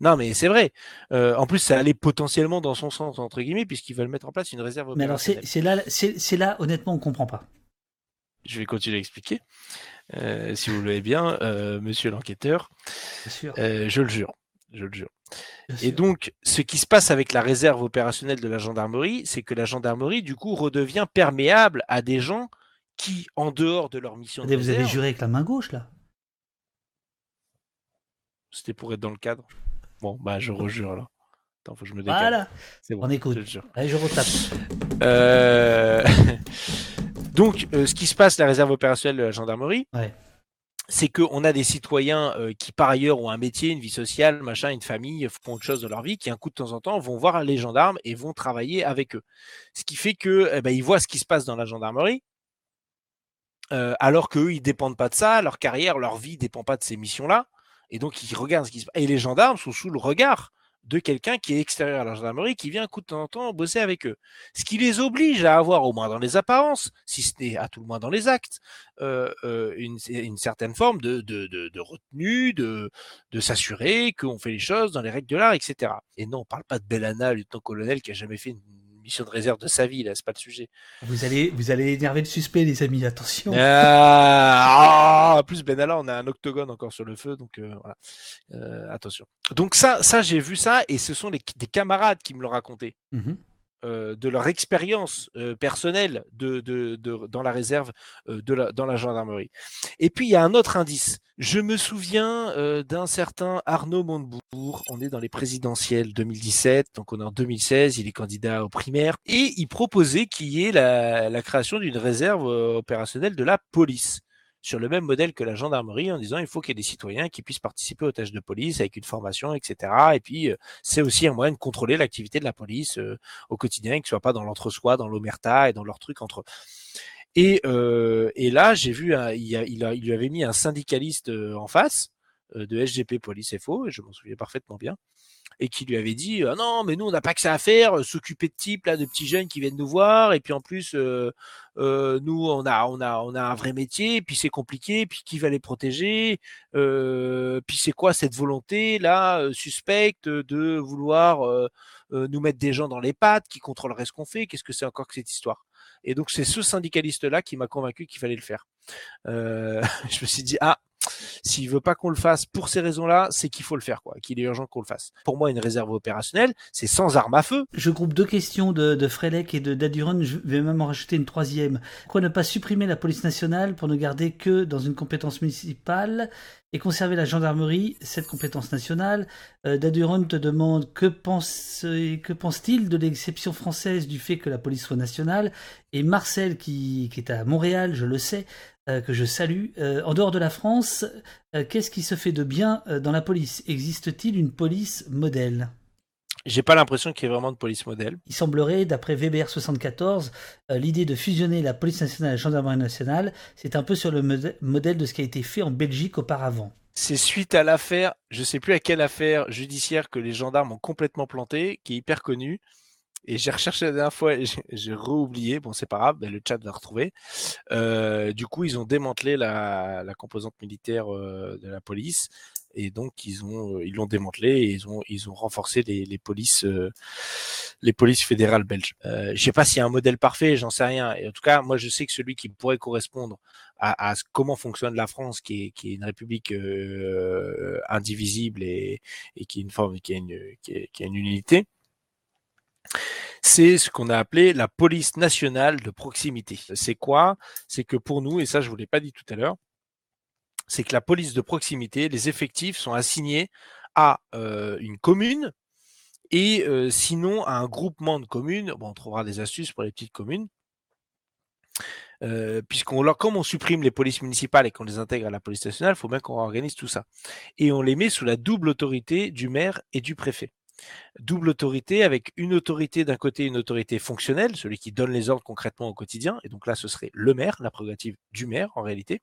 Non, mais c'est vrai. Euh, en plus, ça allait potentiellement dans son sens, entre guillemets, puisqu'ils veulent mettre en place une réserve Mais alors, c'est là, c'est là, honnêtement, on comprend pas. Je vais continuer à expliquer. Euh, si vous le voulez bien, monsieur l'enquêteur, je le jure. Je le jure. bien Et sûr. donc, ce qui se passe avec la réserve opérationnelle de la gendarmerie, c'est que la gendarmerie, du coup, redevient perméable à des gens qui, en dehors de leur mission de vous avez juré avec la main gauche, là c'était pour être dans le cadre. Bon, bah, je rejure là. Attends, faut que je me décale. Voilà, C'est bon, on écoute. je le jure. Allez, je retape. Euh, [laughs] Donc, euh, ce qui se passe, la réserve opérationnelle de la gendarmerie, Ouais. C'est qu'on a des citoyens euh, qui, par ailleurs, ont un métier, une vie sociale, machin, une famille, font autre chose de leur vie, qui, un coup de temps en temps, vont voir les gendarmes et vont travailler avec eux. Ce qui fait que, eh ben, ils voient ce qui se passe dans la gendarmerie, euh, alors qu'eux, ils dépendent pas de ça, leur carrière, leur vie dépend pas de ces missions-là, et donc ils regardent ce qui se passe. Et les gendarmes sont sous le regard de quelqu'un qui est extérieur à la gendarmerie, qui vient un coup de temps en temps bosser avec eux. Ce qui les oblige à avoir, au moins dans les apparences, si ce n'est à tout le moins dans les actes, euh, euh, une, certaine forme de, retenue, de, s'assurer qu'on fait les choses dans les règles de l'art, etc. Et non, on parle pas de Bellana, lieutenant-colonel, qui a jamais fait une mission de réserve de sa vie, là, c'est pas le sujet. Vous allez, vous allez énerver le suspect, les amis, attention. Ah, en plus, Benalla, on a un octogone encore sur le feu, donc euh, voilà. Euh, attention. Donc ça, ça j'ai vu ça, et ce sont les, des camarades qui me l'ont raconté. Mhm. Euh, de leur expérience euh, personnelle dans la réserve euh, de la, dans la gendarmerie. Et puis il y a un autre indice. Je me souviens d'un certain Arnaud Montebourg. On est dans les présidentielles 2017, donc on est en 2016. Il est candidat aux primaires et il proposait qu'il y ait la, création d'une réserve opérationnelle de la police sur le même modèle que la gendarmerie en disant il faut qu'il y ait des citoyens qui puissent participer aux tâches de police avec une formation, etc. Et puis euh, c'est aussi un moyen de contrôler l'activité de la police euh, au quotidien, qu'ils ne soient pas dans l'entre-soi, dans l'omerta et dans leurs trucs entre eux. Et, euh, et là, j'ai vu, il, a- il, lui avait mis un syndicaliste en face de SGP Police FO, et je m'en souviens parfaitement bien, et qui lui avait dit ah non mais nous on n'a pas que ça à faire s'occuper de types là de petits jeunes qui viennent nous voir et puis en plus euh, euh, nous on a on a on a un vrai métier puis c'est compliqué puis qui va les protéger euh, puis c'est quoi cette volonté là suspecte de vouloir nous mettre des gens dans les pattes qui contrôleraient ce qu'on fait qu'est-ce que c'est encore que cette histoire? Et donc c'est ce syndicaliste là qui m'a convaincu qu'il fallait le faire. [laughs] Je me suis dit ah s'il veut pas qu'on le fasse pour ces raisons-là, c'est qu'il faut le faire, quoi, qu'il est urgent qu'on le fasse. Pour moi, une réserve opérationnelle, c'est sans arme à feu. Je groupe deux questions de, de et de Daduron. Je vais même en rajouter une troisième. Pourquoi ne pas supprimer la police nationale pour ne garder que dans une compétence municipale? Et conserver la gendarmerie, cette compétence nationale. Euh, Daduron te demande que pense que pense-t-il de l'exception française du fait que la police soit nationale et Marcel qui, est à Montréal, je le sais, euh, que je salue. Euh, en dehors de la France, euh, qu'est-ce qui se fait de bien dans la police? Existe-t-il une police modèle? J'ai pas l'impression qu'il y ait vraiment de police modèle. Il semblerait, d'après VBR 74, l'idée de fusionner la police nationale et la gendarmerie nationale, c'est un peu sur le modèle de ce qui a été fait en Belgique auparavant. C'est suite à l'affaire, je sais plus à quelle affaire judiciaire que les gendarmes ont complètement planté, qui est hyper connue, et j'ai recherché la dernière fois et j'ai re-oublié. Bon, c'est pas grave, le chat va retrouver. Euh, du coup, ils ont démantelé la, la composante militaire euh, de la police et donc ils ont euh, ils l'ont démantelé et ils ont ils ont renforcé les, les polices euh, les polices fédérales belges. Euh, je sais pas s'il y a un modèle parfait, j'en sais rien. Et en tout cas, moi je sais que celui qui pourrait correspondre à, à comment fonctionne la France, qui est qui est une république euh, indivisible et, et qui est une forme qui a une qui, a une unité c'est ce qu'on a appelé la police nationale de proximité. C'est quoi? C'est que pour nous, et ça je vous l'ai pas dit tout à l'heure, c'est que la police de proximité, les effectifs sont assignés à euh, une commune et euh, sinon à un groupement de communes. On trouvera des astuces pour les petites communes. Euh, comme on supprime les polices municipales et qu'on les intègre à la police nationale, il faut bien qu'on organise tout ça. Et on les met sous la double autorité du maire et du préfet double autorité avec une autorité d'un côté, une autorité fonctionnelle, celui qui donne les ordres concrètement au quotidien, et donc là ce serait le maire, la prérogative du maire en réalité,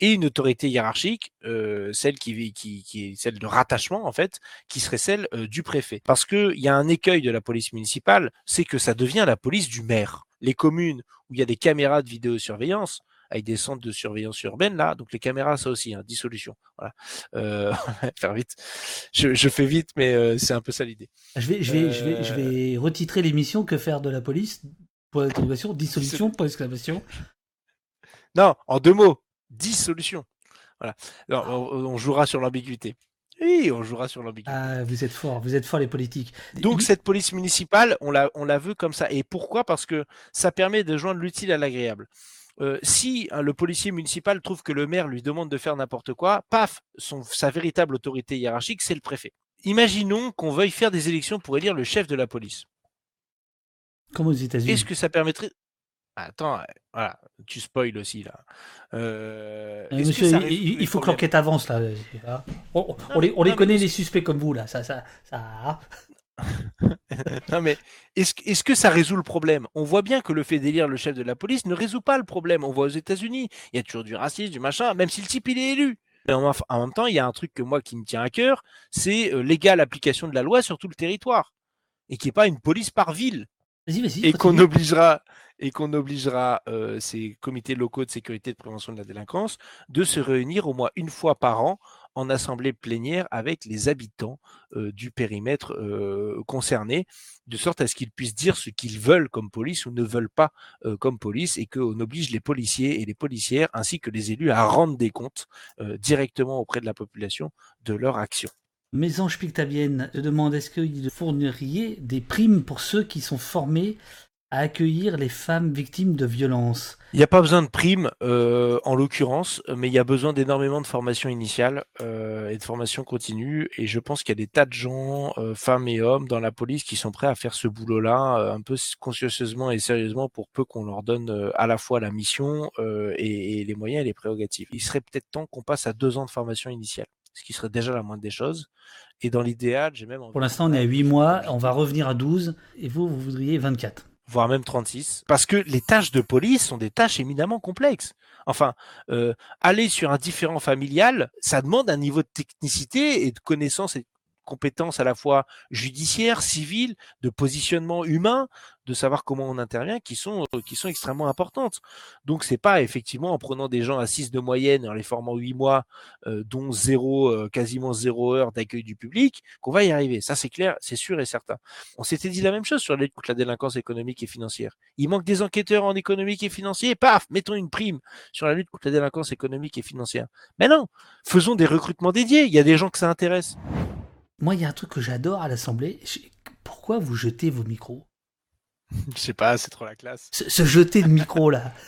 et une autorité hiérarchique, euh, celle qui, est celle de rattachement en fait, qui serait celle euh, du préfet. Parce qu'il y a un écueil de la police municipale, c'est que ça devient la police du maire. Les communes où il y a des caméras de vidéosurveillance, avec des centres de surveillance urbaine là. Donc les caméras, ça aussi, hein, dissolution. Voilà. Euh, [laughs] faire vite. Je, je, fais vite, mais euh, c'est un peu ça l'idée. Je vais, je vais, je vais, je vais euh, retitrer l'émission Que faire de la police Pour l'interrogation, dissolution, pour l'exclamation. Non, en deux mots, dissolution. Voilà. Alors, on, on jouera sur l'ambiguïté. Oui, on jouera sur l'ambiguïté. Ah, vous êtes fort, vous êtes fort les politiques. Donc cette police municipale, on la, on la veut comme ça. Et pourquoi? Parce que ça permet de joindre l'utile à l'agréable. Euh, si hein, le policier municipal trouve que le maire lui demande de faire n'importe quoi, paf, son, sa véritable autorité hiérarchique, c'est le préfet. Imaginons qu'on veuille faire des élections pour élire le chef de la police. Comme aux États-Unis. Est-ce que ça permettrait Attends, voilà, tu spoil aussi là. Euh, monsieur, il, faut que l'enquête avance là. On, les, on les connaît les suspects comme vous là, ça, ça, ça. [laughs] non mais est-ce que ça résout le problème? On voit bien que le fait d'élire le chef de la police ne résout pas le problème. On voit aux États-Unis, il y a toujours du racisme, du machin, même si le type il est élu. En, en même temps, il y a un truc que moi qui me tient à cœur, c'est euh, l'égale application de la loi sur tout le territoire et qui n'est pas une police par ville. Vas-y, vas-y. Et qu'on obligera et qu'on obligera euh, ces comités locaux de sécurité et de prévention de la délinquance de se réunir au moins une fois par an en assemblée plénière avec les habitants du périmètre concerné, de sorte à ce qu'ils puissent dire ce qu'ils veulent comme police ou ne veulent pas comme police, et qu'on oblige les policiers et les policières, ainsi que les élus, à rendre des comptes directement auprès de la population de leur action. Mésange Pictavienne te demande est-ce qu'il fourniriez des primes pour ceux qui sont formés à accueillir les femmes victimes de violences Il n'y a pas besoin de primes euh, en l'occurrence, mais il y a besoin d'énormément de formation initiale euh, et de formation continue. Et je pense qu'il y a des tas de gens, euh, femmes et hommes, dans la police qui sont prêts à faire ce boulot-là un peu consciencieusement et sérieusement pour peu qu'on leur donne à la fois la mission et, et, les moyens et les prérogatives. Il serait peut-être temps qu'on passe à deux ans de formation initiale, ce qui serait déjà la moindre des choses. Et dans l'idéal, j'ai même... Pour l'instant, on est à 8 mois, on va revenir à 12, et vous, vous voudriez 24. Voire même 36, parce que les tâches de police sont des tâches éminemment complexes. Enfin, euh, aller sur un différent familial, ça demande un niveau de technicité et de connaissance compétences à la fois judiciaires, civiles, de positionnement humain, de savoir comment on intervient, qui sont euh, qui sont extrêmement importantes. Donc c'est pas effectivement en prenant des gens à 6 de moyenne, en les formant 8 mois, euh, dont zéro, euh, quasiment zéro heure d'accueil du public, qu'on va y arriver. Ça c'est clair, c'est sûr et certain. On s'était dit la même chose sur la lutte contre la délinquance économique et financière. Il manque des enquêteurs en économique et financier, paf, mettons une prime sur la lutte contre la délinquance économique et financière. Mais non, faisons des recrutements dédiés. Il y a des gens que ça intéresse. Moi, il y a un truc que j'adore à l'Assemblée. Pourquoi vous jetez vos micros? [laughs] Je sais pas, c'est trop la classe. Ce, jeter de micro là. [laughs]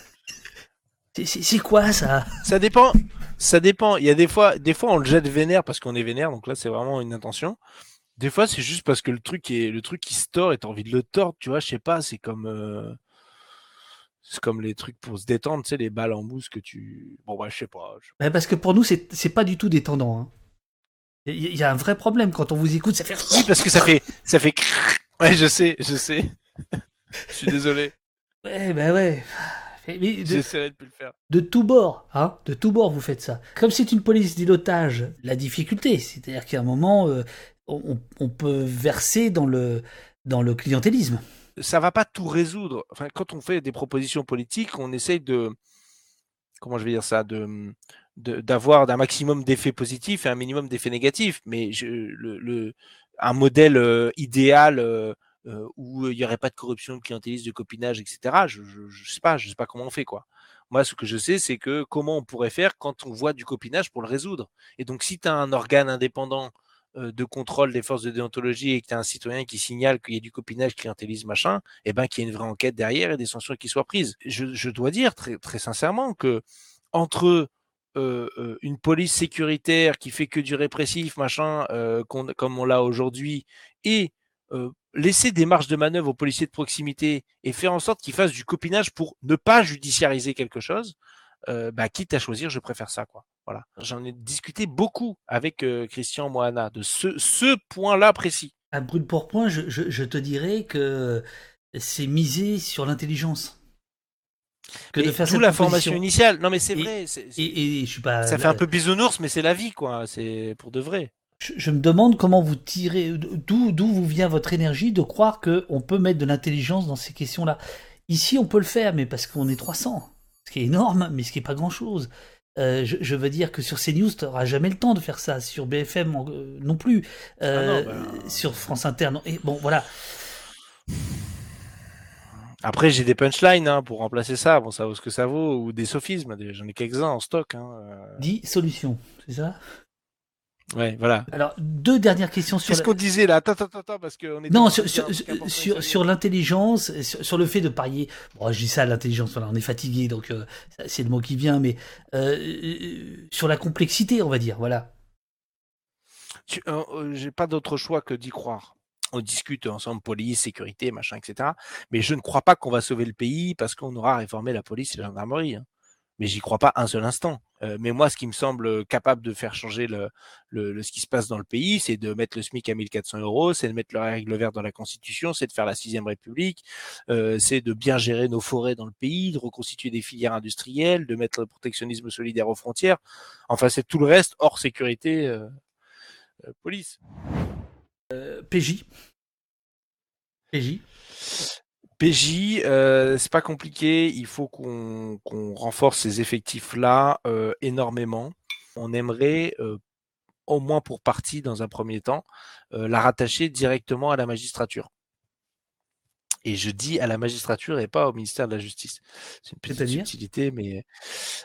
C'est quoi ça? Ça dépend. Ça dépend. Il y a des fois, des fois on le jette vénère parce qu'on est vénère, donc là c'est vraiment une intention. Des fois c'est juste parce que le truc est le truc qui se tord et t'as envie de le tordre, tu vois. Je sais pas, c'est comme euh, c'est comme les trucs pour se détendre, tu sais, les balles en mousse que tu. Bon bah je sais pas. Bah, parce que pour nous c'est pas du tout détendant. Hein. Il y a un vrai problème quand on vous écoute, ça fait. Oui, parce que ça fait, ça fait. Ouais, je sais, je sais. je suis désolé. Ouais, bah ouais. J'essaierai de plus le faire. De tout bord, hein, de tout bord, vous faites ça. Comme c'est une police d'îlotage, la difficulté, c'est-à-dire qu'à un moment, euh, on, on, peut verser dans le, dans le clientélisme. Ça va pas tout résoudre. Enfin, quand on fait des propositions politiques, on essaye de, comment je vais dire ça, de, d'avoir d'un maximum d'effets positifs et un minimum d'effets négatifs. Mais un modèle euh, idéal euh, euh, où il n'y aurait pas de corruption, de clientélisme, de copinage, etc. Je, je, sais pas, je sais pas comment on fait quoi. Moi, ce que je sais, c'est que comment on pourrait faire quand on voit du copinage pour le résoudre. Et donc, si tu as un organe indépendant de contrôle des forces de déontologie et que tu as un citoyen qui signale qu'il y a du copinage, clientélisme, machin, et eh ben qu'il y ait une vraie enquête derrière et des sanctions qui soient prises. Je, je dois dire très, très sincèrement que entre une police sécuritaire qui fait que du répressif, machin, comme on l'a aujourd'hui, et laisser des marges de manœuvre aux policiers de proximité et faire en sorte qu'ils fassent du copinage pour ne pas judiciariser quelque chose, bah, quitte à choisir, je préfère ça, quoi. Voilà. J'en ai discuté beaucoup avec Christian Moana de ce, point-là précis. À brûle pour point, je, je te dirais que c'est miser sur l'intelligence que de faire la formation initiale. Non, mais c'est vrai. Et, je suis pas. Ça fait un peu bisounours, mais c'est la vie, quoi. C'est pour de vrai. Je, me demande comment vous tirez, d'où d'où vous vient votre énergie de croire que on peut mettre de l'intelligence dans ces questions-là. Ici, on peut le faire, mais parce qu'on est 300, ce qui est énorme, mais ce qui est pas grand-chose. Euh, je, veux dire que sur CNews, tu n'auras jamais le temps de faire ça. Sur BFM euh, non plus. Euh, ah bah, sur France Inter. Et bon, voilà. Après, j'ai des punchlines hein, pour remplacer ça. Bon, ça vaut ce que ça vaut, ou des sophismes. J'en ai quelques-uns en stock. Hein. Euh. Dit solution, c'est ça? Ouais, voilà. Alors, deux dernières questions sur. Qu'est-ce qu'on disait là? Attends, attends, attends, parce qu'on est. Non, sur, sur, sur, l'intelligence, sur, le fait de parier. Bon, je dis ça, l'intelligence, voilà, on est fatigué, donc euh, c'est le mot qui vient, mais euh, sur la complexité, on va dire, voilà. J'ai pas d'autre choix que d'y croire on discute ensemble police, sécurité, machin, etc. Mais je ne crois pas qu'on va sauver le pays parce qu'on aura réformé la police et la gendarmerie. Hein. Mais j'y crois pas un seul instant. Euh, mais moi, ce qui me semble capable de faire changer le, le, ce qui se passe dans le pays, c'est de mettre le SMIC à 1400 euros, c'est de mettre la règle verte dans la Constitution, c'est de faire la sixième République, euh, c'est de bien gérer nos forêts dans le pays, de reconstituer des filières industrielles, de mettre le protectionnisme solidaire aux frontières. Enfin, c'est tout le reste hors sécurité, euh, police. PJ. PJ. PJ, euh, c'est pas compliqué. Il faut qu'on renforce ces effectifs-là euh, énormément. On aimerait, euh, au moins pour partie, dans un premier temps, la rattacher directement à la magistrature. Et je dis à la magistrature et pas au ministère de la Justice. C'est une petite utilité, mais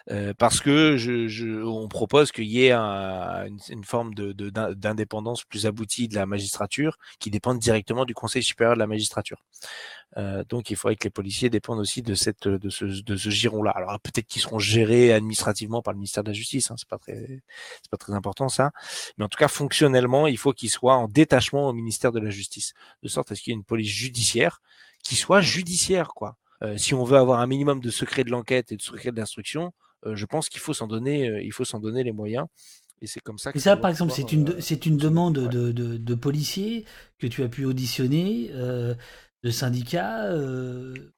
euh, parce que je, je, on propose qu'il y ait un, une, forme de, d'indépendance plus aboutie de la magistrature qui dépende directement du Conseil supérieur de la magistrature. Euh, donc il faudrait que les policiers dépendent aussi de cette de ce, de ce giron-là. Alors peut-être qu'ils seront gérés administrativement par le ministère de la Justice, hein, c'est pas très c'est pas très important ça. Mais en tout cas fonctionnellement, il faut qu'ils soient en détachement au ministère de la Justice, de sorte à ce qu'il y ait une police judiciaire qui soit judiciaire, quoi. Euh, si on veut avoir un minimum de secret de l'enquête et de secret de l'instruction, euh, je pense qu'il faut s'en donner, euh, il faut s'en donner les moyens. Et c'est comme ça. Que ça, par exemple, c'est une, c'est une demande de, de, policiers que tu as pu auditionner, de syndicats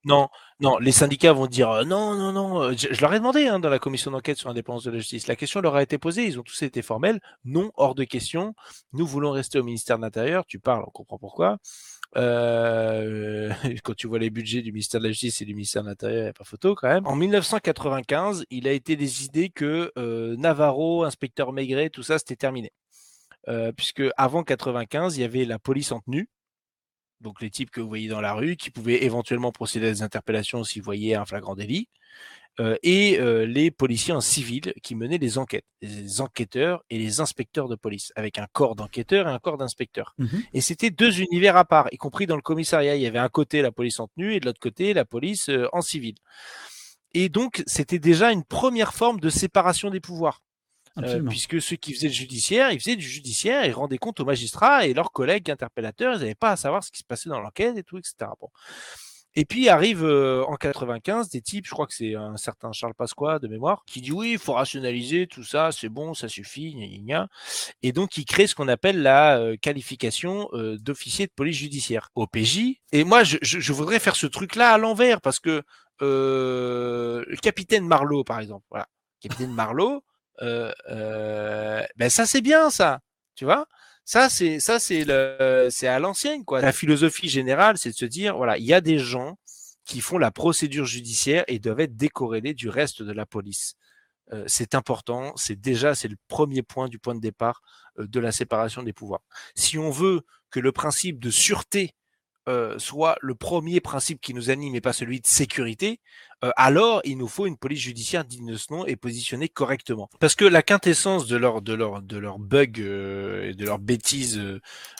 Non, non, les syndicats vont dire non, non, non. Je, leur ai demandé hein, dans la commission d'enquête sur l'indépendance de la justice. La question leur a été posée, ils ont tous été formels. Non, hors de question. Nous voulons rester au ministère de l'Intérieur. Tu parles, on comprend pourquoi. Euh, [laughs] quand tu vois les budgets du ministère de la Justice et du ministère de l'Intérieur, il n'y a pas photo quand même. En 1995, il a été décidé que euh, Navarro, inspecteur Maigret, tout ça, c'était terminé. Euh, puisque avant 95, il y avait la police en tenue, donc les types que vous voyez dans la rue, qui pouvaient éventuellement procéder à des interpellations s'ils voyaient un flagrant délit. Euh, et euh, les policiers en civil qui menaient les enquêtes, les enquêteurs et les inspecteurs de police, avec un corps d'enquêteurs et un corps d'inspecteurs. Mmh et c'était deux univers à part, y compris dans le commissariat. Il y avait un côté la police en tenue et de l'autre côté la police euh, en civil. Et donc, c'était déjà une première forme de séparation des pouvoirs. puisque ceux qui faisaient le judiciaire, ils faisaient du judiciaire et rendaient compte aux magistrats et leurs collègues interpellateurs, ils n'avaient pas à savoir ce qui se passait dans l'enquête et tout, etc. Bon. Et puis arrive euh, en 95 des types, je crois que c'est un certain Charles Pasqua de mémoire, qui dit oui, il faut rationaliser tout ça, c'est bon, ça suffit, gna, gna, gna. Et donc il crée ce qu'on appelle la euh, qualification euh, d'officier de police judiciaire, OPJ. Et moi, je, je, voudrais faire ce truc-là à l'envers parce que le capitaine Marlowe, par exemple, voilà, capitaine Marlowe, ben ça c'est bien ça, tu vois. Ça, c'est ça, c'est le, c'est à l'ancienne quoi. La philosophie générale, c'est de se dire, voilà, il y a des gens qui font la procédure judiciaire et doivent être décorrélés du reste de la police. Euh, c'est important, c'est déjà c'est le premier point du point de départ euh, de la séparation des pouvoirs. Si on veut que le principe de sûreté euh, soit le premier principe qui nous anime et pas celui de sécurité, euh, alors il nous faut une police judiciaire digne de ce nom et positionnée correctement. Parce que la quintessence de leur de leur de leur bug euh, et de leur bêtise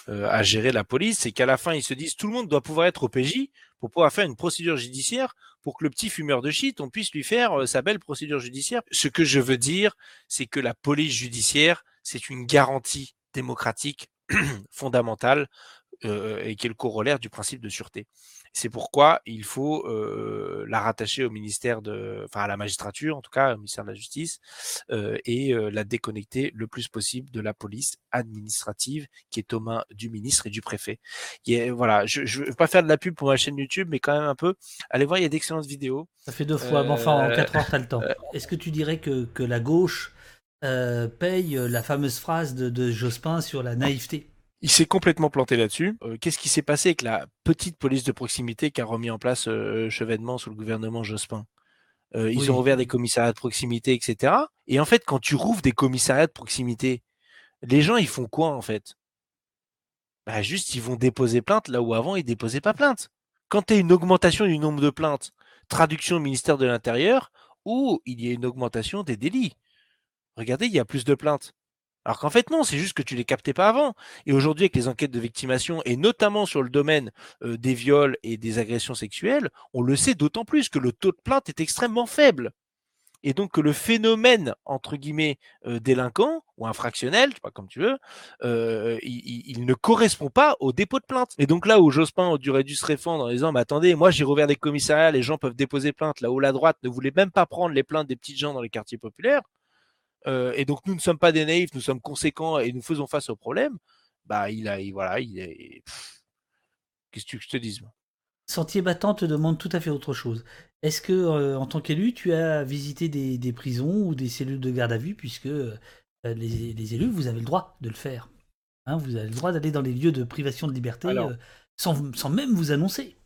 à gérer la police, c'est qu'à la fin ils se disent tout le monde doit pouvoir être au PJ pour pouvoir faire une procédure judiciaire pour que le petit fumeur de shit on puisse lui faire sa belle procédure judiciaire. Ce que je veux dire, c'est que la police judiciaire c'est une garantie démocratique [clears throat] fondamentale euh, et qui est le corollaire du principe de sûreté. C'est pourquoi il faut euh, la rattacher au ministère de, enfin à la magistrature en tout cas, au ministère de la Justice, euh, et la déconnecter le plus possible de la police administrative qui est aux mains du ministre et du préfet. Et voilà, je ne veux pas faire de la pub pour ma chaîne YouTube, mais quand même un peu. Allez voir, il y a d'excellentes vidéos. Ça fait deux fois, mais enfin en quatre heures, t'as le temps. Est-ce que tu dirais que, que la gauche paye la fameuse phrase de, de Jospin sur la naïveté? Il s'est complètement planté là-dessus. Euh, qu'est-ce qui s'est passé avec la petite police de proximité qu'a remis en place euh, Chevènement sous le gouvernement Jospin? Euh, Ils ont ouvert des commissariats de proximité, etc. Et en fait, quand tu rouvres des commissariats de proximité, les gens, ils font quoi en fait? Bah, Juste, ils vont déposer plainte là où avant, ils déposaient pas plainte. Quand tu as une augmentation du nombre de plaintes, traduction au ministère de l'Intérieur, ou il y a une augmentation des délits. Regardez, il y a plus de plaintes. Alors qu'en fait, non, c'est juste que tu les captais pas avant. Et aujourd'hui, avec les enquêtes de victimation, et notamment sur le domaine euh, des viols et des agressions sexuelles, on le sait d'autant plus que le taux de plainte est extrêmement faible. Et donc que le phénomène, entre guillemets, euh, délinquant ou infractionnel, je sais pas comme tu veux, euh, il, ne correspond pas au dépôt de plainte. Et donc là où Jospin aurait dû se réfendre en disant, mais attendez, moi j'ai rouvert des commissariats, les gens peuvent déposer plainte, là où la droite ne voulait même pas prendre les plaintes des petites gens dans les quartiers populaires, euh, et donc nous ne sommes pas des naïfs, nous sommes conséquents et nous faisons face au problème, bah il a, voilà, il est. Qu'est-ce que je te dise Sentier battant te demande tout à fait autre chose. Est-ce que, euh, en tant qu'élu, tu as visité des, prisons ou des cellules de garde à vue, puisque euh, les, élus, vous avez le droit de le faire. Hein, vous avez le droit d'aller dans les lieux de privation de liberté sans, sans, même vous annoncer.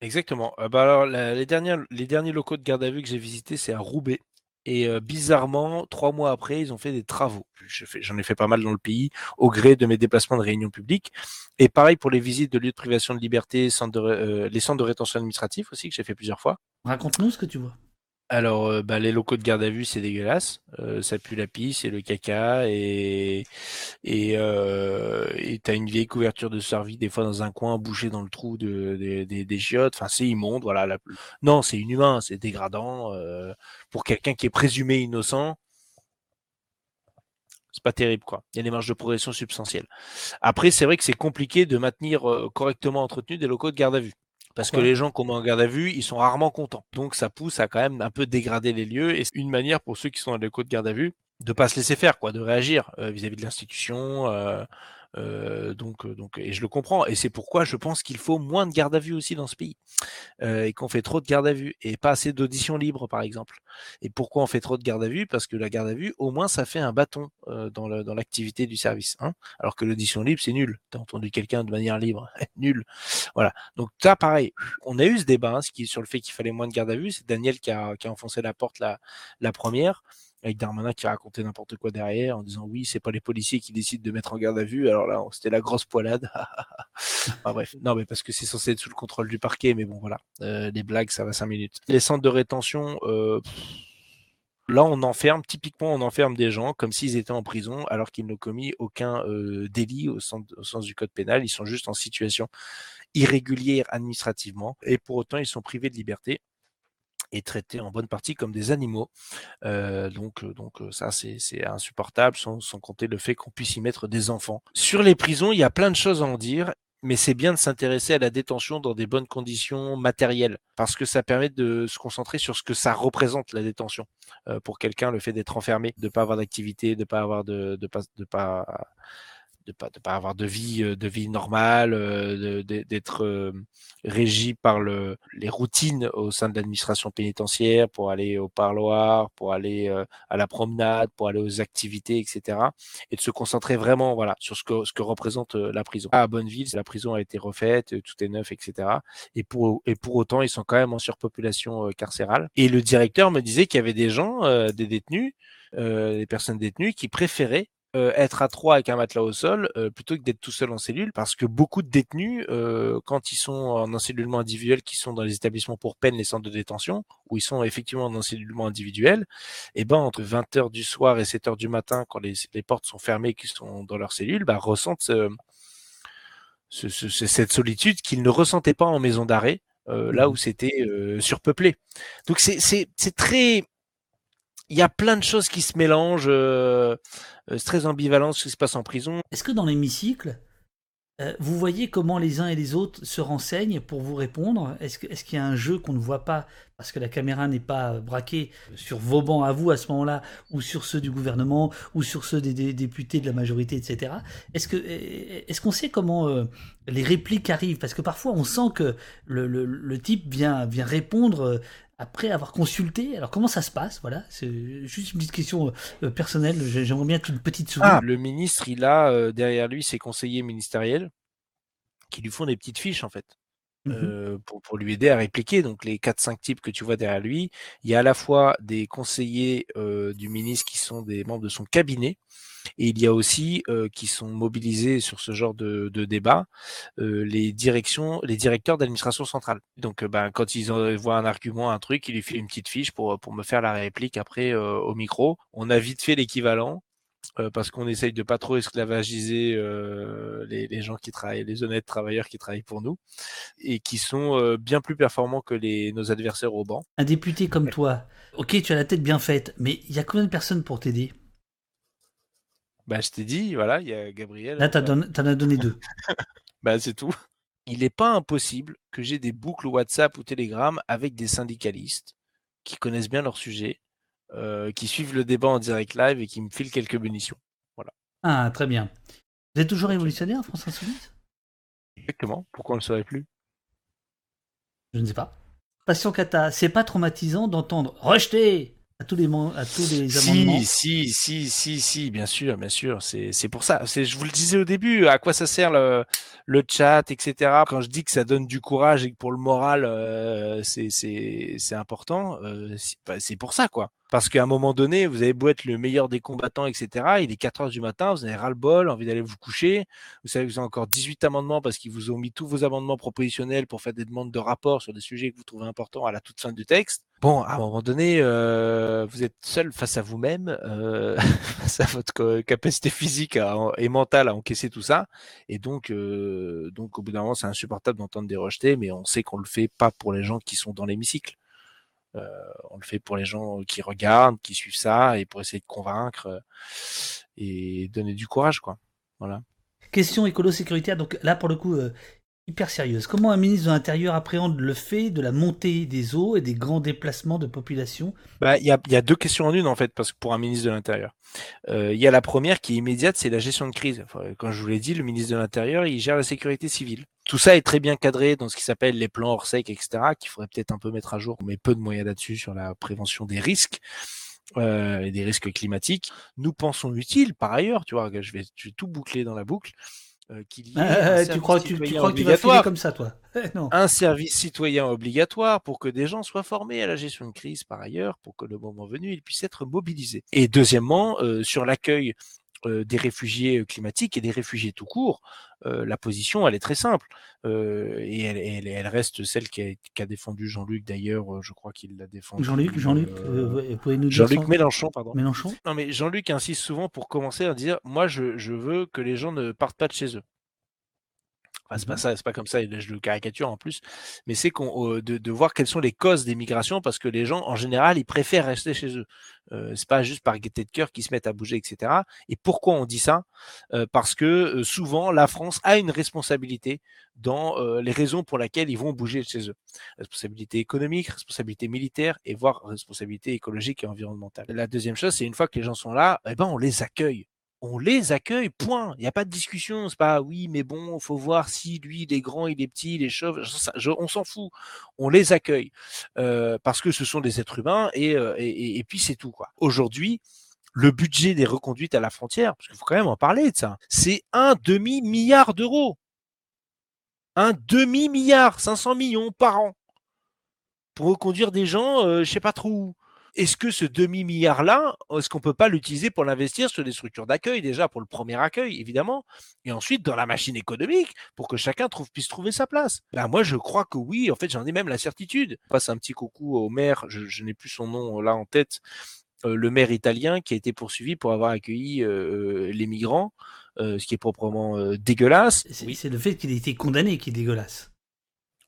Exactement. bah alors, les, les derniers locaux de garde à vue que j'ai visités, c'est à Roubaix. Et bizarrement, trois mois après, ils ont fait des travaux. J'en ai fait pas mal dans le pays, au gré de mes déplacements de réunions publiques. Et pareil pour les visites de lieux de privation de liberté, les centres de rétention administrative aussi, que j'ai fait plusieurs fois. Raconte-nous ce que tu vois. Alors, euh, bah, les locaux de garde à vue, c'est dégueulasse. Euh, ça pue la pisse et le caca. Et et euh, t'as une vieille couverture de service des fois dans un coin bouché dans le trou de, des chiottes. Enfin, c'est immonde. Voilà. La... Non, c'est inhumain, c'est dégradant pour quelqu'un qui est présumé innocent. C'est pas terrible, quoi. Il y a des marges de progression substantielles. Après, c'est vrai que c'est compliqué de maintenir correctement entretenu des locaux de garde à vue. Parce que les gens qu'on met en garde à vue, ils sont rarement contents. Donc ça pousse à quand même un peu dégrader les lieux. Et c'est une manière pour ceux qui sont dans les de garde à vue de pas se laisser faire, quoi, de réagir euh, vis-à-vis de l'institution, euh, Euh, donc, euh, donc, et je le comprends. Et c'est pourquoi je pense qu'il faut moins de garde à vue aussi dans ce pays. Euh, et qu'on fait trop de garde à vue et pas assez d'auditions libres, par exemple. Et pourquoi on fait trop de garde à vue? Parce que la garde à vue, au moins, ça fait un bâton euh, dans l'activité du service. Hein Alors que l'audition libre, c'est nul. T'as entendu quelqu'un de manière libre, [laughs] nul. Voilà. Donc ça, pareil. On a eu ce débat hein, ce qui, sur le fait qu'il fallait moins de garde à vue. C'est Daniel qui a, qui a enfoncé la porte la, la première avec Darmanin qui racontait n'importe quoi derrière en disant oui c'est pas les policiers qui décident de mettre en garde à vue. Alors là c'était la grosse poilade. [laughs] Bref. Non mais parce que c'est censé être sous le contrôle du parquet mais bon voilà. Euh, les blagues ça va cinq minutes. Les centres de rétention euh, Là, on enferme, typiquement, on enferme des gens comme s'ils étaient en prison alors qu'ils n'ont commis aucun euh, délit au sens, au sens, du code pénal. Ils sont juste en situation irrégulière administrativement et pour autant, ils sont privés de liberté et traités en bonne partie comme des animaux. Euh, donc, euh, donc euh, ça, c'est insupportable, sans, sans, compter le fait qu'on puisse y mettre des enfants. Sur les prisons, il y a plein de choses à en dire. Mais c'est bien de s'intéresser à la détention dans des bonnes conditions matérielles, parce que ça permet de se concentrer sur ce que ça représente la détention euh, pour quelqu'un, le fait d'être enfermé, de pas avoir d'activité, de pas avoir de, de pas, de pas de pas de pas avoir de vie de vie normale, d'être régi par le, les routines au sein de l'administration pénitentiaire pour aller au parloir, pour aller à la promenade, pour aller aux activités, etc. Et de se concentrer vraiment voilà sur ce que ce que représente la prison. À Bonneville, la prison a été refaite, tout est neuf, etc. Et pour et pour autant, ils sont quand même en surpopulation carcérale. Et le directeur me disait qu'il y avait des gens, des détenus, des personnes détenues qui préféraient euh, être à trois avec un matelas au sol euh, plutôt que d'être tout seul en cellule parce que beaucoup de détenus euh, quand ils sont en encellulement individuel qui sont dans les établissements pour peine les centres de détention où ils sont effectivement en encellulement individuel et eh ben entre 20h du soir et 7h du matin quand les, les portes sont fermées qui sont dans leur cellule bah, ressentent ce, ce, cette solitude qu'ils ne ressentaient pas en maison d'arrêt là mmh. où c'était surpeuplé. Donc c'est très il y a plein de choses qui se mélangent. Euh, euh, c'est très ambivalent ce qui se passe en prison. Est-ce que dans l'hémicycle, euh, vous voyez comment les uns et les autres se renseignent pour vous répondre? Est-ce qu'il y a un jeu qu'on ne voit pas parce que la caméra n'est pas braquée sur vos bancs à vous à ce moment-là, ou sur ceux du gouvernement, ou sur ceux des, députés de la majorité, etc. Est-ce qu'on sait comment les répliques arrivent? Parce que parfois on sent que le, type vient répondre après avoir consulté. Alors comment ça se passe? Voilà, c'est juste une petite question euh, personnelle. J'aimerais bien une petite souris. Ah, le ministre, il a euh, derrière lui ses conseillers ministériels qui lui font des petites fiches en fait. Mmh euh, pour, pour, lui aider à répliquer. Donc les 4-5 types que tu vois derrière lui, il y a à la fois des conseillers du ministre qui sont des membres de son cabinet, et il y a aussi euh, qui sont mobilisés sur ce genre de, de débat euh, les directions, les directeurs d'administration centrale. Donc, euh, ben, quand ils voient un argument, un truc, ils lui font une petite fiche pour pour me faire la réplique après au micro. On a vite fait l'équivalent. parce qu'on essaye de pas trop esclavagiser les, les, gens qui travaillent, les honnêtes travailleurs qui travaillent pour nous, et qui sont bien plus performants que les, nos adversaires au banc. Un député comme toi, ok, tu as la tête bien faite, mais il y a combien de personnes pour t'aider? Bah, je t'ai dit, voilà, il y a Gabriel. Là, t'en as donné deux. [laughs] bah, c'est tout. Il n'est pas impossible que j'ai des boucles WhatsApp ou Telegram avec des syndicalistes qui connaissent bien leur sujet, euh, qui suivent le débat en direct live et qui me filent quelques munitions. Voilà. Ah, très bien. Vous êtes toujours révolutionnaire, France Insoumise Exactement. Pourquoi on ne le saurait plus? Je ne sais pas. Passion Kata, c'est pas traumatisant d'entendre rejeter à tous les, à tous les amendements Si, si, si, si, bien sûr, bien sûr. C'est pour ça. Je vous le disais au début, à quoi ça sert le, le chat, etc. Quand je dis que ça donne du courage et que pour le moral, euh, c'est important, euh, bah, c'est pour ça, quoi. Parce qu'à un moment donné, vous avez beau être le meilleur des combattants, etc. Il est 4 heures du matin, vous avez ras-le-bol, envie d'aller vous coucher. Vous savez que vous avez encore 18 amendements parce qu'ils vous ont mis tous vos amendements propositionnels pour faire des demandes de rapport sur des sujets que vous trouvez importants à la toute fin du texte. Bon, à un moment donné, euh, vous êtes seul face à vous-même, euh, [laughs] face à votre capacité physique et mentale à encaisser tout ça. Et donc, euh, donc au bout d'un moment, c'est insupportable d'entendre des rejetés, mais on sait qu'on le fait pas pour les gens qui sont dans l'hémicycle. Euh, on le fait pour les gens qui regardent, qui suivent ça, et pour essayer de convaincre euh, et donner du courage, quoi. Voilà. Question écolo sécuritaire. Donc là, pour le coup, hyper sérieuse. Comment un ministre de l'Intérieur appréhende le fait de la montée des eaux et des grands déplacements de population? Bah, Il y, a, y, a, deux questions en une, en fait, parce que pour un ministre de l'Intérieur. Euh, il y a la première qui est immédiate, c'est la gestion de crise. Enfin, quand je vous l'ai dit, le ministre de l'Intérieur, il gère la sécurité civile. Tout ça est très bien cadré dans ce qui s'appelle les plans hors sec, etc., qu'il faudrait peut-être un peu mettre à jour. Met peu de moyens là-dessus sur la prévention des risques. Euh, et des risques climatiques, nous pensons utile par ailleurs, tu vois, je vais, je vais tout boucler dans la boucle, qu'il y ait tu crois, tu, tu crois que tu vas filer comme ça, toi [laughs] non. Un service citoyen obligatoire pour que des gens soient formés à la gestion de crise par ailleurs, pour que le moment venu, ils puissent être mobilisés. Et deuxièmement, euh, sur l'accueil euh, des réfugiés euh, climatiques et des réfugiés tout court, euh, la position, elle est très simple. et elle, elle, elle, reste celle qu'a qu défendu Jean-Luc, d'ailleurs, je crois qu'il l'a défendu. Jean-Luc, Jean-Luc, Jean-Luc Mélenchon, pardon. Mélenchon? Non, mais Jean-Luc insiste souvent pour commencer à dire Moi, je, je veux que les gens ne partent pas de chez eux c'est pas mmh ça, c'est pas comme ça, je le caricature en plus, mais c'est qu'on de, de, voir quelles sont les causes des migrations parce que les gens en général ils préfèrent rester chez eux. Euh, c'est pas juste par gaieté de cœur qu'ils se mettent à bouger, etc. Et pourquoi on dit ça? Euh, Parce que souvent la France a une responsabilité dans les raisons pour lesquelles ils vont bouger de chez eux. Responsabilité économique, responsabilité militaire et voire responsabilité écologique et environnementale. La deuxième chose, c'est une fois que les gens sont là, eh ben on les accueille on les accueille, point. Il n'y a pas de discussion. C'est pas oui, mais bon, faut voir si lui, il est grand, il est petit, il est chauve. on s'en fout. On les accueille euh, parce que ce sont des êtres humains et, euh, puis c'est tout. Aujourd'hui, le budget des reconduites à la frontière, parce qu'il faut quand même en parler de ça, c'est un demi milliard d'euros. Un demi milliard, 500 millions par an pour reconduire des gens, euh, je sais pas trop où. Est-ce que ce demi-milliard-là, est-ce qu'on ne peut pas l'utiliser pour l'investir sur des structures d'accueil, déjà pour le premier accueil, évidemment, et ensuite dans la machine économique, pour que chacun trouve, puisse trouver sa place? Ben, Moi, je crois que oui, en fait, j'en ai même la certitude. Je passe un petit coucou au maire, je, n'ai plus son nom là en tête, euh, le maire italien qui a été poursuivi pour avoir accueilli euh, les migrants, euh, ce qui est proprement dégueulasse. C'est le fait qu'il ait été condamné qui est dégueulasse.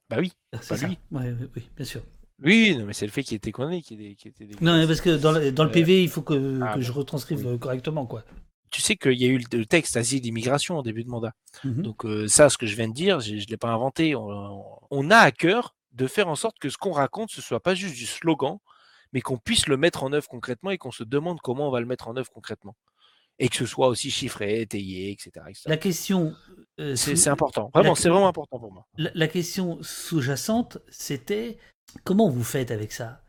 Bah oui, c'est lui. oui, bien sûr. Oui, non, mais c'est le fait qu'il était condamné qui, était. Non, parce que dans le, dans le PV, il faut que, ah, que je retranscrive correctement, quoi. Tu sais qu'il y a eu le texte asile immigration en début de mandat. Mmh Donc euh, ça, ce que je viens de dire, je ne l'ai pas inventé. On, on, a à cœur de faire en sorte que ce qu'on raconte, ce soit pas juste du slogan, mais qu'on puisse le mettre en œuvre concrètement et qu'on se demande comment on va le mettre en œuvre concrètement. Et que ce soit aussi chiffré, étayé, etc. La question... Euh, c'est important. Vraiment, c'est vraiment important pour moi. La, la question sous-jacente, c'était Comment vous faites avec ça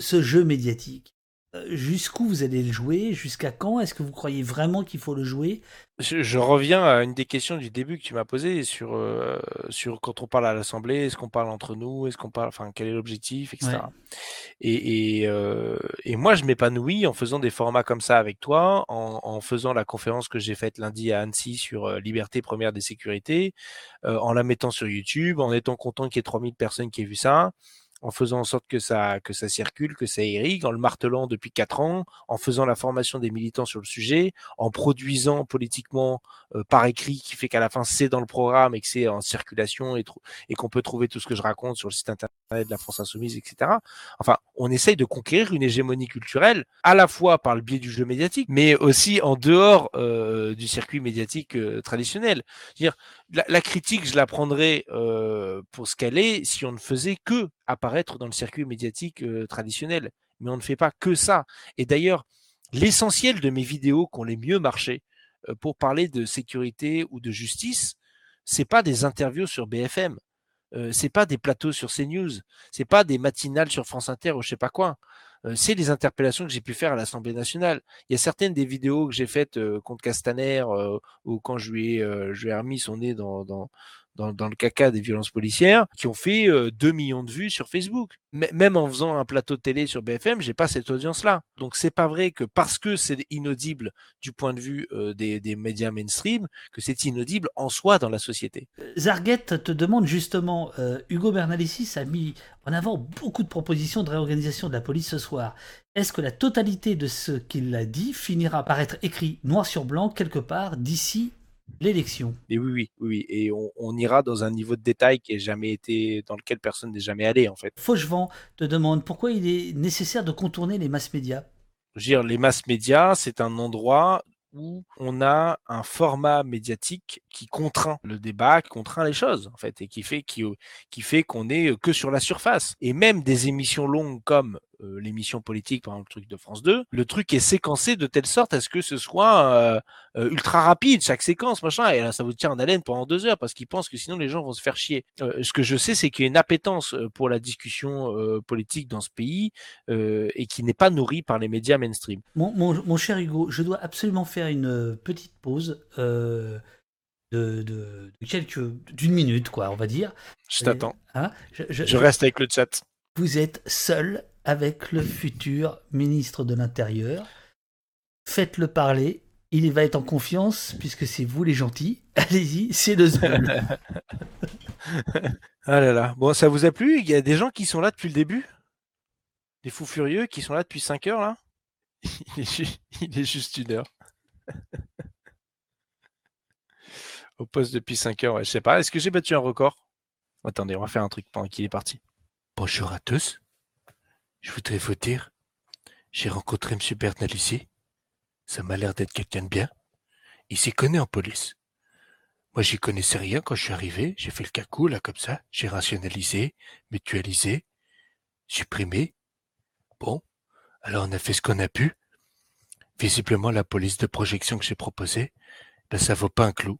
ce, jeu médiatique? Jusqu'où vous allez le jouer? Jusqu'à quand? Est-ce que vous croyez vraiment qu'il faut le jouer? Je, reviens à une des questions du début que tu m'as posées sur, euh, sur quand on parle à l'Assemblée, est-ce qu'on parle entre nous? Est-ce qu'on parle, enfin, quel est l'objectif, etc. Et, et, euh, et, moi, je m'épanouis en faisant des formats comme ça avec toi, en, en faisant la conférence que j'ai faite lundi à Annecy sur liberté première des sécurités, en la mettant sur YouTube, en étant content qu'il y ait 3000 personnes qui aient vu ça en faisant en sorte que ça, que ça circule, que ça irrigue, en le martelant depuis quatre ans, en faisant la formation des militants sur le sujet, en produisant politiquement euh, par écrit, qui fait qu'à la fin c'est dans le programme et que c'est en circulation et, et qu'on peut trouver tout ce que je raconte sur le site internet de la France Insoumise, etc. Enfin, on essaye de conquérir une hégémonie culturelle, à la fois par le biais du jeu médiatique, mais aussi en dehors euh, du circuit médiatique euh, traditionnel. La, critique, je la prendrais pour ce qu'elle est si on ne faisait que apparaître dans le circuit médiatique traditionnel. Mais on ne fait pas que ça. Et d'ailleurs, l'essentiel de mes vidéos qui ont les mieux marché pour parler de sécurité ou de justice, c'est pas des interviews sur BFM, c'est pas des plateaux sur CNews, c'est pas des matinales sur France Inter ou je sais pas quoi. Euh, c'est les interpellations que j'ai pu faire à l'Assemblée nationale. Il y a certaines des vidéos que j'ai faites euh, contre Castaner ou quand je lui ai, je remis son nez dans, dans, le caca des violences policières, qui ont fait 2 millions de vues sur Facebook. même en faisant un plateau de télé sur BFM, j'ai pas cette audience-là. Donc c'est pas vrai que parce que c'est inaudible du point de vue des, des, médias mainstream, que c'est inaudible en soi dans la société. Zarguet te demande justement, euh, Hugo Bernalicis a mis en avant beaucoup de propositions de réorganisation de la police ce soir. Est-ce que la totalité de ce qu'il a dit finira par être écrit noir sur blanc quelque part d'ici l'élection. Et oui, oui, oui, et on, ira dans un niveau de détail qui n'a jamais été, dans lequel personne n'est jamais allé en fait. Fauchevent te demande pourquoi il est nécessaire de contourner les masses médias. Je veux dire, les masses médias, c'est un endroit où on a un format médiatique qui contraint le débat, qui contraint les choses, en fait, et qui fait, qui, qui fait qu'on est que sur la surface. Et même des émissions longues comme euh, l'émission politique, par exemple, le truc de France 2, le truc est séquencé de telle sorte à ce que ce soit euh, euh, ultra rapide, chaque séquence, machin, et là, ça vous tient en haleine pendant deux heures, parce qu'ils pensent que sinon les gens vont se faire chier. ce que je sais, c'est qu'il y a une appétence pour la discussion politique dans ce pays, et qui n'est pas nourrie par les médias mainstream. Mon, mon, cher Hugo, je dois absolument faire une petite pause. De, de, quelques d'une minute quoi on va dire je t'attends hein, je, je, reste avec le chat vous êtes seul avec le futur ministre de l'Intérieur. Faites-le parler. Il va être en confiance puisque c'est vous les gentils. [laughs] Allez-y, c'est le Zbul. [laughs] ah là là. Bon, ça vous a plu? Il y a des gens qui sont là depuis le début? Des fous furieux qui sont là depuis 5 heures là? [laughs] Il est, juste une heure. Au poste depuis 5 heures, ouais, je sais pas. Est-ce que j'ai battu un record? Attendez, on va faire un truc pendant qu'il est parti. Bonjour à tous. Je voudrais vous dire, j'ai rencontré M. Bernalici. Ça m'a l'air d'être quelqu'un de bien. Il s'y connaît en police. Moi, j'y connaissais rien quand je suis arrivé. J'ai fait le cacou, là, comme ça. J'ai rationalisé, mutualisé, supprimé. Bon. Alors, on a fait ce qu'on a pu. Visiblement, la police de projection que j'ai proposée, ben, ça vaut pas un clou.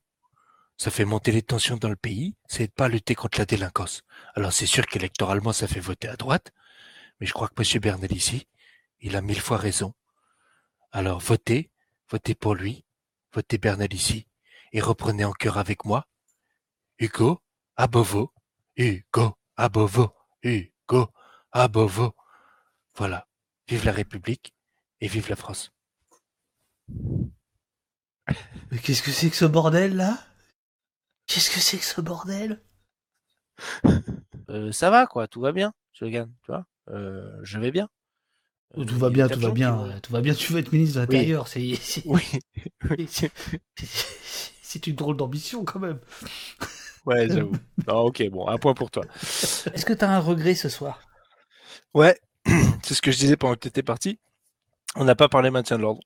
Ça fait monter les tensions dans le pays, ça pas lutter contre la délinquance. Alors c'est sûr qu'électoralement ça fait voter à droite, mais je crois que M. Bernalici, il a mille fois raison. Alors votez, votez pour lui, votez Bernalici, et reprenez en cœur avec moi. Hugo, à Beauvau, Hugo, à Beauvau, Hugo, à Beauvau. Voilà. Vive la République et vive la France. Mais qu'est-ce que c'est que ce bordel là? Qu'est-ce que c'est que ce bordel? Euh, Ça va quoi, tout va bien, je gagne, tu vois? Euh, je vais bien. tout va bien, tout va bien, tout va bien. Tu veux être ministre de l'Intérieur, c'est oui. [laughs] c'est une drôle d'ambition quand même. Ouais, j'avoue. ok, bon, un point pour toi. Est-ce que tu as un regret ce soir? Ouais, [clears throat] c'est ce que je disais pendant que tu étais parti. On n'a pas parlé maintien de l'ordre.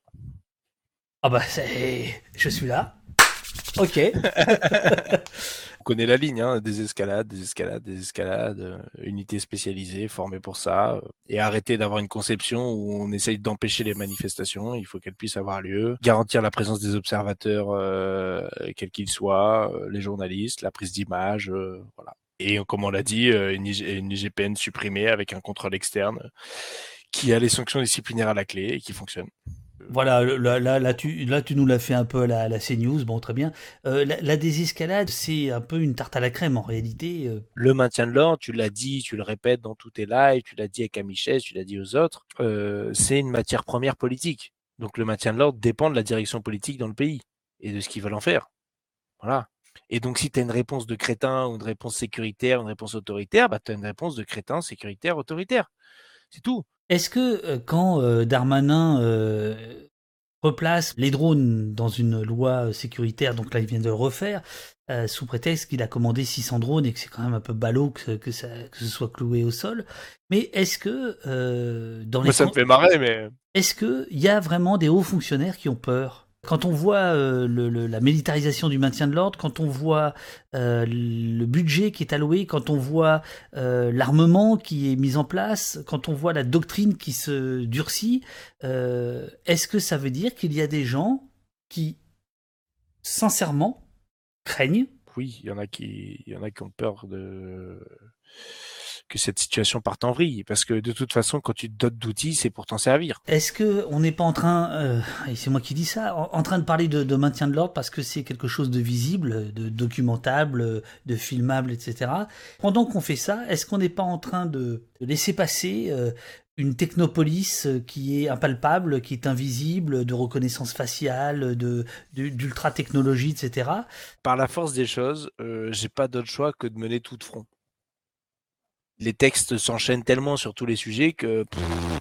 Ah bah, je suis là. Ok. [laughs] On connaît la ligne, hein, des escalades, des escalades, des escalades, euh, unités spécialisées, formées pour ça, euh, et arrêter d'avoir une conception où on essaye d'empêcher les manifestations, il faut qu'elles puissent avoir lieu, garantir la présence des observateurs, euh, quels qu'ils soient, les journalistes, la prise d'image, voilà. Et comme on l'a dit, une, une IGPN supprimée avec un contrôle externe qui a les sanctions disciplinaires à la clé et qui fonctionne. Voilà, là, là, là, tu, là, tu nous l'as fait un peu à la, CNews, bon, très bien. Euh, la, désescalade, c'est un peu une tarte à la crème en réalité. Euh. Le maintien de l'ordre, tu l'as dit, tu le répètes dans tous tes lives, tu l'as dit à Camichet, tu l'as dit aux autres, euh, c'est une matière première politique. Donc le maintien de l'ordre dépend de la direction politique dans le pays et de ce qu'ils veulent en faire. Voilà. Et donc si tu as une réponse de crétin ou une réponse sécuritaire, une réponse autoritaire, bah tu as une réponse de crétin, sécuritaire, autoritaire. C'est tout. Est-ce que euh, quand euh, Darmanin euh, replace les drones dans une loi sécuritaire, donc là il vient de le refaire, sous prétexte qu'il a commandé 600 drones et que c'est quand même un peu ballot que, que, ça, que ce soit cloué au sol, mais est-ce que dans les... ça me fait marrer, mais... Est-ce qu'il y a vraiment des hauts fonctionnaires qui ont peur? Quand on voit euh, la militarisation du maintien de l'ordre, quand on voit euh, le budget qui est alloué, quand on voit euh, l'armement qui est mis en place, quand on voit la doctrine qui se durcit, est-ce que ça veut dire qu'il y a des gens qui, sincèrement, craignent? Oui, il y en a qui, il y en a qui ont peur de que cette situation parte en vrille, parce que de toute façon, quand tu te dotes d'outils, c'est pour t'en servir. Est-ce que on n'est pas en train, euh, et c'est moi qui dis ça, en, train de parler de, maintien de l'ordre parce que c'est quelque chose de visible, de documentable, de filmable, etc. Pendant qu'on fait ça, est-ce qu'on n'est pas en train de, laisser passer euh, une technopolis qui est impalpable, qui est invisible, de reconnaissance faciale, de d'ultra technologie, etc. Par la force des choses, euh, j'ai pas d'autre choix que de mener tout de front les textes s'enchaînent tellement sur tous les sujets que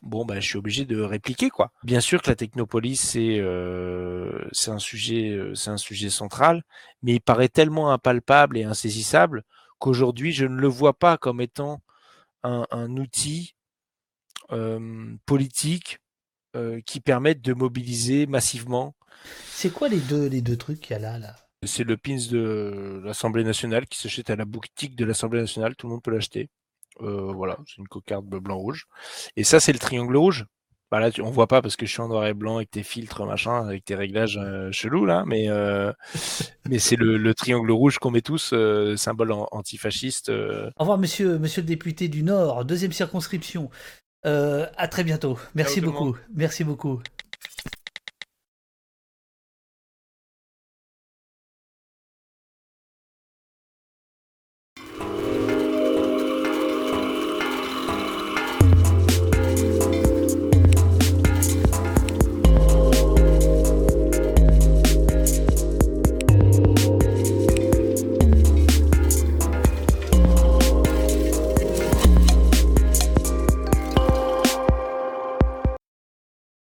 bon bah je suis obligé de répliquer quoi. Bien sûr que la technopolis c'est euh, c'est un sujet euh, c'est un sujet central, mais il paraît tellement impalpable et insaisissable qu'aujourd'hui je ne le vois pas comme étant un, un outil euh, politique qui permettent de mobiliser massivement. C'est quoi les deux, les deux trucs qu'il y a là, là? C'est le pins de l'Assemblée nationale qui s'achète à la boutique de l'Assemblée nationale. Tout le monde peut l'acheter. Voilà, c'est une cocarde blanc-rouge. Et ça, c'est le triangle rouge? Bah là, tu, on voit pas parce que je suis en noir et blanc avec tes filtres, machin, avec tes réglages euh, chelous là, mais euh, [laughs] mais c'est le, le, triangle rouge qu'on met tous, euh, symbole antifasciste. Au revoir, monsieur, monsieur le député du Nord, deuxième circonscription. à très bientôt. Merci beaucoup. Merci beaucoup.